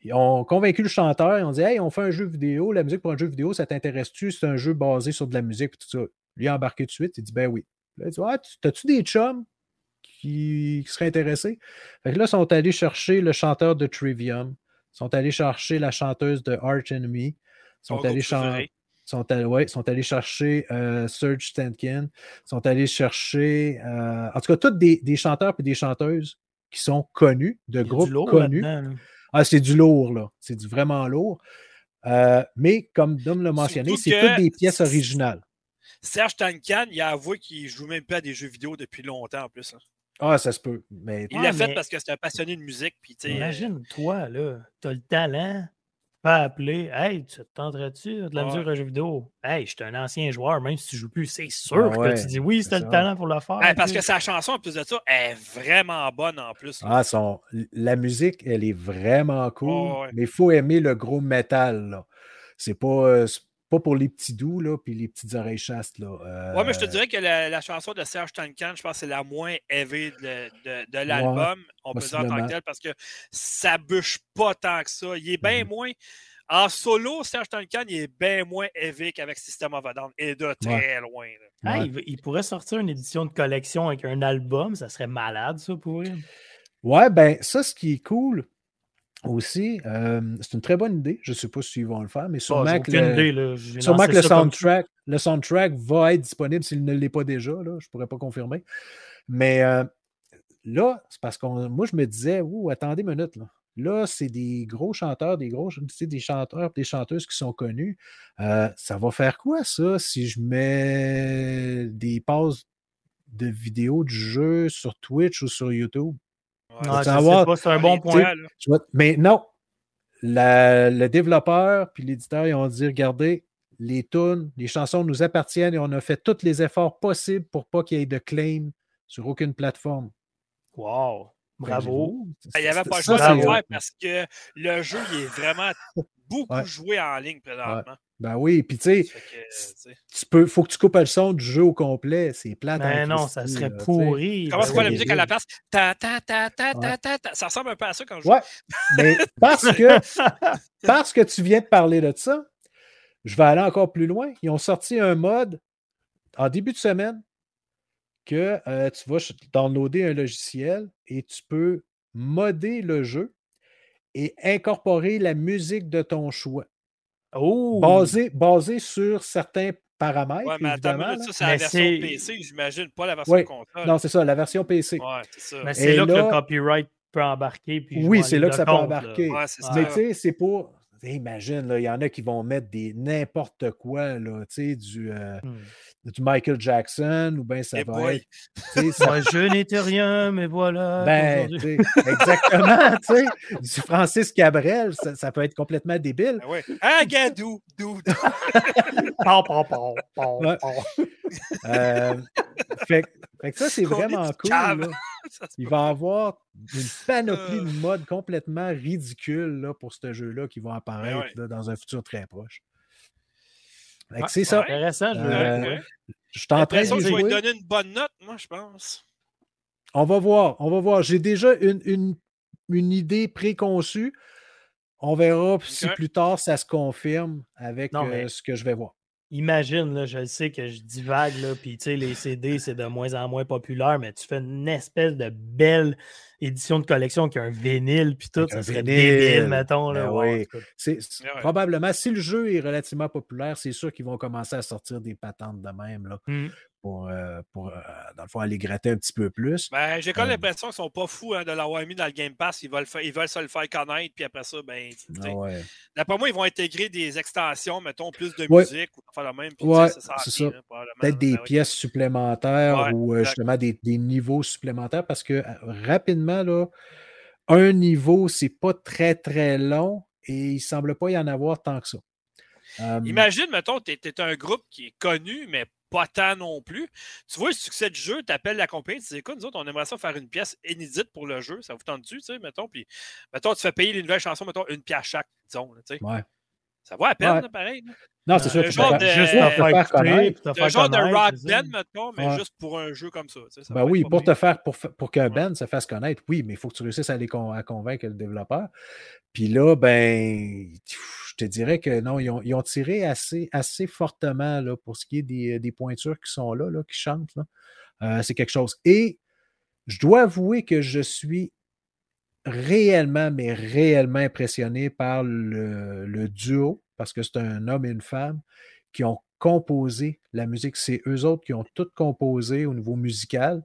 Ils ont convaincu le chanteur, ils ont dit Hey, on fait un jeu vidéo, la musique pour un jeu vidéo, ça t'intéresse-tu? C'est un jeu basé sur de la musique, tout ça. Lui a embarqué tout de suite, il dit Ben oui. Là, il dit ah, T'as-tu des chums? Qui, seraient intéressés. Fait que là, ils sont allés chercher le chanteur de Trivium, ils sont allés chercher la chanteuse de Arch Enemy, sont allés. Sont, allés, sont allés chercher euh, Serge Stankin, sont allés chercher, euh, en tout cas, tous des, chanteurs et des chanteuses qui sont connus, de groupes connus. Ah, c'est du lourd, là. C'est du vraiment lourd. Euh, mais comme Dom l'a mentionné, c'est toutes des pièces originales. Serge Tankan, il a avoué qu'il joue même pas à des jeux vidéo depuis longtemps en plus. Hein. Ah, ça se peut. Mais... Il l'a fait parce que c'est un passionné de musique. Puis, Imagine, toi, là, tu as le talent, pas appeler. Hey, tu te tenterais-tu de la musique à jeux vidéo? Hey, je suis un ancien joueur, même si tu joues plus, c'est sûr que tu dis oui, c'est le talent pour le faire. parce que sa chanson, en plus de ça, est vraiment bonne en plus. Ah, son... la musique, elle est vraiment cool, mais il faut aimer le gros métal. C'est pas, euh, pas pour les petits doux, là, puis les petites oreilles chastes, là. Ouais, mais je te euh, dirais que la, chanson de Serge Tankan, je pense que c'est la moins heavy de, l'album. on peut dire en tant que tel, parce que ça bûche pas tant que ça. Il est bien mm-hmm. moins. En solo, Serge Tankan, il est bien moins heavy qu'avec System of a Down, et de très loin. Ah, il, pourrait sortir une édition de collection avec un album, ça serait malade, ça, pour lui. Ouais, ben, ça, ce qui est cool, aussi, c'est une très bonne idée. Je ne sais pas s'ils vont le faire, mais sûrement que, le, le, soundtrack, le soundtrack va être disponible s'il ne l'est pas déjà. Là, je ne pourrais pas confirmer. Mais là, c'est parce que moi, je me disais, attendez une minute. Là, là c'est des gros chanteurs, des gros des chanteurs, des chanteuses qui sont connus. ça va faire quoi, ça, si je mets des pauses de vidéos du jeu sur Twitch ou sur YouTube? C'est un bon point. mais non, le développeur puis l'éditeur, ils ont dit regardez, les tunes, les chansons nous appartiennent et on a fait tous les efforts possibles pour pas qu'il y ait de claim sur aucune plateforme. Wow! Ben, Bravo! Il n'y avait pas le choix de le faire parce que le jeu il est vraiment beaucoup joué en ligne présentement. Ben oui, puis tu sais, il faut que tu coupes le son du jeu au complet. C'est plate. Ben non, ça serait pourri. Comment c'est quoi la musique à la place? Ta, ta, ta, ta, ta, ta, ta. Ça ressemble un peu à ça quand je joue. Ouais, mais parce que, parce que tu viens de parler de ça, je vais aller encore plus loin. Ils ont sorti un mode en début de semaine que euh, tu vas downloader un logiciel et tu peux modder le jeu et incorporer la musique de ton choix. Oh! Basé, sur certains paramètres. Oui, mais attends, ça, c'est la version PC, j'imagine, pas la version console. Non, c'est ça, la version PC. Ouais, c'est ça. Mais c'est là, que le copyright peut embarquer. Puis oui, c'est là que ça peut embarquer. mais tu sais, c'est pour. Imagine, il y en a qui vont mettre des n'importe quoi, là, du. Euh, hmm du Michael Jackson ou bien ça va être. Moi, je n'étais rien, mais voilà. Ben, exactement, tu sais. Du Francis Cabrel, ça, peut être complètement débile. Ben ouais. Ah, gadou, dou, dou. euh, fait, fait, que ça, c'est vraiment cool. Là. Il va y avoir une panoplie de euh. modes complètement ridicules là, pour ce jeu-là qui va ben apparaître dans un futur très proche c'est ça. Intéressant. Je, euh, je suis en train de jouer. Je vais donner une bonne note, moi, je pense. On va voir. On va voir. J'ai déjà une, une, une idée préconçue. On verra si plus tard ça se confirme avec euh, ce que je vais voir. Imagine, là, je sais que je divague, là, puis tu sais, les CD, c'est de moins en moins populaire, mais tu fais une espèce de belle édition de collection qui a un vinyle, puis tout, ça serait débile, mettons. Là, ben c'est, Probablement, si le jeu est relativement populaire, c'est sûr qu'ils vont commencer à sortir des patentes de même. Là. Mmh pour, euh, pour euh, dans le fond, aller gratter un petit peu plus. Ben, j'ai quand même euh, l'impression qu'ils sont pas fous hein, de l'avoir mis dans le Game Pass. Ils veulent, ils veulent se le faire connaître, puis après ça, ben, ah d'après moi, ils vont intégrer des extensions, mettons, plus de musique ou faire la même. c'est ça. Peut-être des ben pièces supplémentaires ou justement des, des, niveaux supplémentaires parce que rapidement, là, un niveau, c'est pas très, très long et il semble pas y en avoir tant que ça. Imagine, mettons, tu es, un groupe qui est connu, mais pas tant non plus. Tu vois le succès du jeu, tu appelles la compagnie, tu dis écoute, nous autres, on aimerait ça faire une pièce inédite pour le jeu, ça vous tente-tu, tu sais, mettons, puis mettons, tu fais payer les nouvelles chansons, mettons, une pièce chaque, disons, tu sais. Ouais. Ça va à peine, pareil. Non, c'est sûr. Genre de, juste pour faire connaître. Un genre de rock band, mettons, mais juste pour un jeu comme ça. ça ben oui, pour te faire, pour, pour qu'un band se fasse connaître, oui, mais il faut que tu réussisses à, aller à convaincre le développeur. Puis là, ben, je te dirais que non, ils ont, ils ont tiré assez, assez fortement là, pour ce qui est des, des pointures qui sont là, là qui chantent. Là. Euh, c'est quelque chose. Et je dois avouer que je suis réellement, mais réellement impressionné par le, duo parce que c'est un homme et une femme qui ont composé la musique. C'est eux autres qui ont tout composé au niveau musical.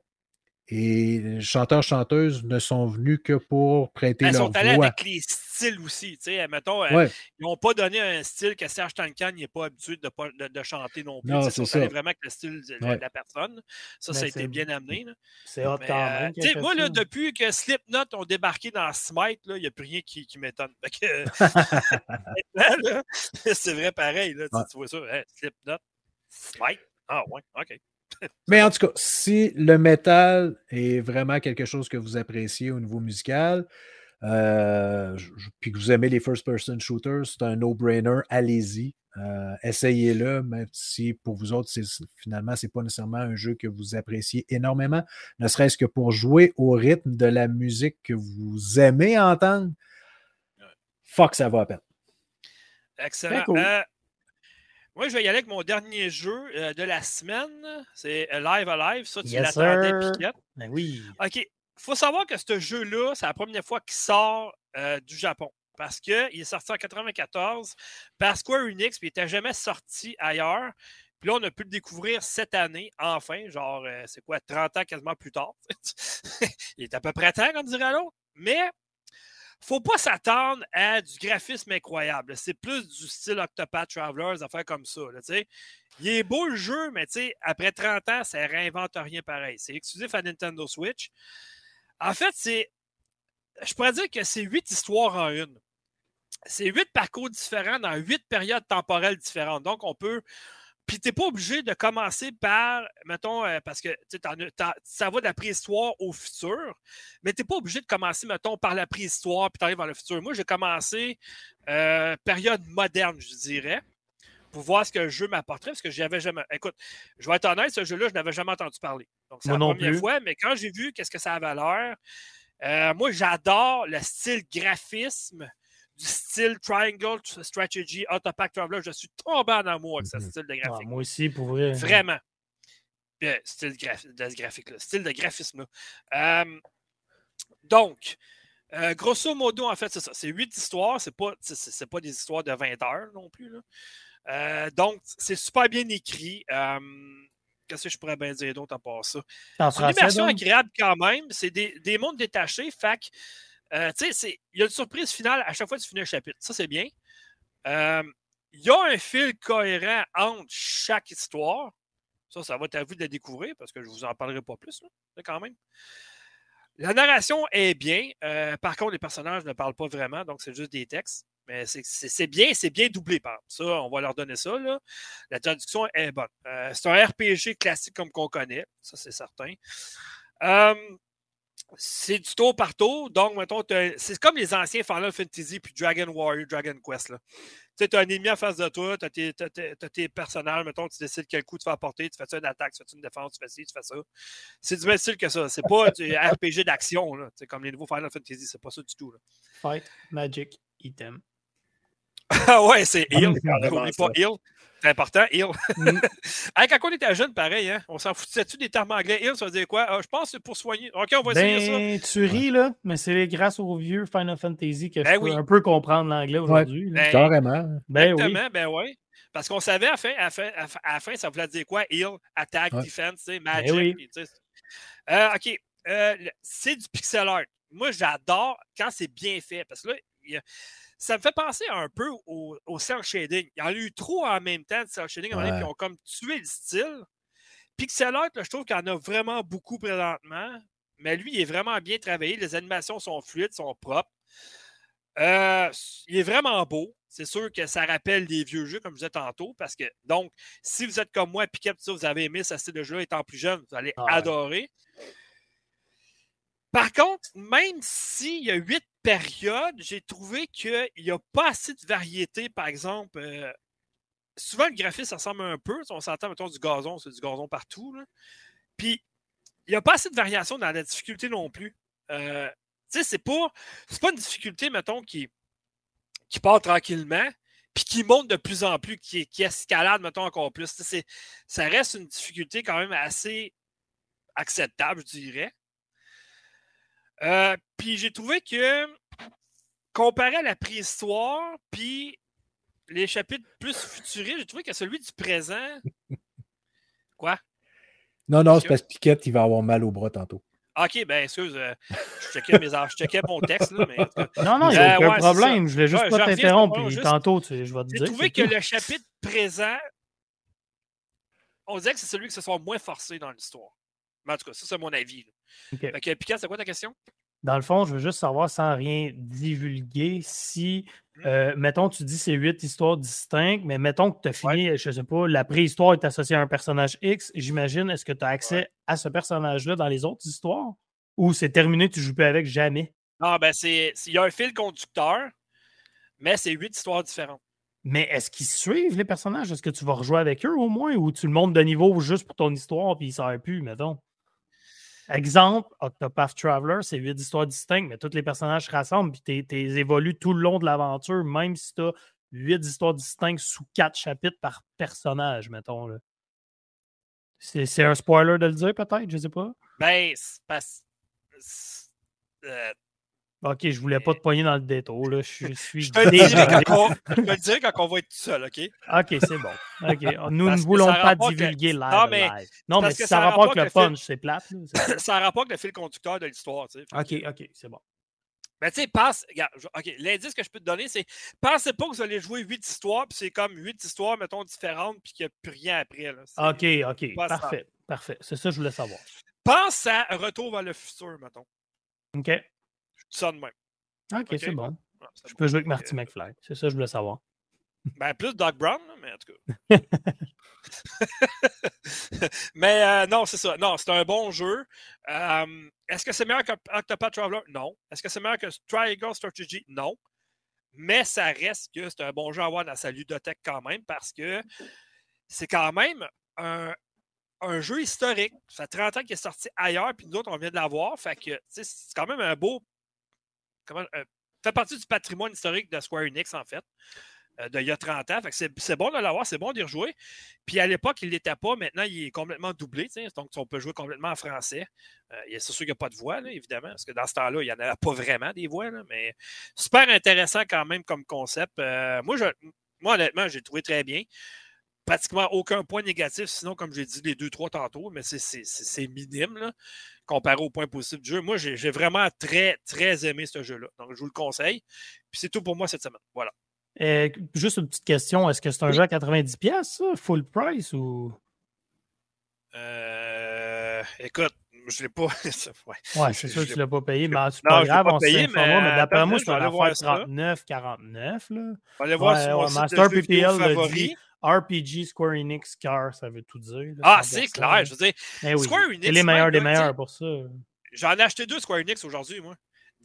Et les chanteurs-chanteuses ne sont venus que pour prêter leur voix. Ils sont allés avec les styles aussi. Tu sais, mettons, euh, ils n'ont pas donné un style que Serge Tancan n'est pas habitué de, de, chanter non plus. Non, ils sont allés vraiment avec le style de, la personne. Ça, ça a été bien amené. C'est hot quand même. Euh, moi, là, depuis que Slipknot ont débarqué dans Smite, il n'y a plus rien qui, qui m'étonne. c'est vrai pareil. Là, Tu vois ça, hein, Slipknot, Smite. Ah ouais, OK. Mais en tout cas, si le métal est vraiment quelque chose que vous appréciez au niveau musical, euh, puis que vous aimez les first-person shooters, c'est un no-brainer, allez-y. Euh, essayez-le, même si pour vous autres, finalement, ce n'est pas nécessairement un jeu que vous appréciez énormément, ne serait-ce que pour jouer au rythme de la musique que vous aimez entendre. Fuck, ça va à peine. Excellent. Euh, moi, je vais y aller avec mon dernier jeu euh, de la semaine. C'est Live Alive. Ça, tu l'attendais, Piquette. Ben oui. OK. Il faut savoir que ce jeu-là, c'est la première fois qu'il sort euh, du Japon. Parce qu'il est sorti en 1994 par Square Enix, puis il n'était jamais sorti ailleurs. Puis là, on a pu le découvrir cette année, enfin, genre, euh, c'est quoi, 30 ans quasiment plus tard. il est à peu près temps, comme dirait l'autre. Mais faut pas s'attendre à du graphisme incroyable. C'est plus du style Octopath Travelers, affaires comme ça. il est beau le jeu, mais après 30 ans, ça réinvente rien pareil. C'est exclusif à Nintendo Switch. En fait, c'est. Je pourrais dire que c'est huit histoires en une. C'est huit parcours différents dans huit périodes temporelles différentes. Donc, on peut puis tu n'es pas obligé de commencer par, mettons, euh, parce que ça va de la préhistoire au futur, mais tu n'es pas obligé de commencer, mettons, par la préhistoire, puis tu arrives vers le futur. Moi, j'ai commencé euh, période moderne, je dirais, pour voir ce que le jeu m'apporterait, parce que j'avais jamais. Écoute, je vais être honnête, ce jeu-là, je n'avais jamais entendu parler. Donc, c'est la première fois, mais quand j'ai vu qu'est-ce que ça avait l'air, euh, moi, j'adore le style graphisme du style Triangle Strategy Autopack Traveler. Je suis tombé en amour avec ce mhm. style de ah, graphique. moi aussi, pour vrai. Vraiment. style de graphique, là. style de graphisme. Là. donc, euh, grosso modo, en fait, c'est ça. C'est huit histoires. C'est pas, c'est, pas des histoires de 20 heures non plus. Là. Euh, donc, c'est super bien écrit. Qu'est-ce que je pourrais bien dire d'autre à part ça? C'est une immersion agréable quand même. C'est des, des mondes détachés. Fait euh, tu sais, il y a une surprise finale à chaque fois que tu finis un chapitre. Ça, c'est bien. Euh, il y a un fil cohérent entre chaque histoire. Ça, ça va être à vous de le découvrir parce que je ne vous en parlerai pas plus, là, quand même. La narration est bien. Euh, par contre, les personnages ne parlent pas vraiment, donc c'est juste des textes. Mais c'est bien, c'est bien doublé, par Ça, on va leur donner ça. Là. La traduction est bonne. c'est un RPG classique comme qu'on connaît, ça c'est certain c'est du tour par tour. Donc, mettons, c'est comme les anciens Final Fantasy puis Dragon Warrior, Dragon Quest. Là. Tu as un ennemi en face de toi, tu as, tes personnages, mettons, tu décides quel coup tu vas apporter, tu fais une attaque, tu fais une défense, tu fais ci, tu fais ça. C'est du même style que ça. C'est pas du RPG d'action, comme les nouveaux Final Fantasy, c'est pas ça du tout. Là. Fight, Magic, Item. ah ouais, c'est Heal. N'oublie pas Heal. C'est important, Hill. Mm. quand on était jeune, pareil, hein? on s'en foutait-tu des termes anglais? Hill, ça veut dire quoi? Ah, je pense que c'est pour soigner. OK, on va essayer ben, ça. Tu ris, là, mais c'est grâce au vieux Final Fantasy que je ben peux un peu comprendre l'anglais aujourd'hui. Ben, carrément. Ben, exactement, ben oui. Parce qu'on savait à la, fin, à, la fin, ça voulait dire quoi? Heal, attack, defense, magic. Euh, OK. Euh, c'est du pixel art. Moi, j'adore quand c'est bien fait. Parce que là, il y a ça me fait penser un peu au, au cel shading. Il y en a eu trop en même temps de cel shading, ouais. puis ils ont comme tué le style. Pixel art, je trouve qu'il y en a vraiment beaucoup présentement, mais lui, il est vraiment bien travaillé. Les animations sont fluides, sont propres. Euh, il est vraiment beau. C'est sûr que ça rappelle des vieux jeux, comme je disais tantôt, parce que, donc, si vous êtes comme moi, Piquet, vous avez aimé ce style de jeu étant plus jeune, vous allez ah adorer. Par contre, même s'il y a huit périodes, j'ai trouvé qu'il n'y a pas assez de variété, par exemple. Euh, souvent, le graphisme ressemble un peu. On s'entend, mettons, du gazon, c'est du gazon partout. Puis, il n'y a pas assez de variation dans la difficulté non plus. Euh, tu sais, c'est pas, pas une difficulté, mettons, qui, qui part tranquillement, puis qui monte de plus en plus, qui, qui escalade, mettons, encore plus. Ça reste une difficulté quand même assez acceptable, je dirais. Euh, puis j'ai trouvé que, comparé à la préhistoire, puis les chapitres plus futuristes, j'ai trouvé que celui du présent. Quoi? Non, non, c'est parce que Piquette, il va avoir mal au bras tantôt. OK, ben excuse, euh, je, checkais mes, je checkais mon texte. Là, mais, non, non, il n'y a aucun problème. Je voulais juste pas t'interrompre. Puis tantôt, tu, je vais te dire. J'ai trouvé que le chapitre présent, on dirait que c'est celui qui se soit moins forcé dans l'histoire. Mais en tout cas, ça, c'est mon avis. Okay. Fait que, Picard, c'est quoi ta question? Dans le fond, je veux juste savoir, sans rien divulguer, si, mmh. euh, mettons, tu dis c'est huit histoires distinctes, mais mettons que tu as fini, je ne sais pas, la préhistoire est associée à un personnage X, j'imagine, est-ce que tu as accès à ce personnage-là dans les autres histoires? Ou c'est terminé, tu ne joues plus avec jamais? Non, ben c'est. Il y a un fil conducteur, mais c'est huit histoires différentes. Mais est-ce qu'ils suivent les personnages? Est-ce que tu vas rejouer avec eux au moins? Ou tu le montes de niveau juste pour ton histoire puis ils ne savent plus, mettons? Exemple, Octopath Traveler, c'est huit histoires distinctes, mais tous les personnages se rassemblent, puis tu tout le long de l'aventure, même si tu as huit histoires distinctes sous quatre chapitres par personnage, mettons. C'est un spoiler de le dire, peut-être, je sais pas. Ben, c'est pas. Euh, ok, je voulais pas te poigner dans le détour. Là. Je suis. je, te le dirai quand, on va être tout seul, OK? Ok, c'est bon. Nous ne voulons pas divulguer live. Non, mais, non, mais ça, ça rapporte le punch, c'est plate. ça rapporte le fil conducteur de l'histoire. Tu sais. Ok, ok, c'est bon. Ben, tu sais, passe. Regarde, OK, l'indice que je peux te donner, c'est pensez pas que vous allez jouer huit histoires, puis c'est comme huit histoires, mettons, différentes, puis qu'il n'y a plus rien après. Là. OK, OK. Parfait. Parfait. C'est ça que je voulais savoir. Pense à Retour vers le futur, mettons. OK. Ça de même. OK, c'est bon. je peux jouer avec Marty McFly. C'est ça que je voulais savoir. Ben, plus Doc Brown, mais en tout cas. mais euh, non, c'est ça. Non, c'est un bon jeu. Euh, est-ce que c'est meilleur que Octopath Traveler? Non. Est-ce que c'est meilleur que Triangle Strategy? Non. Mais ça reste que c'est un bon jeu à avoir dans sa ludothèque quand même parce que c'est quand même un, jeu historique. Ça fait 30 ans qu'il est sorti ailleurs, puis nous autres, on vient de l'avoir. Fait que c'est quand même un beau. Comment, euh, fait partie du patrimoine historique de Square Enix, en fait. Euh, d'il y a 30 ans. c'est bon de l'avoir, c'est bon d'y rejouer. Puis à l'époque, il n'était pas. Maintenant, il est complètement doublé. Donc, on peut jouer complètement en français. Euh, c'est sûr qu'il n'y a pas de voix, évidemment, parce que dans ce temps-là, il n'y en avait pas vraiment des voix. mais super intéressant quand même comme concept. Euh, moi, je, moi, honnêtement, j'ai trouvé très bien. Pratiquement aucun point négatif, sinon, comme j'ai dit les deux, trois tantôt, mais c'est minime comparé au point positif du jeu. Moi, j'ai vraiment très, très aimé ce jeu-là. Donc, je vous le conseille. Puis c'est tout pour moi cette semaine. Voilà. Euh, juste une petite question, est-ce que c'est un jeu à 90$, ça, full price ou? Euh, écoute, je ne l'ai pas. ouais, c'est sûr que tu ne l'as pas payé, mais c'est pas grave, on s'est mais, mais d'après moi, c'est un affaire 39, 49. Là. On va aller voir sur mon Master PPL dit RPG Square Enix Car, ça veut tout dire. ah, c'est clair, je veux dire. Eh Square Enix. C'est les meilleurs des meilleurs pour ça. J'en ai acheté deux Square Enix aujourd'hui, moi.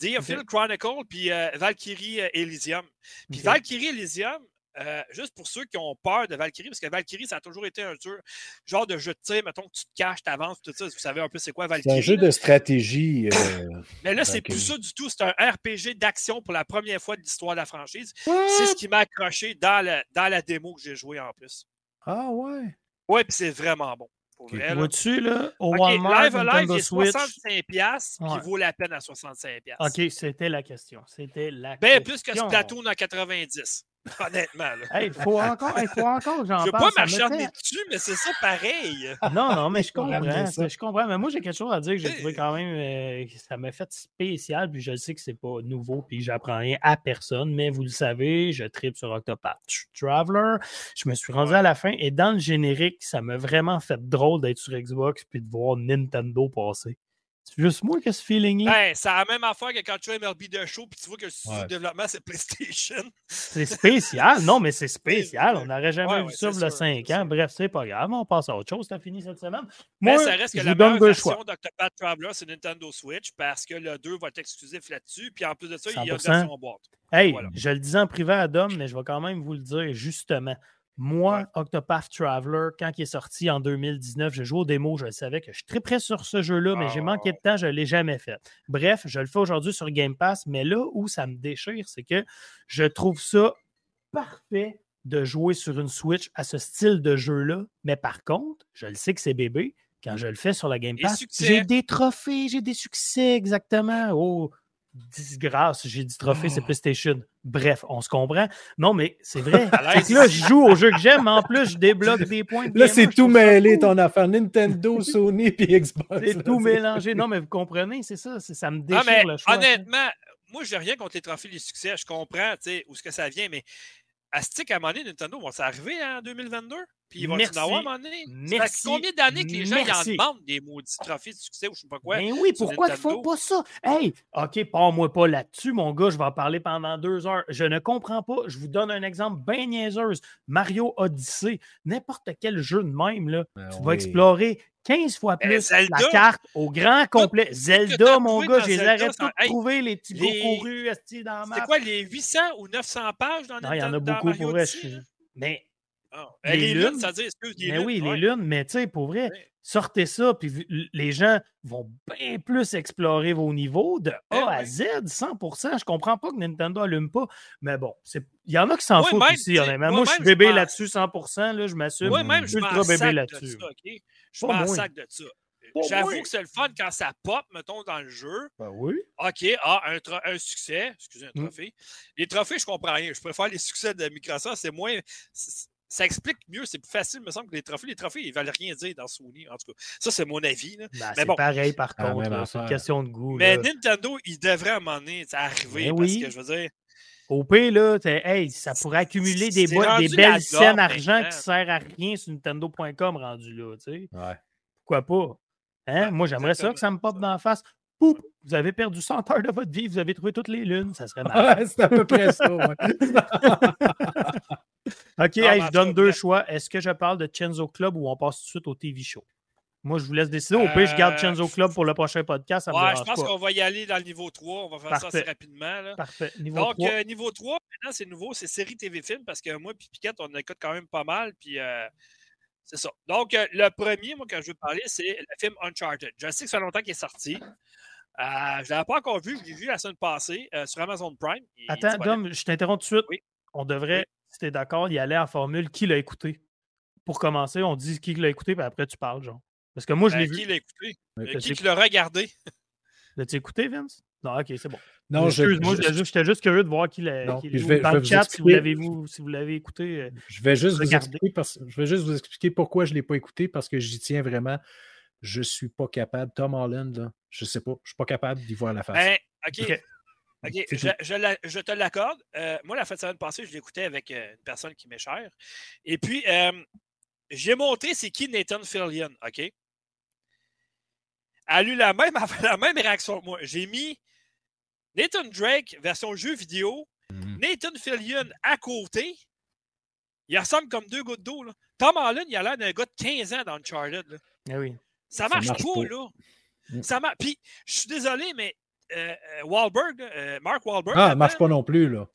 Okay. Chronicle, puis euh, Valkyrie euh, Elysium. Puis Valkyrie Elysium, euh, juste pour ceux qui ont peur de Valkyrie, parce que Valkyrie, ça a toujours été un jeu, genre de jeu de tir, mettons que tu te caches, tu avances, tout ça. Vous savez un peu c'est quoi Valkyrie. C'est un jeu de stratégie. Mais là, c'est plus ça du tout. C'est un RPG d'action pour la première fois de l'histoire de la franchise. C'est ce qui m'a accroché dans la, dans la démo que j'ai joué en plus. Ah ouais? Ouais, puis c'est vraiment bon. Vois-tu, là, au Walmart, Live Live, il 65$, qui vaut la peine à 65$. OK, c'était la question. C'était la ben, question. plus que Splatoon en 90. Honnêtement. Il faut encore, il faut encore j'en Je veux pas m'acharner dessus, mais c'est ça pareil. Non, non, mais je comprends. je comprends. Mais moi, j'ai quelque chose à dire que j'ai trouvé quand même. Euh, ça m'a fait spécial, puis je sais que c'est pas nouveau, puis j'apprends rien à personne, mais vous le savez, je tripe sur Octopath Traveler. Je me suis rendu à la fin, et dans le générique, ça m'a vraiment fait drôle d'être sur Xbox puis de voir Nintendo passer. C'est juste moi qui ai ce feeling-là. Ben, c'est la même affaire que quand tu as MLB de show puis tu vois que le studio développement, c'est PlayStation. C'est spécial. non, mais c'est spécial. On n'aurait jamais vu ça y a 5 ans. Bref, c'est pas grave. On passe à autre chose. T'as fini cette semaine. Moi, mais ça reste que la meilleure version d'Octopath Traveler, c'est Nintendo Switch parce que le 2 va être exclusif là-dessus. Puis en plus de ça, il y a une version boîte. Hey, je le disais en privé à Dom, mais je vais quand même vous le dire justement. Moi, Octopath Traveler, quand il est sorti en 2019, j'ai joué au démo, je savais que je suis très prêt sur ce jeu-là, mais j'ai manqué de ah. temps, je ne l'ai jamais fait. Bref, je le fais aujourd'hui sur Game Pass, mais là où ça me déchire, c'est que je trouve ça parfait de jouer sur une Switch à ce style de jeu-là. Mais par contre, je le sais que c'est bébé, quand je le fais sur la Game Pass, j'ai des trophées, j'ai des succès exactement. Oh, disgrâce, j'ai dit trophée, c'est oh. PlayStation. Bref, on se comprend. Non, mais c'est vrai. là, je joue au jeu que j'aime, mais en plus, je débloque des points. là, c'est tout mêlé, ton affaire. Nintendo, Sony, puis Xbox. C'est tout mélangé. Non, mais vous comprenez, c'est ça. Ça me déchire le choix. Honnêtement, moi, je n'ai rien contre les trophées, les succès. Je comprends où ce que ça vient, mais à stick à un moment donné, Nintendo, va s'arriver en 2022? Puis il va en avoir à un moment donné? Merci. combien d'années que les gens en demandent des maudits trophées de succès ou je ne sais pas quoi? Mais oui, pourquoi ils ne font pas ça? Hey, OK, pars-moi pas là-dessus, mon gars, je vais en parler pendant deux heures. Je ne comprends pas. Je vous donne un exemple bien niaiseuse. Mario Odyssey, n'importe quel jeu de même, là, ben tu vas explorer 15 fois ben, plus la carte au grand complet. Zelda, mon gars, je les arrête de trouver, les petits les... courus dans la map. C'est quoi, les 800 ou 900 pages dans Non, il y en a beaucoup pour vrai. Mais ah, les, lunes, ça dit, excuse, mais oui, les lunes, mais tu sais, pour vrai, sortez ça, puis les gens vont bien plus explorer vos niveaux de A à Z, 100%. Je comprends pas que Nintendo allume pas, mais bon, il y en a qui s'en foutent ici, honnêtement. Moi, je suis bébé là-dessus 100%, là, je m'assume. Moi, même, je ultra bébé là-dessus. Je m'en sac de ça. J'avoue que c'est le fun quand ça pop, mettons, dans le jeu. Ben oui. OK, ah, un, un succès. Excusez, un mmh. trophée. Les trophées, je comprends rien. Je préfère les succès de Microsoft. C'est moins ça explique mieux, c'est plus facile, me semble, que les trophées. Les trophées, ils ne valent rien dire dans Sony, en tout cas. Ça, c'est mon avis. Ben, c'est pareil, par ah, contre. c'est une question de goût. Mais Nintendo, il devrait à un moment donné arriver. Ben parce que je veux dire. Au P, là, hey, ça pourrait accumuler des, des belles scènes argent qui ne servent à rien sur Nintendo.com rendu là. Tu sais. Ouais. Pourquoi pas? Hein? Moi, j'aimerais ça que ça me pop dans la face. Poup, vous avez perdu 100 heures de votre vie, vous avez trouvé toutes les lunes, ça serait mal. c'est à peu près ça. OK, je donne deux choix. Est-ce que je parle de Chenzo Club ou on passe tout de suite au TV show? Moi, je vous laisse décider. Au pire, je garde euh, Chenzo Club pour le prochain podcast. Ça ouais, je pense qu'on va y aller dans le niveau 3. On va faire ça assez rapidement. Parfait. Niveau Donc, 3. Euh, niveau 3, maintenant, c'est nouveau. C'est série TV-film parce que moi et Piquette, on écoute quand même pas mal. Puis, euh, c'est ça. Donc, le premier, moi, que je veux parler, c'est le film Uncharted. Je sais que ça fait longtemps qu'il est sorti. je ne l'avais pas encore vu. Je l'ai vu la semaine passée sur Amazon Prime. Attends, Dom, je t'interromps tout de suite. Oui. On devrait si tu es d'accord, il allait en formule qui l'a écouté. Pour commencer, on dit qui l'a écouté, puis après tu parles, genre. Parce que moi, je l'ai ben, vu. Qui l'a écouté? Euh, qui, l'a regardé? L'as-tu écouté, Vince? Non, ok, c'est bon. Non, Excuse-moi, j'étais juste curieux de voir qui l'a. Dans le chat, si vous l'avez si vous l'avez écouté. Euh, je vais juste vous expliquer je vais juste vous expliquer pourquoi je ne l'ai pas écouté, parce que j'y tiens vraiment. Je ne suis pas capable. Tom Holland, là, je ne sais pas, je ne suis pas capable d'y voir la face. Ben, ok. OK, je, te l'accorde. Euh, moi, la fin de semaine passée, je l'écoutais avec euh, une personne qui m'est chère. Et puis, euh, j'ai monté c'est qui Nathan Fillion, OK? Elle a eu la même, la même réaction que moi. J'ai mis Nathan Drake, version jeu vidéo, mm-hmm. Nathan Fillion à côté. Il ressemble comme deux gouttes d'eau. Tom Holland, il a l'air d'un gars de 15 ans dans Uncharted. Là. Ah oui. Ça marche, marche pas, là. Mm. Ça Puis, je suis désolé, mais euh, euh, Wahlberg, euh, Mark Wahlberg. Ah, marche pas non plus, là.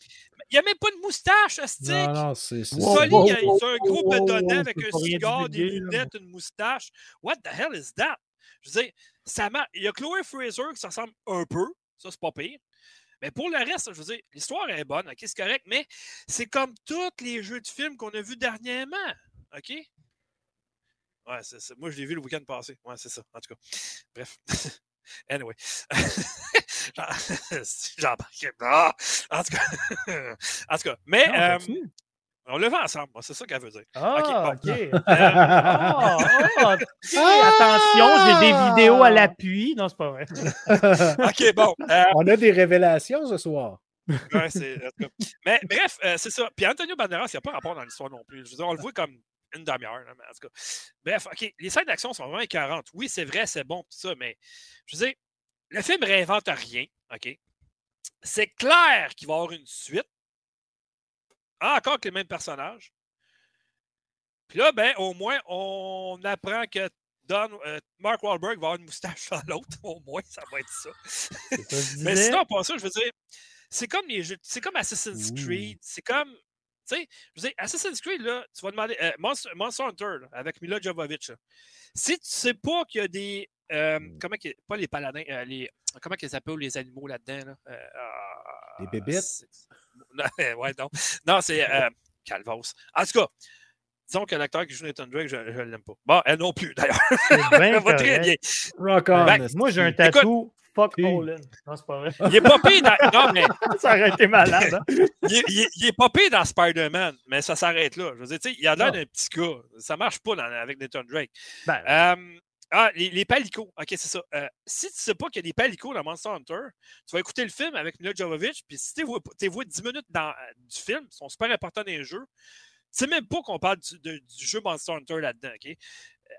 Il n'y a même pas de moustache, stick. Non, non, c'est. c'est un gros bedonnant avec un cigare, des lunettes, une moustache. What the hell is that? Je veux dire, ça Il y a Chloé Fraser qui s'en ressemble un peu. Ça, c'est pas pire. Mais pour le reste, je veux dire, l'histoire est bonne, ok, c'est correct, mais c'est comme tous les jeux de films qu'on a vus dernièrement. OK? Ouais, c'est, moi, je l'ai vu le week-end passé. Ouais, c'est ça. En tout cas, bref. Anyway. J'embarque. Ah! En tout cas. en tout cas. Mais. euh, on le fait ensemble, c'est ça qu'elle veut dire. Ah, OK. okay. Euh, oh, oh, attention, j'ai des vidéos à l'appui. Non, c'est pas vrai. OK, bon. Euh, on a des révélations ce soir. ouais, mais bref, euh, c'est ça. Puis Antonio Banderas, il n'y a pas rapport dans l'histoire non plus. Je veux dire, on le voit comme une demi-heure. En tout cas. Bref, OK, les scènes d'action sont vraiment écœurantes. Oui, c'est vrai, c'est bon, tout ça, mais je veux dire, le film ne réinvente rien. OK? C'est clair qu'il va y avoir une suite. Ah, encore avec les mêmes personnages. Puis là, ben, au moins, on apprend que Don, euh, Mark Wahlberg va avoir une moustache dans l'autre. Au moins, ça va être ça. mais sinon, pas ça, je veux dire, c'est comme les jeux, c'est comme Assassin's Creed, c'est comme tu sais, je veux dire, Assassin's Creed, là, tu vas demander. Euh, Monster, Hunter, avec Mila Jovovich. Si tu sais pas qu'il y a des. Euh, hmm. comment Pas les paladins. Euh, les, comment ils appellent les animaux là-dedans? Là? Ah, les bébites? ouais, non. Non, c'est. Calvos. En tout cas, disons que l'acteur qui joue Nathan Drake, je ne l'aime pas. Bon, elle non plus, d'ailleurs. Bien. va très bien. Rock on. Ben, moi, j'ai un tatou Fuck Olin. Non, c'est pas vrai. Il est pas pire dans. Non, mais. ça aurait été malade. Hein? il, est, dans Spider-Man, mais ça s'arrête là. Je veux dire, il a l'air d'un petit gars. Ça marche pas avec Nathan Drake. Ben, euh, ah, les, les, palicots. OK, c'est ça. Euh, si tu sais pas qu'il y a des palicots dans Monster Hunter, tu vas écouter le film avec Mila Jovovich, puis si tu vois 10 minutes dans, du film, ils sont super importants dans les jeux, tu sais même pas qu'on parle du, du, jeu Monster Hunter là-dedans, OK?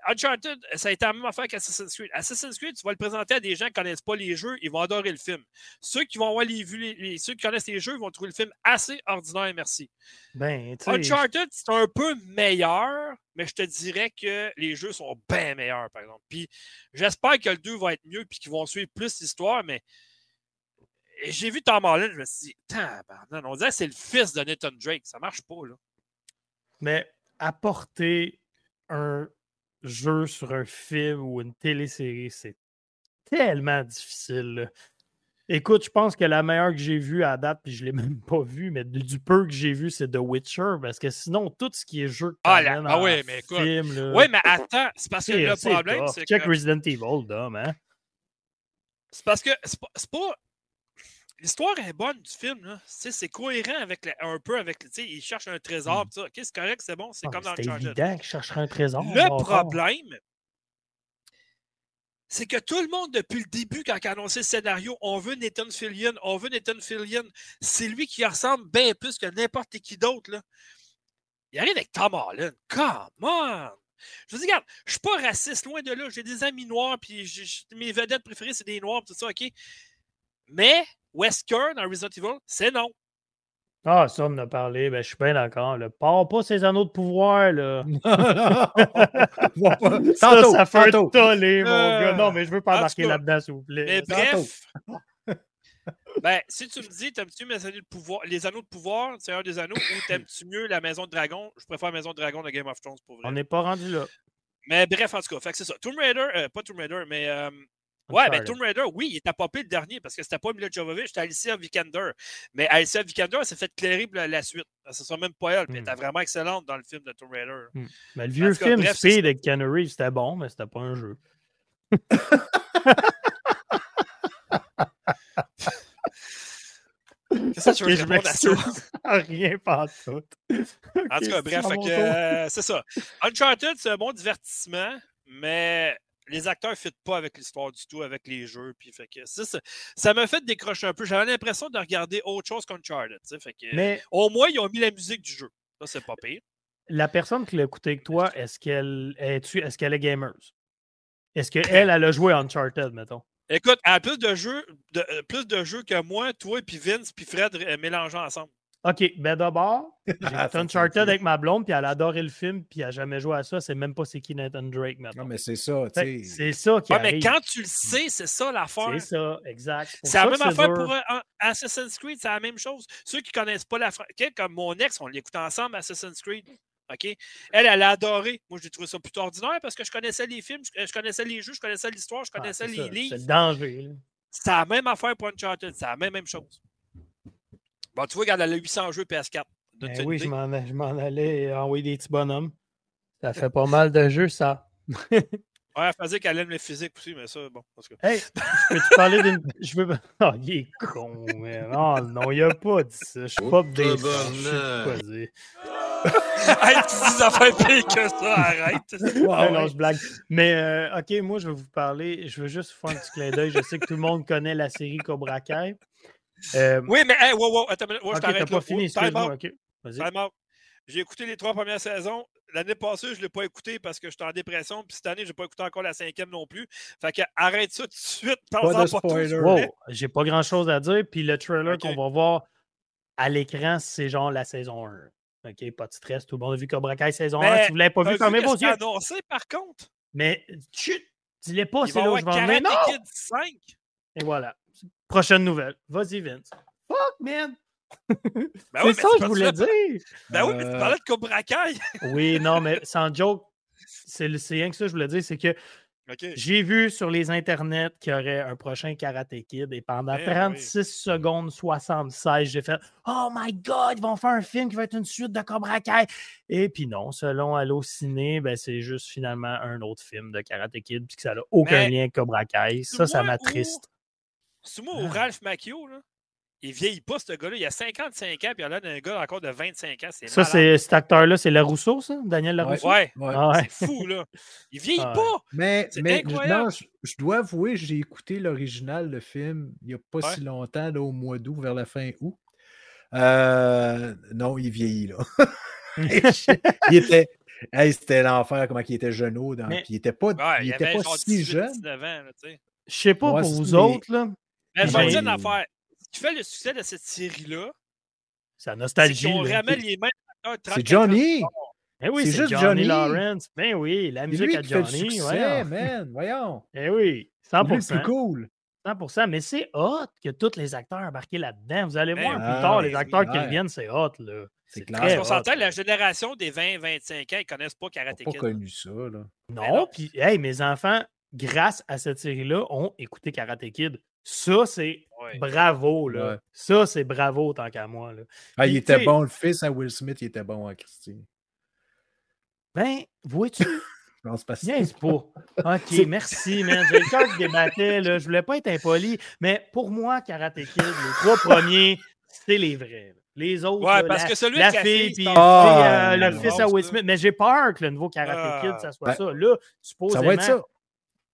Uncharted, ça a été la même affaire qu'Assassin's Creed. Assassin's Creed, tu vas le présenter à des gens qui ne connaissent pas les jeux, ils vont adorer le film. Ceux qui vont voir les, les, ceux qui connaissent les jeux vont trouver le film assez ordinaire, merci. Ben, Uncharted, c'est un peu meilleur, mais je te dirais que les jeux sont bien meilleurs, par exemple. Puis j'espère que le 2 va être mieux puis qu'ils vont suivre plus l'histoire, mais j'ai vu Tom Holland, je me suis dit, on dirait que c'est le fils de Nathan Drake. Ça marche pas, là. Mais apporter un jeu sur un film ou une télésérie, c'est tellement difficile. Écoute, je pense que la meilleure que j'ai vue à date, puis je ne l'ai même pas vue, mais du peu que j'ai vu, c'est The Witcher, parce que sinon, tout ce qui est jeu ah, là, ah oui, mais écoute. oui, mais attends, c'est parce que le problème, c'est que... Check Resident Evil, Dom, hein? C'est parce que c'est pas, pas, l'histoire est bonne du film. C'est cohérent avec un peu avec. Il cherche un trésor. Hmm. c'est correct, c'est bon. C'est ah, comme dans le C'est évident qu'il chercherait un trésor. Le problème, c'est que tout le monde, depuis le début, quand il a annoncé le scénario, on veut Nathan Fillion, on veut Nathan Fillion. C'est lui qui ressemble bien plus que n'importe qui d'autre. Il arrive avec Tom Holland. Come on! Je vous dis, regarde, je suis pas raciste, loin de là. J'ai des amis noirs, puis mes vedettes préférées, c'est des noirs, tout ça, OK? Mais Wesker dans Resident Evil, c'est non. Ah, ça, on en a parlé. Ben, je suis bien d'accord. Pars pas ces anneaux de pouvoir, là. ça, ça fait un tollé, mon euh, gars. Non, mais je veux pas embarquer là-dedans, s'il vous plaît. Mais bref. ben, si tu me dis, t'aimes-tu les anneaux de pouvoir, les anneaux de pouvoir, c'est un des anneaux, ou t'aimes-tu mieux la Maison de Dragon? Je préfère la Maison de Dragon de Game of Thrones, pour vrai. On n'est pas rendu là. Mais bref, en tout cas, fait que c'est ça. Tomb Raider, euh, pas Tomb Raider, mais euh, Ouais, mais Tomb Raider, oui, il était popé le dernier parce que c'était pas Mila Jovovich, c'était Alicia Vikander. Mais Alicia Vikander s'est fait clairer la, suite. Ce sera même pas elle. elle était hmm. vraiment excellente dans le film de Tomb Raider. Hmm. Mais le vieux film Speed avec Reeves, c'était bon, mais c'était pas un jeu. Qu'est-ce que tu veux répondre à ça? Rien, pas tout. En tout cas, bref, euh, c'est ça. Uncharted, c'est un bon divertissement, mais les acteurs ne fitent pas avec l'histoire du tout, avec les jeux. Puis fait que ça, m'a fait décrocher un peu. J'avais l'impression de regarder autre chose qu'Uncharted. Fait que, Mais au moins, ils ont mis la musique du jeu. Ça, c'est pas pire. La personne qui l'a écouté avec toi, est-ce qu'elle est, est, qu'elle est gamer? Est-ce qu'elle, elle a joué Uncharted, mettons? Écoute, elle a plus de jeux, de, euh, plus de jeux que moi, toi, puis Vince, puis Fred euh, mélangeant ensemble. OK, ben d'abord, j'ai Uncharted avec ma blonde, puis elle a adoré le film, puis elle n'a jamais joué à ça. C'est même pas c'est qui Nathan Drake maintenant. Non, mais c'est ça, tu sais. C'est ça qui ouais, mais quand tu le sais, c'est ça l'affaire. C'est ça, exact. C'est la même affaire pour euh, Assassin's Creed, c'est la même chose. Ceux qui connaissent pas la franchise, comme mon ex, on l'écoute ensemble, Assassin's Creed. OK? Elle, elle a adoré. Moi, j'ai trouvé ça plutôt ordinaire parce que je connaissais les films, je, connaissais les jeux, je connaissais l'histoire, je ah, connaissais les livres. C'est le danger. C'est la même affaire pour Uncharted. C'est la même, même chose. Bon, tu vois, regarde, elle a 800 jeux PS4. Ben oui, je m'en allais envoyer des petits bonhommes. Ça fait pas mal de jeux, ça. ouais, elle faisait qu'elle aime les physiques aussi, mais ça, bon. Parce que... Hey, je peux te parler d'une. Je veux. Oh, il est con, mais non, non, il a pas dit ça. Je suis pas des. Je sais pas dire. hey, tu dis ça fait pire que ça, arrête. non, je blague. Mais, euh, OK, moi, je vais vous parler. Je veux juste faire un petit clin d'œil. Je sais que tout le monde connaît la série Cobra Kai. Euh, oui, mais hey, wow, wow, attends, wow, je t'arrête. pas fini, excuse-moi. OK, J'ai écouté les trois premières saisons. L'année passée, je ne l'ai pas écouté parce que j'étais en dépression. Puis cette année, je n'ai pas écouté encore la cinquième non plus. Fait que arrête ça tout de suite. Pas de spoiler. Wow, j'ai pas grand-chose à dire. Puis le trailer qu'on va voir à l'écran, c'est genre la saison 1. OK, pas de stress. Tout le monde a vu Cobra Kai saison 1. Si vous ne l'avez pas vu, fermez vos yeux. annoncé, par contre? Mais, chut, dis-le pas, c'est là où je vais en Non! 5. Et voilà. Prochaine nouvelle. Vas-y, Vince. Fuck, man! Ben c'est ça que je voulais dire. Ben oui, mais tu parlais de Cobra Kai. oui, non, mais sans joke, c'est rien que ça que je voulais dire, c'est que j'ai vu sur les internets qu'il y aurait un prochain Karate Kid et pendant 36 ben secondes 76, j'ai fait Oh my God, ils vont faire un film qui va être une suite de Cobra Kai. Et puis non, selon Allociné, ben, c'est juste finalement un autre film de Karate Kid puis que ça n'a aucun lien avec Cobra Kai. Ça, ça m'attriste. Ou ah. Ralph Macchio, là? Il vieillit pas, ce gars-là. Il a 55 ans, puis il a l'air d'un gars encore de 25 ans. Ça, c'est cet acteur-là, c'est Larousseau, ça? Daniel Larousseau? Ouais, ouais. Ah ouais. c'est fou, là. Il vieillit ah pas. Mais, mais non, je, dois avouer, j'ai écouté l'original, le film, il n'y a pas si longtemps, là, au mois d'août, vers la fin août. Euh, non, il vieillit, là. il était. c'était l'enfer, comment il était jeune. Mais... Puis il était pas, il, était pas si jeune. Je sais pas pour vous autres, là. Mais je vais dire une affaire qui fait le succès de cette série-là, c'est la nostalgie. On ramène les mêmes C'est Johnny. Eh oui, c'est juste Johnny, Lawrence. Ben oui, la musique à Johnny. ouais, man, voyons. Eh oui, 100%. C'est cool. 100%, mais c'est hot que tous les acteurs embarqués là-dedans. Vous allez ben voir plus tard, les acteurs qui reviennent, c'est hot. là. C'est clair. Parce qu'on s'entend, la génération des 20-25 ans, ils ne connaissent pas Karate Kid. Ils pas connu ça, là. Non, puis, hey, mes enfants, grâce à cette série-là, ont écouté Karate Kid. Ça, c'est bravo, là. Ça, c'est bravo tant qu'à moi. Là. Ah, il était bon, le fils à Will Smith, il était bon à Christine. Ben, vois-tu? non, c'est pas pas. Ok, merci, man. J'ai le cœur qui débattait, là. Je voulais pas être impoli, mais pour moi, Karate Kid, les trois premiers, c'est les vrais. Les autres, ouais, parce la, que celui la fille, puis ah, euh, le fils à Will Smith. Mais j'ai peur que le nouveau Karate Kid, ça soit ben, ça. Là, supposément. Ça va être ça.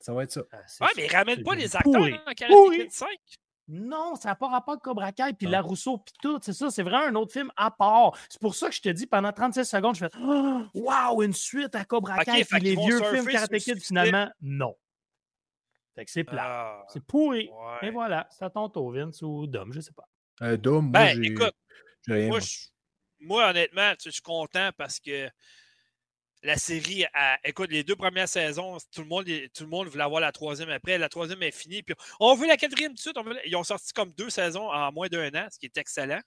Ça va être ça. Ah, ouais, mais ramène pas les acteurs pourri. dans Karate Kid 5. Non, ça n'a pas rapport avec Cobra Kai, puis La Rousseau, puis tout. C'est ça, c'est vraiment un autre film à part. C'est pour ça que je te dis, pendant 36 secondes, je fais Waouh, une suite à Cobra Kai, puis les vieux films Karate Kid, finalement, non. Fait que c'est plat. Ah, c'est pourri. Et voilà, c'est à ton tour, Vince, ou Dom, je sais pas. Euh, Dom, moi, ben, écoute, moi, moi, honnêtement, je suis content parce que la série, écoute, les deux premières saisons, tout le, monde, tout le monde voulait avoir la troisième après. La troisième est finie. Puis on veut la quatrième tout de suite. Ils ont sorti comme deux saisons en moins d'un an, ce qui est excellent.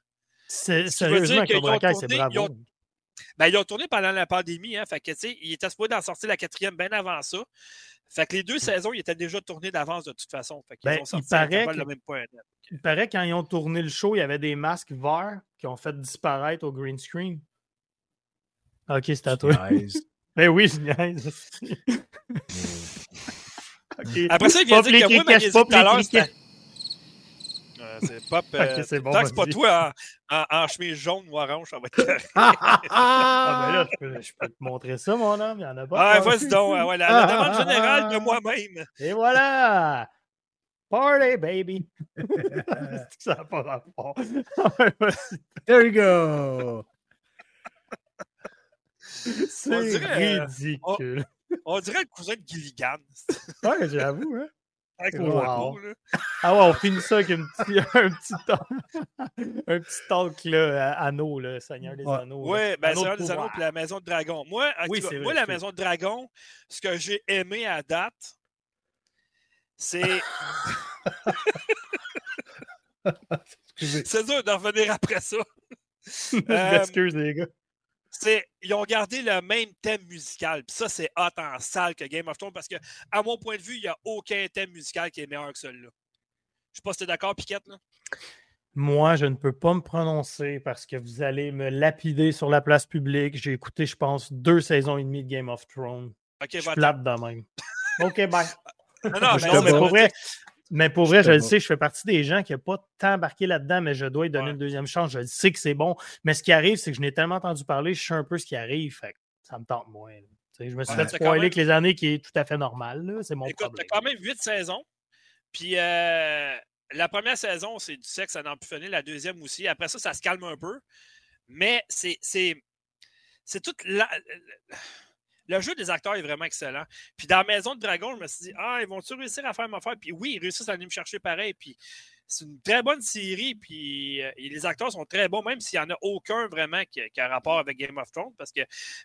C'est, sérieusement, Cobra Kai, c'est bravo. Ils ont, ben, ils ont tourné pendant la pandémie. Hein, fait que, ils étaient supposés d'en sortir la quatrième bien avant ça. Fait que les deux saisons, ils étaient déjà tournés d'avance de toute façon. Fait ben, ont sorti il, paraît le même point. il paraît quand ils ont tourné le show, il y avait des masques verts qui ont fait disparaître au green screen. Ok, c'est à toi. Ben oui, je niaise. okay. Après ça, il vient dire que moi, ma tout à l'heure, c'était... c'est pop. Euh, c'est bon, tant que c'est pas toi en, en, en, chemise jaune ou orange, ça va être. ah, ben là, je peux, je peux, te montrer ça, mon homme. Il n'y en a pas. Ah, vas-y donc. Ouais, la, la demande générale de moi-même. Et voilà! Party, baby! ça n'a pas rapport. There you go! C'est euh, ridicule. On, dirait le cousin de Gilligan. ouais, j'avoue, hein. wow. ah ouais, on finit ça avec un petit, un petit talk, un petit talk là, anneau, là, Seigneur des Anneaux. Oui, ben, Seigneur des Anneaux et la Maison de Dragon. Moi, oui, vrai, moi la Maison de Dragon, ce que j'ai aimé à date, c'est. c'est dur de revenir après ça. Je m'excuse, les gars ils ont gardé le même thème musical. Puis ça, c'est hot en salle que Game of Thrones parce que, à mon point de vue, il n'y a aucun thème musical qui est meilleur que celui-là. Je sais pas si tu es d'accord, Piquette. Moi, je ne peux pas me prononcer parce que vous allez me lapider sur la place publique. J'ai écouté, je pense, deux saisons et demie de Game of Thrones. je suis plate de même. OK, bye. non, non, mais pour vrai, mais pour vrai, je le sais, je fais partie des gens qui n'ont pas tant embarqué là-dedans, mais je dois lui donner une deuxième chance. Je sais que c'est bon. Mais ce qui arrive, c'est que je n'ai tellement entendu parler, je sais un peu ce qui arrive. Fait ça me tente moins. Je me suis fait spoiler que les années qui est tout à fait normal. C'est mon Écoute, problème. Tu as quand même huit saisons. Puis euh, la première saison, c'est du sexe à n'en plus finir. La deuxième aussi. Après ça, ça se calme un peu. Mais c'est. C'est toute la le jeu des acteurs est vraiment excellent. Puis dans Maison de Dragon, je me suis dit, ah, ils vont-tu réussir à faire ma affaire? Puis oui, ils réussissent à aller me chercher pareil. Puis c'est une très bonne série. Puis euh, les acteurs sont très bons, même s'il n'y en a aucun vraiment qui, a rapport avec Game of Thrones. Parce que,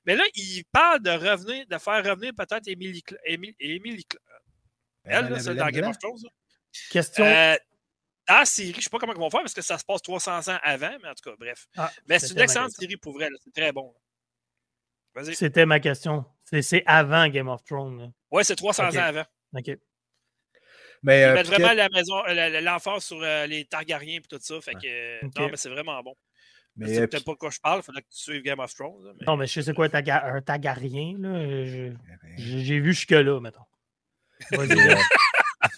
mais là, ils parlent de revenir, de faire revenir peut-être Emily, Emily, elle, c'est dans Game of Thrones. Question. Euh, dans la série, je ne sais pas comment ils vont faire parce que ça se passe 300 ans avant, mais en tout cas, bref. Ah, mais c'est une excellente série pour vrai, c'est très bon. C'était ma question. C'est avant Game of Thrones. Oui, c'est 300 ans avant. OK. Mais, Ils mettent vraiment la maison, l'emphase sur euh, les Targaryens et tout ça. Fait que, Non, mais c'est vraiment bon. Mais c'est peut-être pas de quoi je parle, il faudrait que tu suives Game of Thrones. Non, mais je sais c'est quoi un, Targaryen. J'ai vu jusque-là, mettons.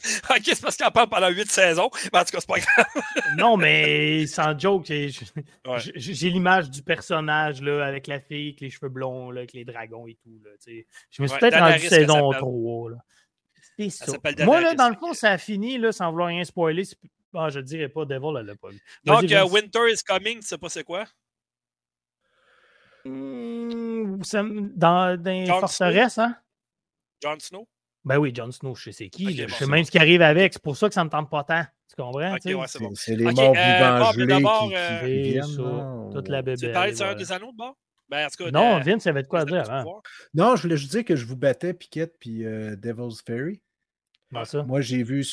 ok, c'est parce qu'il en parle pendant huit saisons. Mais en tout cas, c'est pas grave. non, mais sans joke, j'ai l'image du personnage là, avec la fille, avec les cheveux blonds, là, avec les dragons et tout. Là, je me suis peut-être rendu saison 3. C'est ça. Moi, là, dans le fond, ça a fini, là, sans vouloir rien spoiler. Ah, je ne dirais pas, Devil, elle l'a pas vu. Donc, uh, Winter is Coming, tu sais pas c'est quoi? Mmh, dans, forteresses, hein? Jon Snow? Ben oui, Jon Snow, je sais qui. je sais même ce qui arrive avec. C'est pour ça que ça ne me tente pas tant. Tu comprends? c'est les morts vivants gelés qui, euh, viennent. toute la bébé. Tu parlais de des Anneaux de bord? Ben, en tout cas, non, Vince, ça avait de quoi dire Non, je voulais juste dire que je vous battais, Piquette puis euh, Devil's Fairy. ça? Moi, j'ai vu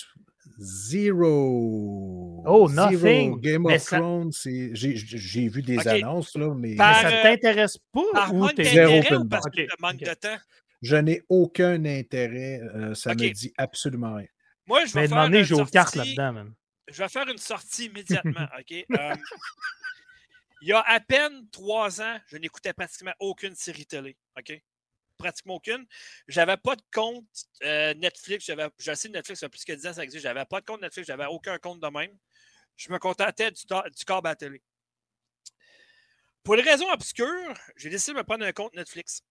Zero. Oh, nothing. Game of Thrones, j'ai vu des annonces, là, mais. ça ne t'intéresse pas par ou t'es zéro parce que manque de temps? Je n'ai aucun intérêt. Euh, ça ne me dit absolument rien. Moi, je vais faire une sortie... aux cartes là-dedans. Je vais faire une sortie immédiatement, OK? Euh, il y a à peine trois ans, je n'écoutais pratiquement aucune série télé, OK? pratiquement aucune. J'avais pas de compte euh, Netflix. J'avais, je sais Netflix, ça plus que 10 ans, ça existe. J'avais pas de compte Netflix, j'avais aucun compte de même. Je me contentais du, du câble à la télé. Pour des raisons obscures, j'ai décidé de me prendre un compte Netflix.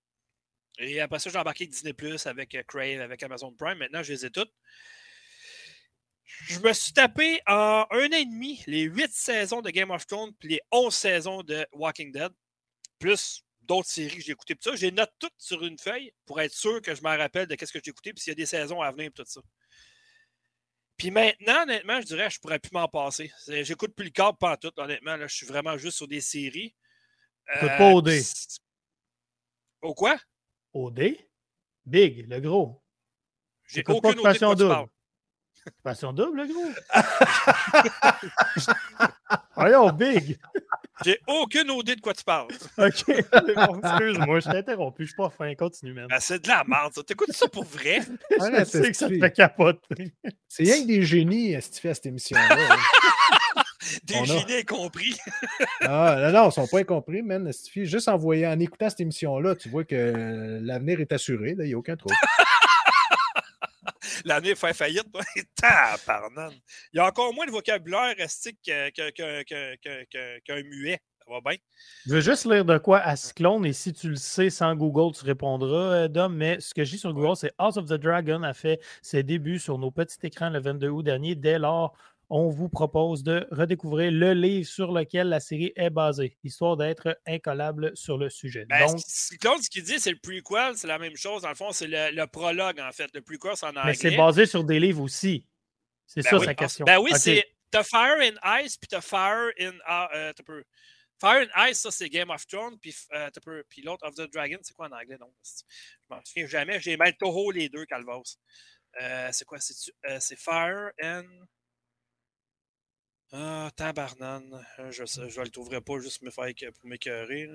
Et après ça, j'ai embarqué Disney Plus avec euh, Crave, avec Amazon Prime. Maintenant, je les ai toutes. Je me suis tapé en un an et demi les huit saisons de Game of Thrones puis les 11 saisons de Walking Dead, plus d'autres séries que j'ai écoutées. ça, j'ai note toutes sur une feuille pour être sûr que je me rappelle de ce que j'ai écouté, puis s'il y a des saisons à venir, et tout ça. Puis maintenant, honnêtement, je dirais que je pourrais plus m'en passer. J'écoute plus le câble pas tout, honnêtement. Là, je suis vraiment juste sur des séries. Euh, pas OD. Au quoi? OD? Big, le gros. J'ai aucune passion double. Passion double, le gros. Voyons, big. J'ai aucune idée de quoi tu parles. OK. Excuse-moi, je t'ai interrompu. Je suis pas fin. Continue, même. Ben, c'est de la merde, ça. T'écoutes ça pour vrai? je sais que ça te fait capoter. C'est rien que des génies si tu fais cette émission-là. Hein. Des génies incompris. ah, non, non, ils sont pas incompris, man. Juste en, voyant, en écoutant cette émission-là, tu vois que l'avenir est assuré. Il n'y a aucun trouble. l'année fait faillite. Tabarnane. Il y a encore moins de vocabulaire restique qu'un muet. Ça va bien? Je veux juste lire de quoi à Cyclone et si tu le sais sans Google, tu répondras, euh, Dom. Mais ce que j'ai sur Google, c'est House of the Dragon a fait ses débuts sur nos petits écrans le 22 août dernier. Dès lors, on vous propose de redécouvrir le livre sur lequel la série est basée, histoire d'être incollable sur le sujet. Ben, Donc, Claude, ce qu'il dit, c'est le prequel, c'est la même chose. Dans le fond, c'est le, prologue, en fait. Le prequel, c'est en anglais. Mais c'est basé sur des livres aussi. C'est ben ça sa question. Ben oui, c'est The Fire and Ice, puis The Fire in. Uh, Fire and Ice, ça, c'est Game of Thrones, puis, uh, puis l'autre, Of the Dragon, c'est quoi en anglais? Non, je m'en souviens jamais. J'ai mal Toho les deux, Calvos. Euh, c'est quoi? C'est Fire and. Ah, tabarnane. Euh, je, je le trouverai pas juste me faire pour m'écœurer.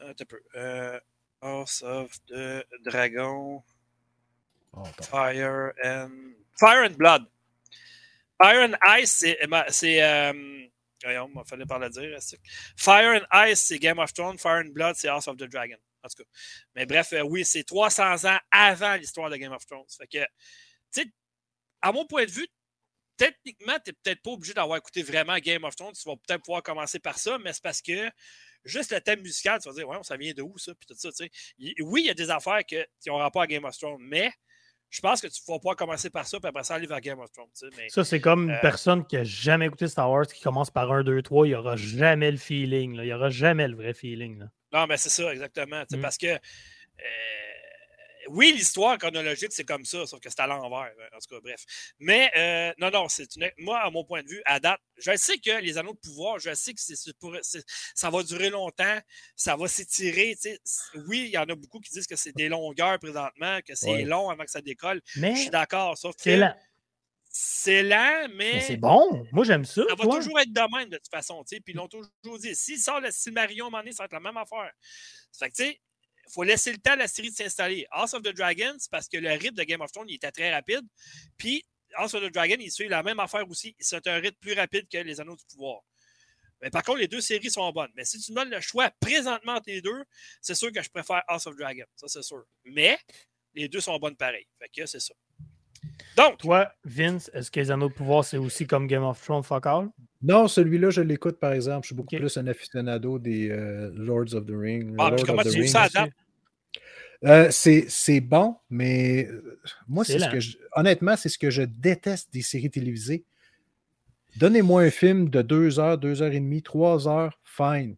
Un peu. Euh, House of the Dragon. Oh, Fire and. Fire and Blood. Fire and Ice, c'est. Euh, voyons, il fallait pas le dire. Fire and Ice, c'est Game of Thrones. Fire and Blood, c'est House of the Dragon. En tout cas. Mais bref, euh, oui, c'est 300 ans avant l'histoire de Game of Thrones. Fait que, tu sais, à mon point de vue, techniquement, tu n'es peut-être pas obligé d'avoir écouté vraiment Game of Thrones. Tu vas peut-être pouvoir commencer par ça, mais c'est parce que juste le thème musical, tu vas dire, ouais, ça vient de où ça? Puis tout ça, Oui, il y a des affaires qui ont rapport à Game of Thrones, mais je pense que tu vas pouvoir commencer par ça, puis après ça, aller vers Game of Thrones. ça, c'est comme une euh, personne qui n'a jamais écouté Star Wars, qui commence par 1, 2, 3, il n'y aura jamais le feeling. Il n'y aura jamais le vrai feeling. Non, mais c'est ça, exactement. Mm. Parce que. Euh, oui, l'histoire chronologique, c'est comme ça, sauf que c'est à l'envers. Hein, en tout cas, bref. Mais euh, non, non, c'est moi, à mon point de vue, à date, je sais que les anneaux de pouvoir, je sais que ça va durer longtemps, ça va s'étirer. Oui, il y en a beaucoup qui disent que c'est des longueurs présentement, que c'est long avant que ça décolle. Mais je suis d'accord, sauf que. C'est lent, mais. c'est bon. Moi, j'aime ça. Ça va toujours être de même, de toute façon. Puis ils l'ont toujours dit. S'il sort le Silmarion à un moment donné, ça va être la même affaire. Fait que, tu sais, il faut laisser le temps à la série de s'installer. House of the Dragons, parce que le rythme de Game of Thrones, il était très rapide. Puis House of the Dragon, il suit la même affaire aussi. C'est un rythme plus rapide que les Anneaux du Pouvoir. Mais par contre, les deux séries sont bonnes. Mais si tu me donnes le choix présentement entre les deux, c'est sûr que je préfère House of Dragon. Ça, c'est sûr. Mais les deux sont bonnes pareil. Fait que c'est ça. Donc. Toi, Vince, est-ce que les anneaux de pouvoir, c'est aussi comme Game of Thrones fuck all? Non, celui-là, je l'écoute par exemple. Je suis beaucoup plus un aficionado des euh, Lords of the Ring. Ah, comment tu ça euh, c'est bon, mais euh, moi, c'est ce que honnêtement, c'est ce que je déteste des séries télévisées. Donnez-moi un film de deux heures, deux heures et demie, trois heures, fine.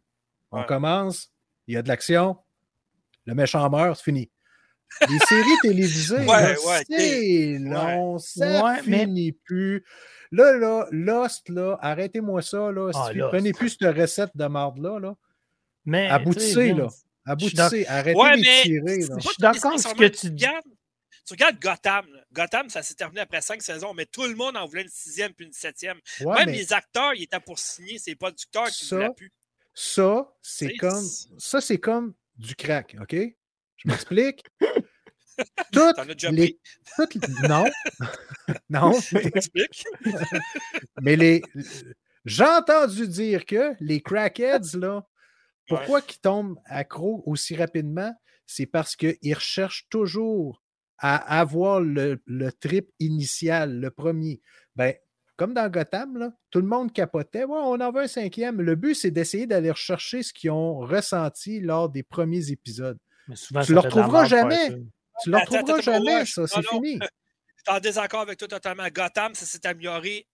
On commence, il y a de l'action, le méchant meurt, c'est fini. Les séries télévisées, c'est long, ça finit plus. Là, là, Lost, là, arrêtez-moi ça, là. Ah, prenez plus cette recette de marde-là, là. Mais, aboutissez, là. Aboutissez, arrêtez de tirer. Je suis d'accord avec ce que tu dis. Tu regardes Gotham. Gotham, ça s'est terminé après cinq saisons, mais tout le monde en voulait une sixième puis une septième. Même les acteurs, ils étaient pour signer, c'est pas du producteurs qui voulaient plus. Ça, c'est comme, ça, c'est comme du crack, OK? Je m'explique. toutes les, non, non, mais, mais les, j'ai entendu dire que les crackheads, là, pourquoi ils tombent accro aussi rapidement? C'est parce qu'ils recherchent toujours à avoir le, trip initial, le premier. Ben, comme dans Gotham, là, tout le monde capotait. on en veut un cinquième. Le but, c'est d'essayer d'aller rechercher ce qu'ils ont ressenti lors des premiers épisodes. tu ne le retrouveras jamais. Tu ne le retrouveras jamais, ça. C'est fini. Je suis en désaccord avec toi totalement. Gotham, ça s'est amélioré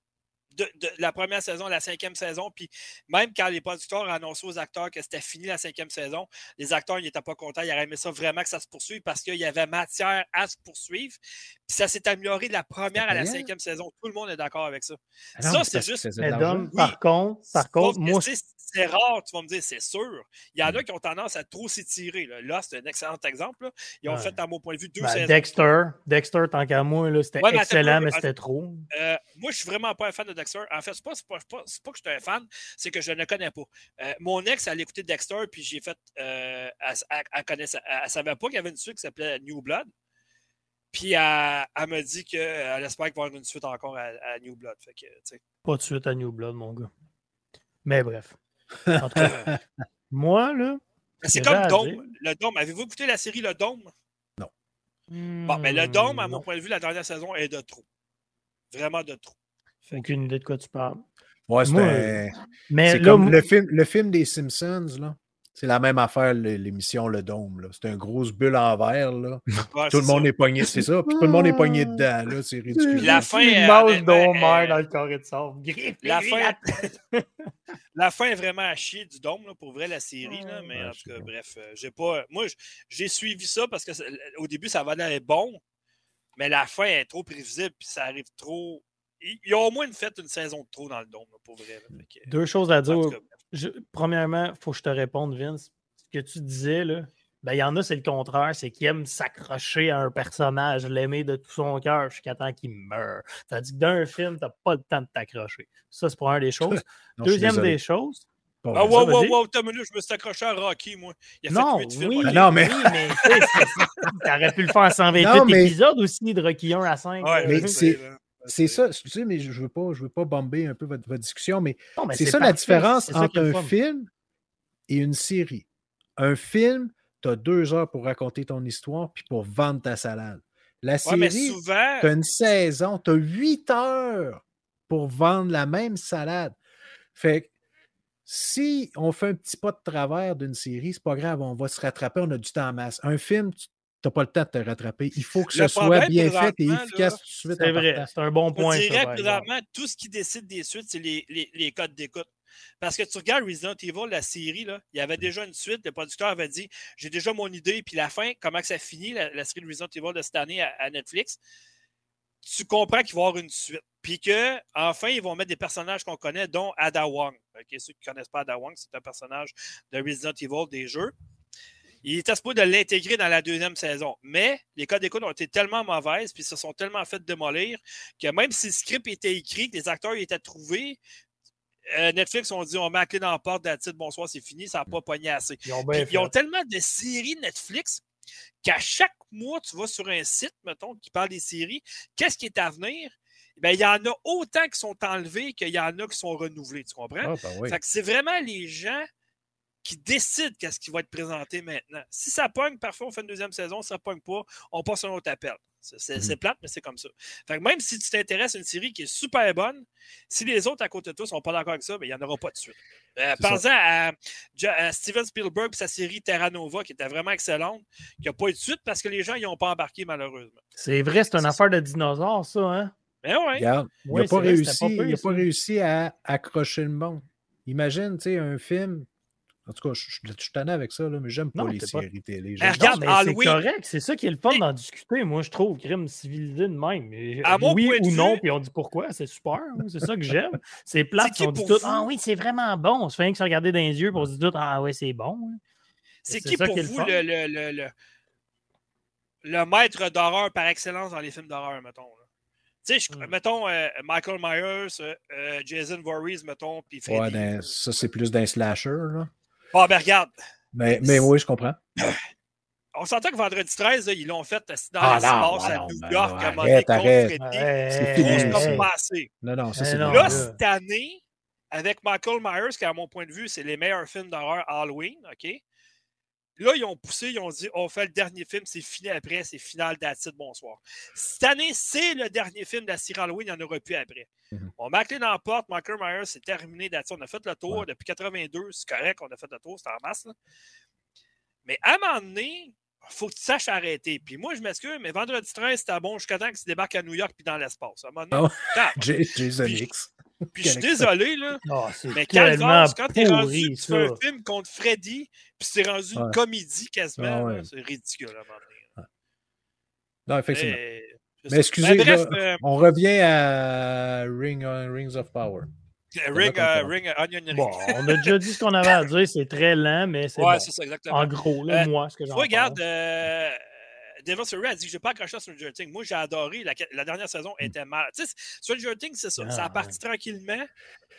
de, la première saison la cinquième saison. Puis même quand les producteurs ont annoncé aux acteurs que c'était fini la cinquième saison, les acteurs n'étaient pas contents. Ils auraient aimé ça vraiment que ça se poursuive parce qu'il y avait matière à se poursuivre. Puis ça s'est amélioré de la première à la cinquième saison. Tout le monde est d'accord avec ça. Ah ça, c'est juste. par contre, par contre, moi c'est rare, tu vas me dire, c'est sûr. Il y en a hmm. qui ont tendance à trop s'étirer. Là, c'est un excellent exemple. Ils ont fait, à mon point de vue, deux ben, saisons. Dexter, Dexter, tant qu'à moi, c'était excellent, mais c'était trop. Euh, moi, je suis vraiment pas un fan de Dexter. En fait, c'est pas, pas, pas, pas, que je suis un fan, c'est que je ne connais pas. Euh, mon ex, elle écouté Dexter, puis j'ai fait. Euh, elle, elle, elle, savait pas qu'il y avait une suite qui s'appelait New Blood. Puis elle, elle m'a dit qu'elle espère qu'il va y avoir une suite encore à, à New Blood. Fait que, pas de suite à New Blood, mon gars. Mais bref. moi, là. C'est comme Dome. Le Dome. Avez-vous écouté la série Le Dome? Non. bon, mais le Dome, à mon point de vue, la dernière saison est de trop. Vraiment de trop. Aucune idée de quoi tu parles. Ouais, c'est comme le, film, le film des Simpsons, là. C'est la même affaire, l'émission Le Dôme. C'est un grosse bulle en verre. Là. tout le monde est pogné, c'est ça. Puis tout le monde est pogné dedans. C'est ridicule. La fin. Une euh, dans le carré de sable. La fin, la fin est vraiment à chier du Dôme, là, pour vrai, la série. Là, mais en tout cas, bref, euh, j'ai pas. Moi, j'ai suivi ça parce que au début, ça va bon. Mais la fin est trop prévisible. Puis ça arrive trop. Il y a au moins une fête, une saison de trop dans le Dôme, pour vrai. Deux choses à dire premièrement, il faut que je te réponde, Vince. Ce que tu disais, là, ben, il y en a, c'est le contraire, c'est qu'ils aiment s'accrocher à un personnage, l'aimer de tout son cœur jusqu'à temps qu'il meure. Tandis que dans un film, tu n'as pas le temps de t'accrocher. Ça, c'est pour un des choses. Deuxième des choses. ah, wow, wow, wow, je me suis accroché à Rocky, moi. Il a non, fait 8 oui, films. Non, mais. Oui, mais tu aurais pu le faire à 128 épisodes aussi, de Rocky 1 à 5. Ouais, mais c'est. C'est ça, tu sais, mais je ne veux, pas, veux pas bomber un peu votre, discussion, mais, c'est ça la différence entre un film et une série. Un film, tu as deux heures pour raconter ton histoire puis pour vendre ta salade. La série, tu as une saison, tu as huit heures pour vendre la même salade. Fait si on fait un petit pas de travers d'une série, c'est pas grave, on va se rattraper, on a du temps en masse. Un film, tu n'as pas le temps de te rattraper. Il faut que ce soit bien fait et efficace tout de suite. C'est vrai, c'est un bon point. Je dirais présentement, tout ce qui décide des suites, c'est les, les, codes d'écoute. Parce que tu regardes Resident Evil, la série, là, il y avait déjà une suite. Le producteur avait dit J'ai déjà mon idée, puis la fin, comment que ça finit, la, série de Resident Evil de cette année à, Netflix. Tu comprends qu'il va y avoir une suite. Puis que, enfin, ils vont mettre des personnages qu'on connaît, dont Ada Wong. ceux qui ne connaissent pas Ada Wong, c'est un personnage de Resident Evil des jeux. Il était supposé de l'intégrer dans la deuxième saison. Mais les codes d'écoute ont été tellement mauvaises, puis se sont tellement fait démolir, que même si le script était écrit, que les acteurs étaient trouvés, euh, Netflix ont dit on met la clé dans la porte, titre, bonsoir, c'est fini, ça n'a pas pogné assez. Ils ont, tellement de séries Netflix qu'à chaque mois, tu vas sur un site, mettons, qui parle des séries, qu'est-ce qui est à venir? Ben, il y en a autant qui sont enlevés qu'il y en a qui sont renouvelés, tu comprends? Ah, ben c'est vraiment les gens qui décide qu'est-ce qui va être présenté maintenant. Si ça pogne, parfois on fait une deuxième saison. Si ça pogne pas, on passe à un autre appel. C'est mmh plate, mais c'est comme ça. Fait même si tu t'intéresses à une série qui est super bonne, si les autres à côté de toi ne sont pas d'accord avec ça, ben, il n'y en aura pas de suite. Euh, Pensez à, Steven Spielberg et sa série Terra Nova, qui était vraiment excellente, qui n'a pas eu de suite parce que les gens n'y ont pas embarqué, malheureusement. C'est vrai, c'est une affaire de dinosaures, ça, hein? Ben ouais. il n'a pas, réussi, pas réussi à accrocher le monde. Imagine, tu sais, un film en tout cas, je, suis tanné avec ça, là, mais j'aime pas les séries télé. Ben, regarde, c'est correct. C'est ça qui est le fun d'en discuter. Moi, je trouve crime civilisé de même. oui ou non, puis on dit pourquoi. C'est super. Hein, c'est ça que j'aime. C'est plate. On dit tout Ah oui, c'est vraiment bon. On se fait rien que se regarder dans les yeux pour se dire Ah oui, c'est bon. Hein. C'est qui pour vous le, le, le, le, maître d'horreur par excellence dans les films d'horreur, mettons? Tu sais, hmm. mettons euh, Michael Myers, euh, euh, Jason Voorhees, mettons, puis Freddy. Ouais, ça, c'est plus d'un slasher, là. Ah, ben regarde. Mais, mais oui, je comprends. On s'entend que vendredi 13, ils l'ont fait dans ah, l'espace à New York, à arrête. C'est fini. Non, non, ça c'est Là, cette année, avec Michael Myers, qui à mon point de vue, c'est les meilleurs films d'horreur Halloween, OK? Là, ils ont poussé, ils ont dit on fait le dernier film, c'est fini après, c'est final de bonsoir. Cette année, c'est le dernier film de la série Halloween, il n'y en aura plus après. Mhm. On met clé dans la porte, Michael Myers, c'est terminé d'attitude. On a fait le tour depuis 82, c'est correct, on a fait le tour, c'est en masse. Mais à un moment donné, il faut que tu saches arrêter. Puis moi, je m'excuse, mais vendredi 13, c'était bon jusqu'à temps que tu débarques à New York puis dans l'espace. À un moment donné, oh. Jason X. Puis je suis désolé, là. Oh, mais calvaire, quand t'es rendu, tu fais un film contre Freddy, puis c'est rendu une comédie quasiment, ah c'est ridicule à un. Non, effectivement. Mais, excusez, euh, on revient à Ring, uh, Rings of Power. Ring, uh, Ring Onion Ring. Bon, on a déjà dit ce qu'on avait à dire, c'est très lent, mais c'est. Ouais, bon. c'est ça, exactement. En gros, là, euh, moi, ce que j'en Regarde, euh, Devil Surrey a dit n'ai pas accroché à Stranger Things. Moi, j'ai adoré. La, dernière saison hmm. était mal. Tu sais, Stranger Things, c'est ça. ça a ah, parti tranquillement.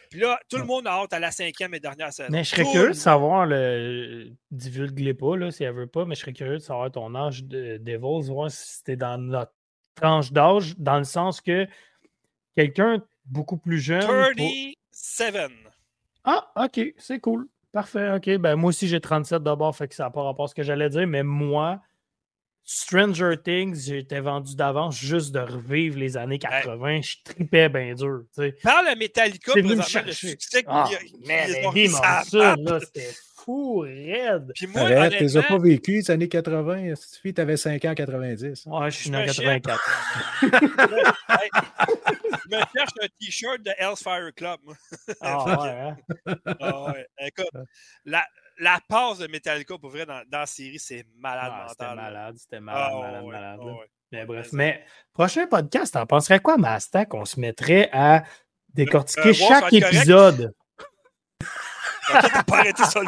Puis là, tout le monde a hâte à la cinquième et dernière saison. Mais je serais curieux de savoir, le... divulgue pas là, si elle veut pas, mais je serais curieux de savoir ton âge de Devils, voir si c'était dans notre tranche d'âge, dans le sens que quelqu'un beaucoup plus jeune. 37. Ah, ok, c'est cool. Parfait, ok. Ben, moi aussi, j'ai 37 d'abord, fait que ça n'a pas rapport à ce que j'allais dire, mais moi, Stranger Things, j'étais vendu d'avance juste de revivre les années 80. Je tripais bien dur. Tu Parle à Metallica, c'est venu me chercher. Ah, mais ça, là, c'était fou, raide. Puis moi, Arrête, tu n'as pas vécu les années 80. Si tu avais 5 ans en 90. Ouais, je suis né en 84. je me cherche un t-shirt de Hellfire Club. ah ouais, hein? ah ouais. Écoute, la, la passe de Metallica, pour vrai, dans, dans la série, c'est malade ah, C'était malade, c'était malade, ah, malade, malade. mais bref, mais prochain podcast, t'en penserais quoi, Master, qu'on se mettrait à décortiquer euh, chaque épisode? T'as pas arrêté ça,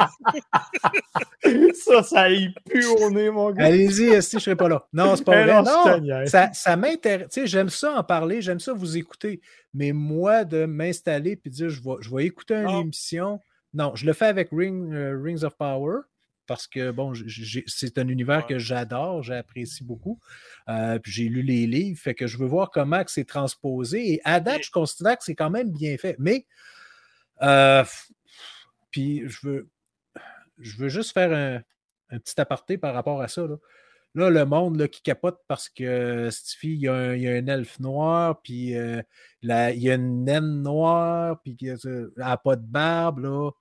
ça, ça y pue au nez, mon gars. Allez-y, si je serai pas là. Non, c'est pas vrai. Non, ça, ça m'intéresse. Tu sais, j'aime ça en parler, j'aime ça vous écouter. Mais moi, de m'installer et dire, je vais, je vais écouter une émission non, je le fais avec euh, Rings of Power parce que bon, c'est un univers que j'adore, j'apprécie beaucoup. Euh, puis j'ai lu les livres, fait que je veux voir comment c'est transposé. Et à date, je considère que c'est quand même bien fait. Mais euh, puis je veux, je veux juste faire un, petit aparté par rapport à ça. Là, le monde là, qui capote parce que Stiffy, il y, a un, il y a un elfe noir, puis il y a une naine noire, puis elle n'a pas de barbe. Là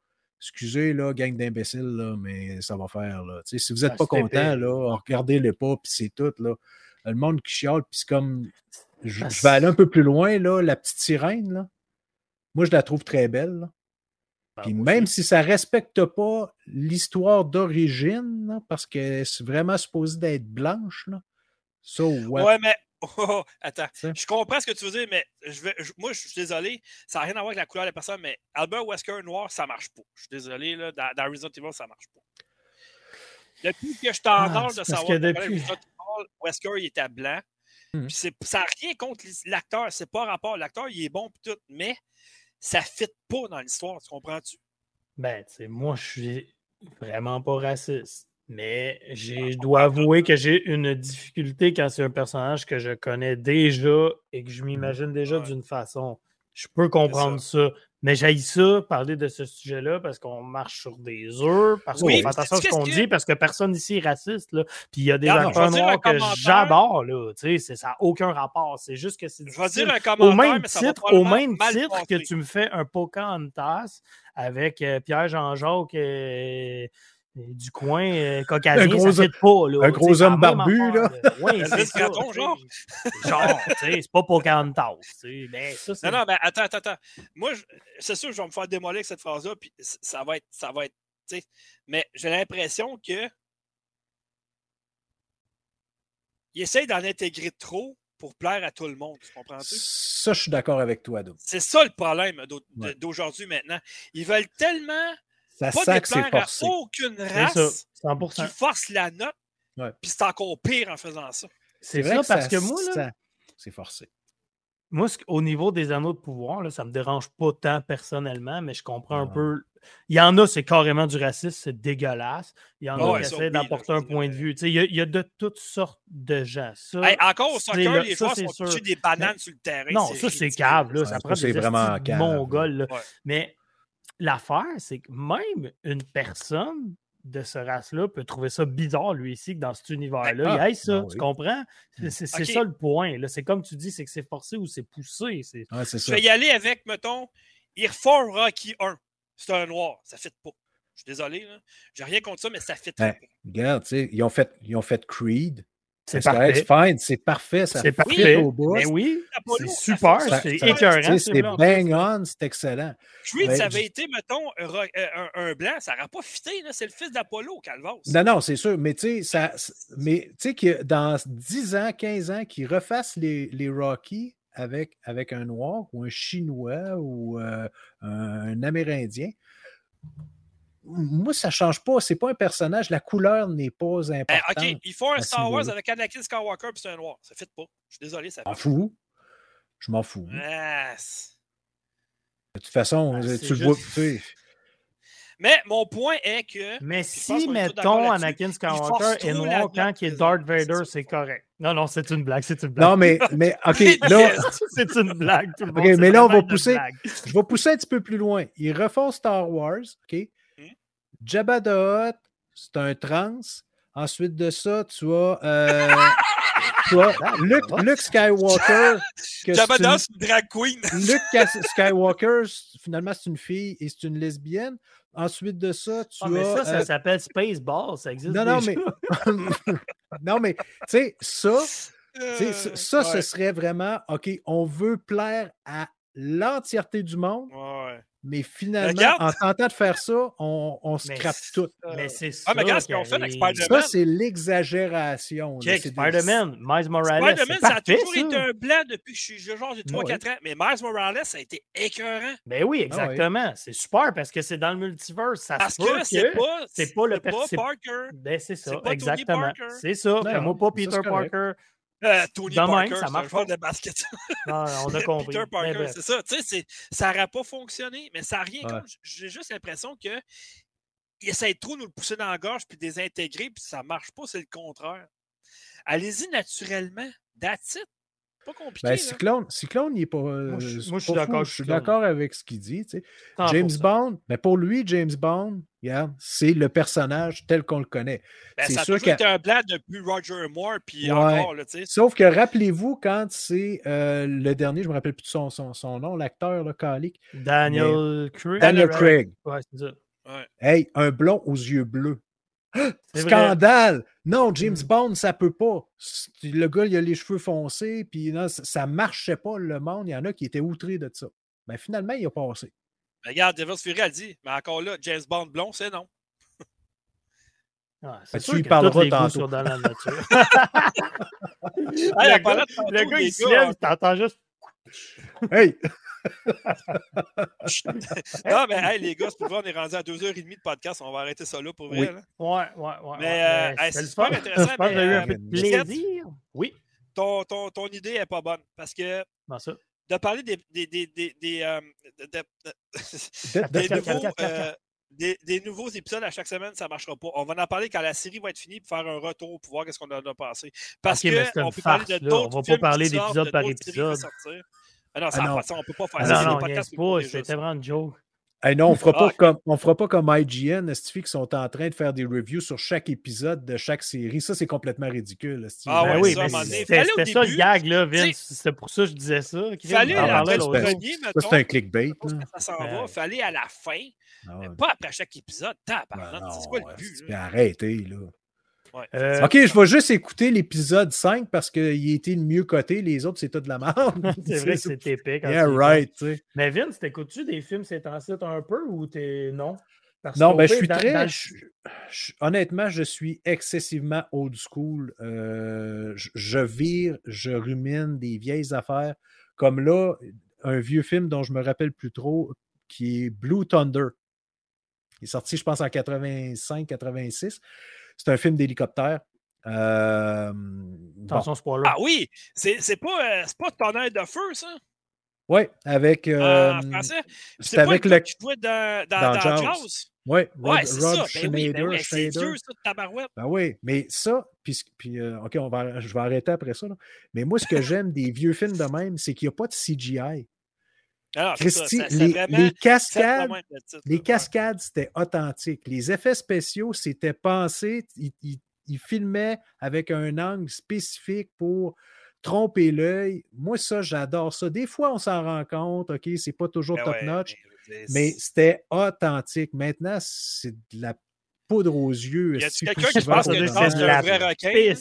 excusez, là, gang d'imbéciles, mais ça va faire. Là. si vous n'êtes ah, pas content, là, regardez-les pas, puis c'est tout. Là. Le monde qui chiale, puis c'est comme. Je, vais aller un peu plus loin, là, la petite sirène, là. Moi, je la trouve très belle. Ben, puis même si ça ne respecte pas l'histoire d'origine, parce qu'elle est vraiment supposée d'être blanche, là, ça, ouais. Ouais, mais Oh, attends, je comprends ce que tu veux dire, mais je vais, moi, je suis désolé, ça n'a rien à voir avec la couleur de la personne, mais Albert Wesker noir, ça marche pas. Je suis désolé, là, dans, dans Resident Evil, ça marche pas. Depuis que je t'endors ah, de savoir que depuis... Wesker, il était blanc. Mmh. ça n'a rien contre l'acteur, c'est pas rapport. L'acteur, il est bon, tout, mais ça ne fit pas dans l'histoire, tu comprends-tu? Ben, tu sais, moi, je suis vraiment pas raciste. Mais je dois avouer que j'ai une difficulté quand c'est un personnage que je connais déjà et que je mmh. m'imagine déjà d'une façon. Je peux comprendre ça. Mais j'ai ça, parler de ce sujet-là, parce qu'on marche sur des œufs, parce qu'on fait attention à ce qu'on dit, parce que personne ici est raciste. Là. Puis il y a des acteurs noirs que j'adore. Ça n'a aucun rapport. C'est juste que c'est Je vais dire un commentaire, au même mais titre, au même titre que tu me fais un Pocahontas avec euh, Pierre-Jean-Jacques et du coin euh, caucasien, un gros, ça pas. Là, un gros homme barbu, là. Oui, c'est ça. genre. genre, tu sais, c'est pas Pocahontas. Mais ça, non, non, mais attends, attends, attends. Moi, c'est sûr que je vais me faire démolir avec cette phrase-là, puis ça va être, ça va être, tu sais, mais j'ai l'impression que il essaye d'en intégrer trop pour plaire à tout le monde. Tu comprends-tu? Ça, je suis d'accord avec toi, C'est ça le problème d'aujourd'hui maintenant. Ils veulent tellement ça pas sent que c'est aucune race qui force la note, puis c'est encore pire en faisant ça. C'est vrai parce que moi, là, c'est forcé. Moi, au niveau des anneaux de pouvoir, là, ça me dérange pas tant personnellement, mais je comprends un peu. Il y en a, c'est carrément du racisme, c'est dégueulasse. Il y en a qui essaient d'apporter un point de vue. Il y, a, de toutes sortes de gens. Ça, encore au soccer, les joueurs sont touchés des bananes sur le terrain. Non, ça, c'est cave. Là. Ça prend des vraiment mongols. Mais l'affaire, c'est que même une personne de ce race-là peut trouver ça bizarre, lui, ici, que dans cet univers-là. Ah, il ça, ben tu comprends? C'est ça le point. C'est comme tu dis, c'est que c'est forcé ou c'est poussé. je vais y aller avec, mettons, ils refont Rocky 1. C'est un noir. Ça ne fit pas. Je suis désolé. J'ai rien contre ça, mais ça fit ben, pas. Regarde, ils ont, fait, ils ont fait Creed. C'est parfait. c'est parfait. C'est parfait. Au bout. Mais oui, c'est super. C'est écœurant. C'est bang on, c'est excellent. Creed, ça avait été, mettons, un, blanc, ça n'aurait pas fité. C'est le fils d'Apollo, Calvas. Non, non, c'est sûr. Mais tu sais, que dans 10 ans, 15 ans, qu'ils refassent les, les Rockies avec, avec un noir ou un chinois ou euh, un Amérindien, moi, ça ne change pas. C'est pas un personnage. La couleur n'est pas ben, importante. OK, il faut un Star Wars avec Anakin Skywalker puis c'est un noir. Ça ne fait pas. Je suis désolé. Ça m'en fous. Je m'en fous. Yes. De toute façon, ben, tu le vois. Mais mon point est que. Mais si, mettons, Anakin Skywalker est noir quand il est Darth Vader, c'est correct. Non, non, c'est une blague, c'est une blague. Non, mais, mais OK, là. c'est une blague. Tout le OK, mais là, on va pousser. Je vais pousser un petit peu plus loin. Ils refont Star Wars, OK? Jabba the Hutt, c'est un trans. Ensuite de ça, tu as, euh, tu as Luke, Skywalker. Jabba the Hutt, c'est une drag queen. Luke Skywalker, finalement, c'est une fille et c'est une lesbienne. Ensuite de ça, tu ah, mais as. Ça, ça euh, s'appelle Spaceball, ça existe. Non, non, mais. non, mais, tu sais, ça, ça, ça ce serait vraiment, OK, on veut plaire à l'entièreté du monde. Ouais. Mais finalement, en tentant de faire ça, on, on scrape tout. Mais c'est ça. Ah, mais regarde ce qu'on fait avec Spider-Man. Ça, c'est l'exagération. Spider-Man, Miles Morales. Spider-Man, ça a toujours été un blanc depuis que je suis genre j'ai 3-4 ans. Mais Miles Morales, ça a été écœurant. Ben oui, ah exactement. C'est super parce que c'est dans le multiverse. Ça parce que c'est pas, c'est pas le pas Parker. Ben c'est ça, exactement. C'est ça. Fais-moi pas Peter Parker. Euh, Tony Parker, ça marche de basket. Ah, on a compris. Peter Parker, c'est ça. Tu sais, ça n'aurait pas fonctionné, mais ça n'a rien comme. J'ai juste l'impression que il essaie trop de nous le pousser dans la gorge puis désintégrer, puis ça marche pas, c'est le contraire. Allez-y naturellement. That's it. Pas compliqué. Ben, Cyclone, Cyclone, il est pas. moi, je, euh, suis d'accord. Je suis d'accord avec ce qu'il dit. Tu sais. James Bond, mais pour lui, James Bond, c'est le personnage tel qu'on le connaît. Ben, c'est ça sûr a un blanc depuis Roger Moore, puis encore. Là, Sauf que rappelez-vous, quand c'est euh, le dernier, je me rappelle plus de son, son, son nom, l'acteur, le calique. Daniel Craig. Daniel Craig. Ouais, c'est ça. Hey, un blond aux yeux bleus. Scandale! Non, James mm. Bond, ça peut pas. Le gars, il a les cheveux foncés, puis ça marchait pas, le monde. Il y en a qui étaient outrés de ça. Mais finalement, il a passé. regarde, Devils Fury a dit, mais encore là, James Bond blond, c'est non. Ah, c'est sûr tu y parleras tantôt. dans la nature. le, gars, le gars, il se lève, t'entends juste. Hey! non, mais hey, les gars, c'est pour on est rendu à 2h30 de podcast. On va arrêter ça là pour vrai. Oui. Là. Ouais, ouais, ouais. Mais, euh, c'est super intéressant. mais, eu un peu de plaisir. Oui. Ton, ton, ton idée n'est pas bonne parce que. ça? De parler des. des, des, des, des, euh, des nouveaux, euh, des, des, nouveaux épisodes à chaque semaine, ça ne marchera pas. On va en parler quand la série va être finie pour faire un retour pour voir qu'est-ce qu'on en a passé. Parce qu'on peut parler de d'autres On va pas parler d'épisode par épisode. Ah non, ça ah pas, on peut pas faire ah ça. Non, non, c'était vraiment une joke non, on fera pas comme on fera pas comme IGN, qui sont en train de faire des reviews sur chaque épisode de chaque série? Ça, c'est complètement ridicule. Ah ben oui, c'était ça le gag, là, Vince. C'était pour ça que je disais ça. Fallait à la C'est un clickbait. Ça s'en va. Fallait à la fin. Ah pas après chaque épisode. Ben c'est quoi le but? Arrêtez, là. Euh, ok, je vais juste écouter l'épisode 5 parce qu'il était le mieux coté. Les autres, c'est tout de la merde. c'est vrai que c'est épique. Yeah, right. Mais Vince, t'écoutes-tu des films en site un peu ou t'es. Non? non, ben, je suis très. honnêtement, je suis excessivement old school. Euh, je, vire, je rumine des vieilles affaires. Comme là, un vieux film dont je me rappelle plus trop, qui est Blue Thunder. Il est sorti, je pense, en 85-86. C'est un film d'hélicoptère. Euh, Attention, spoiler. Ah oui, c'est pas, euh, pas Tonnerre de feu, ça? Oui, avec. Euh, en français. C'est avec le. Tu jouais dans, dans, dans, Jaws. Oui, Rod, ouais, c'est ça. Ben oui, ben oui, c'est vieux, ça, de tabarouette. Ben oui, mais ça, puis, puis euh, OK, on va, je vais arrêter après ça. Là. Mais moi, ce que j'aime des vieux films de même, c'est qu'il n'y a pas de CGI. Alors, ah, Christy, ça, ça, les, les, cascades, les cascades, c'était authentique. Les effets spéciaux, c'était pensé. Ils, filmaient avec un angle spécifique pour tromper l'œil. Moi, ça, j'adore ça. Des fois, on s'en rend compte, OK, c'est pas toujours ben top-notch, mais c'était authentique. Maintenant, c'est de la poudre aux yeux. Y a quelqu'un qui pense que c'est un vrai requin?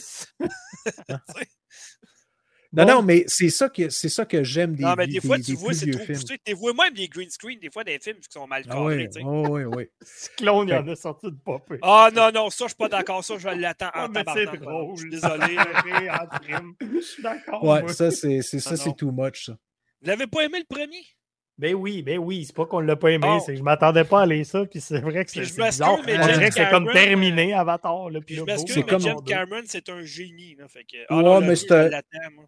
Non, non, mais c'est ça que, c'est ça que j'aime des Non, mais des, fois, des, tu vois, c'est trop poussé. Tu vois même des green screen, des fois, des films qui sont mal cadrés. Ah oui, oui, oui. Cyclone, il y en a sorti de popper. Ah non, non, ça, je suis pas d'accord. Ça, je l'attends en ah, c'est drôle. Je suis désolé. Je suis d'accord. Ouais, ça, c'est, ça, c'est too much, ça. Vous l'avez pas aimé le premier? Ben oui, ben oui, c'est pas qu'on l'a pas aimé, c'est que je m'attendais pas à aller ça, puis c'est vrai que c'est bizarre. On dirait que c'est comme terminé Avatar. Là, puis je mais James Cameron, c'est un génie. Là, fait que... ah, ouais, mais c'est un...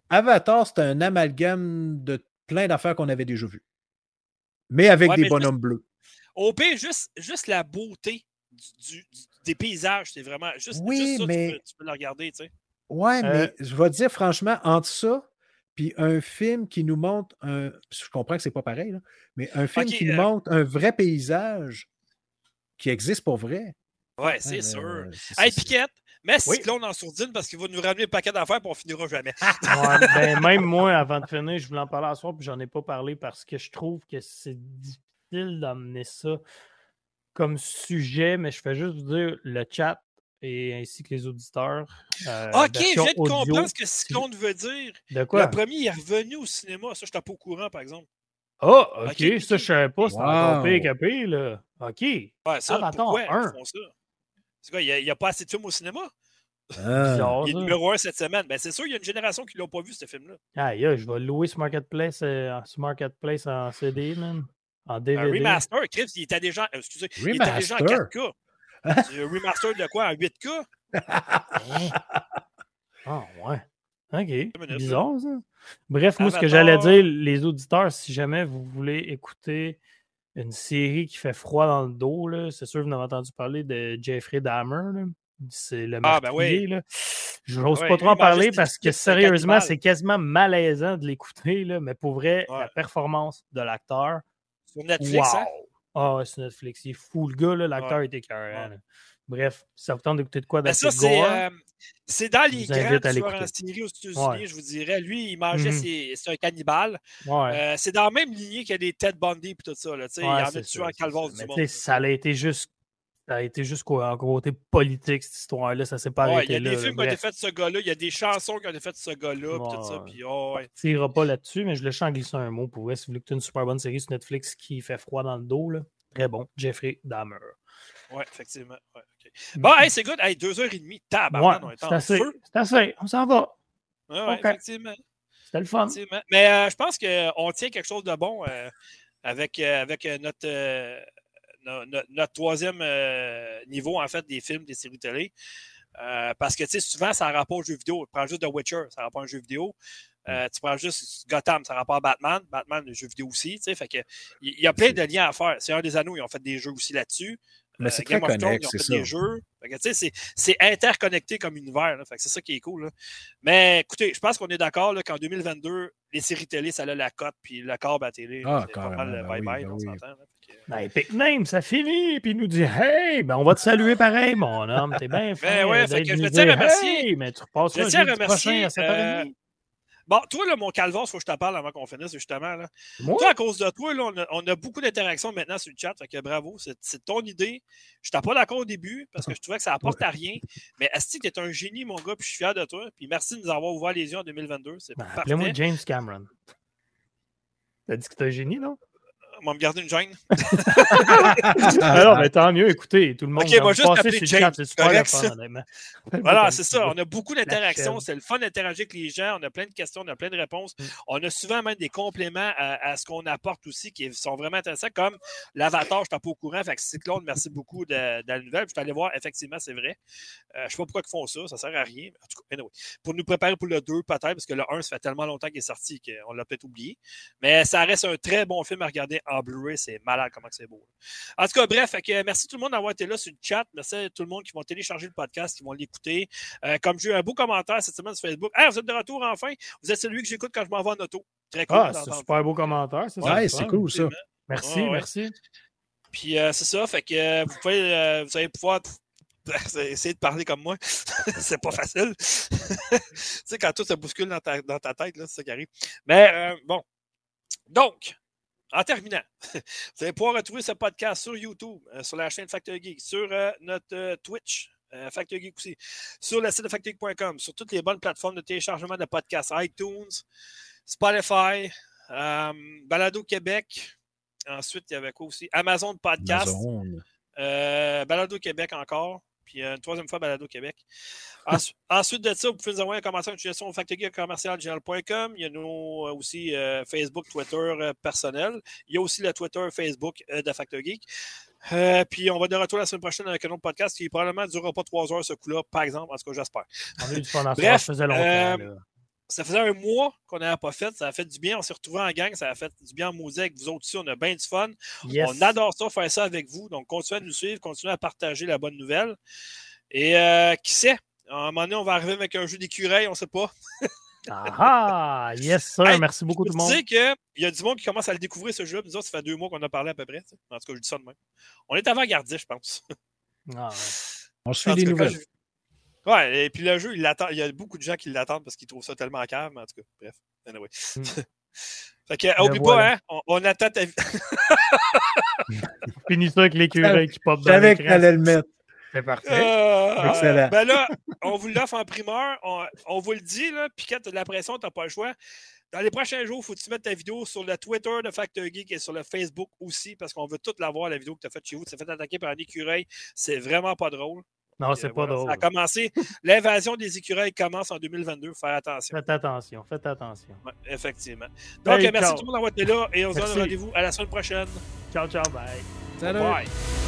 Avatar, c'est un amalgame de plein d'affaires qu'on avait déjà vues. Mais avec des bonhommes bleus. Au pire, juste, juste la beauté du, des paysages, c'est vraiment juste, oui, ça, mais... tu, peux, tu peux le regarder, tu sais. Ouais, euh, mais je vais te dire franchement, entre ça puis un film qui nous montre un. Je comprends que c'est pas pareil, là, mais un film qui nous euh montre un vrai paysage qui existe pour vrai. Ouais, c'est sûr. Euh, hey, Piquette, mets Cyclone en sourdine parce qu'il va nous ramener un paquet d'affaires et on finira jamais. ben, même moi, avant de finir, je voulais en parler à soir puis j'en ai pas parlé parce que je trouve que c'est difficile d'amener ça comme sujet, mais je fais juste vous dire le chat et ainsi que les auditeurs. Euh, ok, je viens de comprendre ce que Cyclone veut dire. De quoi? Le premier est revenu au cinéma. Ça, je n'étais pas au courant, par exemple. Ah, oh, ok, ça, je ne savais pas. C'est wow. encore pire là. Ok. Ouais, ça, ah, pourquoi ils font ça? C'est quoi, il n'y a, pas assez de films au cinéma? Ah. il est numéro un cette semaine. Ben, c'est sûr, il y a une génération qui ne l'a pas vu, ce film-là. Ah, yeah, je vais louer ce Marketplace, euh, ce marketplace en CD, man. En DVD. Un remaster, Chris, il était déjà, euh, excusez, il était déjà en 4K. Un remaster de quoi? En 8K? ah, ouais. OK. Bizarre, ça. Bref, moi, ce que j'allais dire, les auditeurs, si jamais vous voulez écouter une série qui fait froid dans le dos, c'est sûr que vous avez entendu parler de Jeffrey Dahmer. C'est le ah, ben oui. Je n'ose pas trop en parler parce que sérieusement, c'est quasiment malaisant de l'écouter, mais pour vrai, la performance de l'acteur. Sur Netflix, hein? Ah, ouais, c'est Netflix. Il est fou, le gars, l'acteur ouais. était carré. Bref, ça vous tente d'écouter de quoi ben ça, c'est, euh, c'est dans les grands tueurs en série aux États-Unis, je vous dirais. Lui, il mangeait, mm-hmm. c'est un cannibale. Euh, c'est dans la même lignée qu'il y a des Ted Bundy et tout ça. Là, il y en a tué en calvaire du monde. Ça a été juste ça a été juste quoi, en côté politique, cette histoire-là. Ça s'est pas arrêté. Il y a des films qui ont été faits de ce gars-là. Il y a des chansons qui ont été faites de ce gars-là. Ouais. tout ça. Puis, oh, ouais. Ira pas là-dessus, mais je le chante en glissant un mot pour vous. Si vous voulez que tu une super bonne série sur Netflix qui fait froid dans le dos, là, très bon. Jeffrey Dahmer. Oui, effectivement. Ouais, okay. Bon, hey, c'est good. Hey, deux heures et demie. Tabarnak, ouais, c'est assez. C'est assez. On s'en va. Oui, ouais, okay. effectivement. C'était le fun. Mais euh, je pense qu'on tient quelque chose de bon euh, avec, euh, avec notre notre, troisième euh, niveau, en fait, des films, des séries télé. Euh, parce que, tu sais, souvent, ça a rapport aux jeux vidéo. Tu prends juste The Witcher, ça a rapport à un jeu vidéo. Euh, tu prends juste Gotham, ça a rapport à Batman. Batman, le jeu vidéo aussi, tu sais. Fait que, il y, a plein de liens à faire. C'est un des anneaux, ils ont fait des jeux aussi là-dessus. Mais c'est très connecté, c'est ça. Des jeux. C'est interconnecté comme univers. C'est ça qui est cool. Mais écoutez, je pense qu'on est d'accord qu'en 2022, les séries télé, ça a la cote, puis le corps à la télé, ah, c'est pas mal bye-bye, on s'entend. Ben, Epic Name, ça finit, puis il nous dit Hey, ben, on va te saluer pareil, mon homme, t'es bien fait. Ben ouais, fait que je tiens à remercier. Hey, mais tu repasseras je tiens à remercier. Prochain à Bon, toi, là, mon calvas, il faut que je te parle avant qu'on finisse, justement. Là. Toi, à cause de toi, là, on, a, on a beaucoup d'interactions maintenant sur le chat. Fait que bravo, c'est ton idée. Je n'étais pas d'accord au début parce que je trouvais que ça apporte à rien. Mais Asti, tu es un génie, mon gars, puis je suis fier de toi. Puis merci de nous avoir ouvert les yeux en 2022. C'est ben, Appelez-moi James Cameron. T'as dit que tu es un génie, non? Va me garder une gêne. Alors, mais tant mieux, écoutez, tout le monde. Ok, moi juste appeler James. C'est super fun, Voilà, c'est ça. On a beaucoup d'interactions. C'est le fun d'interagir avec les gens. On a plein de questions, on a plein de réponses. Mm. On a souvent même des compléments à, ce qu'on apporte aussi qui sont vraiment intéressants, comme l'avatar, je suis pas au courant. Fait que Cyclone, merci beaucoup de, la nouvelle. Je suis allé voir, effectivement, c'est vrai. Euh, je ne sais pas pourquoi ils font ça, ça sert à rien. En tout cas, anyway. Pour nous préparer pour le 2, peut-être, parce que le 1, ça fait tellement longtemps qu'il est sorti qu'on l'a peut-être oublié. Mais ça reste un très bon film à regarder en Blu-ray. C'est malade comment c'est beau. En tout cas, bref, merci tout le monde d'avoir été là sur le chat. Merci à tout le monde qui vont télécharger le podcast, qui vont l'écouter. Euh, comme j'ai eu un beau commentaire cette semaine sur Facebook. Ah, vous êtes de retour enfin. Vous êtes celui que j'écoute quand je m'en vais en auto. Très cool. Ah, c'est un super beau commentaire. C'est ouais, c'est cool ça. Merci, merci. Puis euh, c'est ça, fait que euh, vous pouvez, vous allez pouvoir essayer de parler comme moi. c'est pas facile. tu sais, quand tout se bouscule dans ta, dans ta tête, c'est ça qui arrive. Mais bon. Donc, en terminant, vous allez pouvoir retrouver ce podcast sur YouTube, euh, sur la chaîne Factor Geek, sur euh, notre euh, Twitch, Factor Geek aussi, sur le site de factorgeek.com, sur toutes les bonnes plateformes de téléchargement de podcasts, iTunes, Spotify, Balado Québec. Ensuite, il y avait quoi aussi? Amazon Podcast. Balado Québec encore. Puis une troisième fois, Balado Québec. Ensuite de ça, vous pouvez nous envoyer un commentaire, une suggestion au. Il y a nous euh, aussi euh, Facebook, Twitter euh, personnel. Il y a aussi le Twitter, Facebook de Factor Geek. puis on va de retour la semaine prochaine avec un autre podcast qui probablement ne durera pas trois heures ce coup-là, par exemple. En tout cas, j'espère. On a eu du fun Bref, ça faisait longtemps. Ça faisait un mois qu'on n'avait pas fait. Ça a fait du bien. On s'est retrouvés en gang. Ça a fait du bien en musique avec vous autres aussi. On a bien du fun. On adore ça, faire ça avec vous. Donc, continuez à nous suivre, continuez à partager la bonne nouvelle. Et qui sait, à un moment donné, on va arriver avec un jeu d'écureuil, on ne sait pas. ah, yes, sir. Merci beaucoup, tout le monde. Tu sais qu'il y a du monde qui commence à le découvrir, ce jeu. Nous autres, ça fait deux mois qu'on a parlé à peu près. En tout cas, je dis ça de même. On est avant-gardiste, je pense. Ah, On suit les nouvelles. Ouais, et puis le jeu, il, attend... il y a beaucoup de gens qui l'attendent parce qu'ils trouvent ça tellement calme. En tout cas, bref. Anyway. Hmm. fait que, ben oublie pas, hein, on, attend ta vie. Finis ça avec l'écureuil qui pop dans l'écran. que le mettre. C'est parfait. Euh, Excellent. Ben là, on vous l'offre en primeur. On, vous le dit, là, Piquette, de la pression, tu n'as pas le choix. Dans les prochains jours, il faut que tu mettes ta vidéo sur le Twitter de Factor Geek et sur le Facebook aussi, parce qu'on veut toute la voir, la vidéo que tu as faite chez vous. Tu t'es fait attaquer par un écureuil. C'est vraiment pas drôle. Non, c'est pas drôle. Ça a commencé. L'invasion des écureuils commence en 2022. Faire attention. Faites attention. Faites attention. effectivement. Donc, merci tout le monde d'avoir été là et on se donne rendez-vous à la semaine prochaine. Ciao, ciao. Bye. Salut. Bye.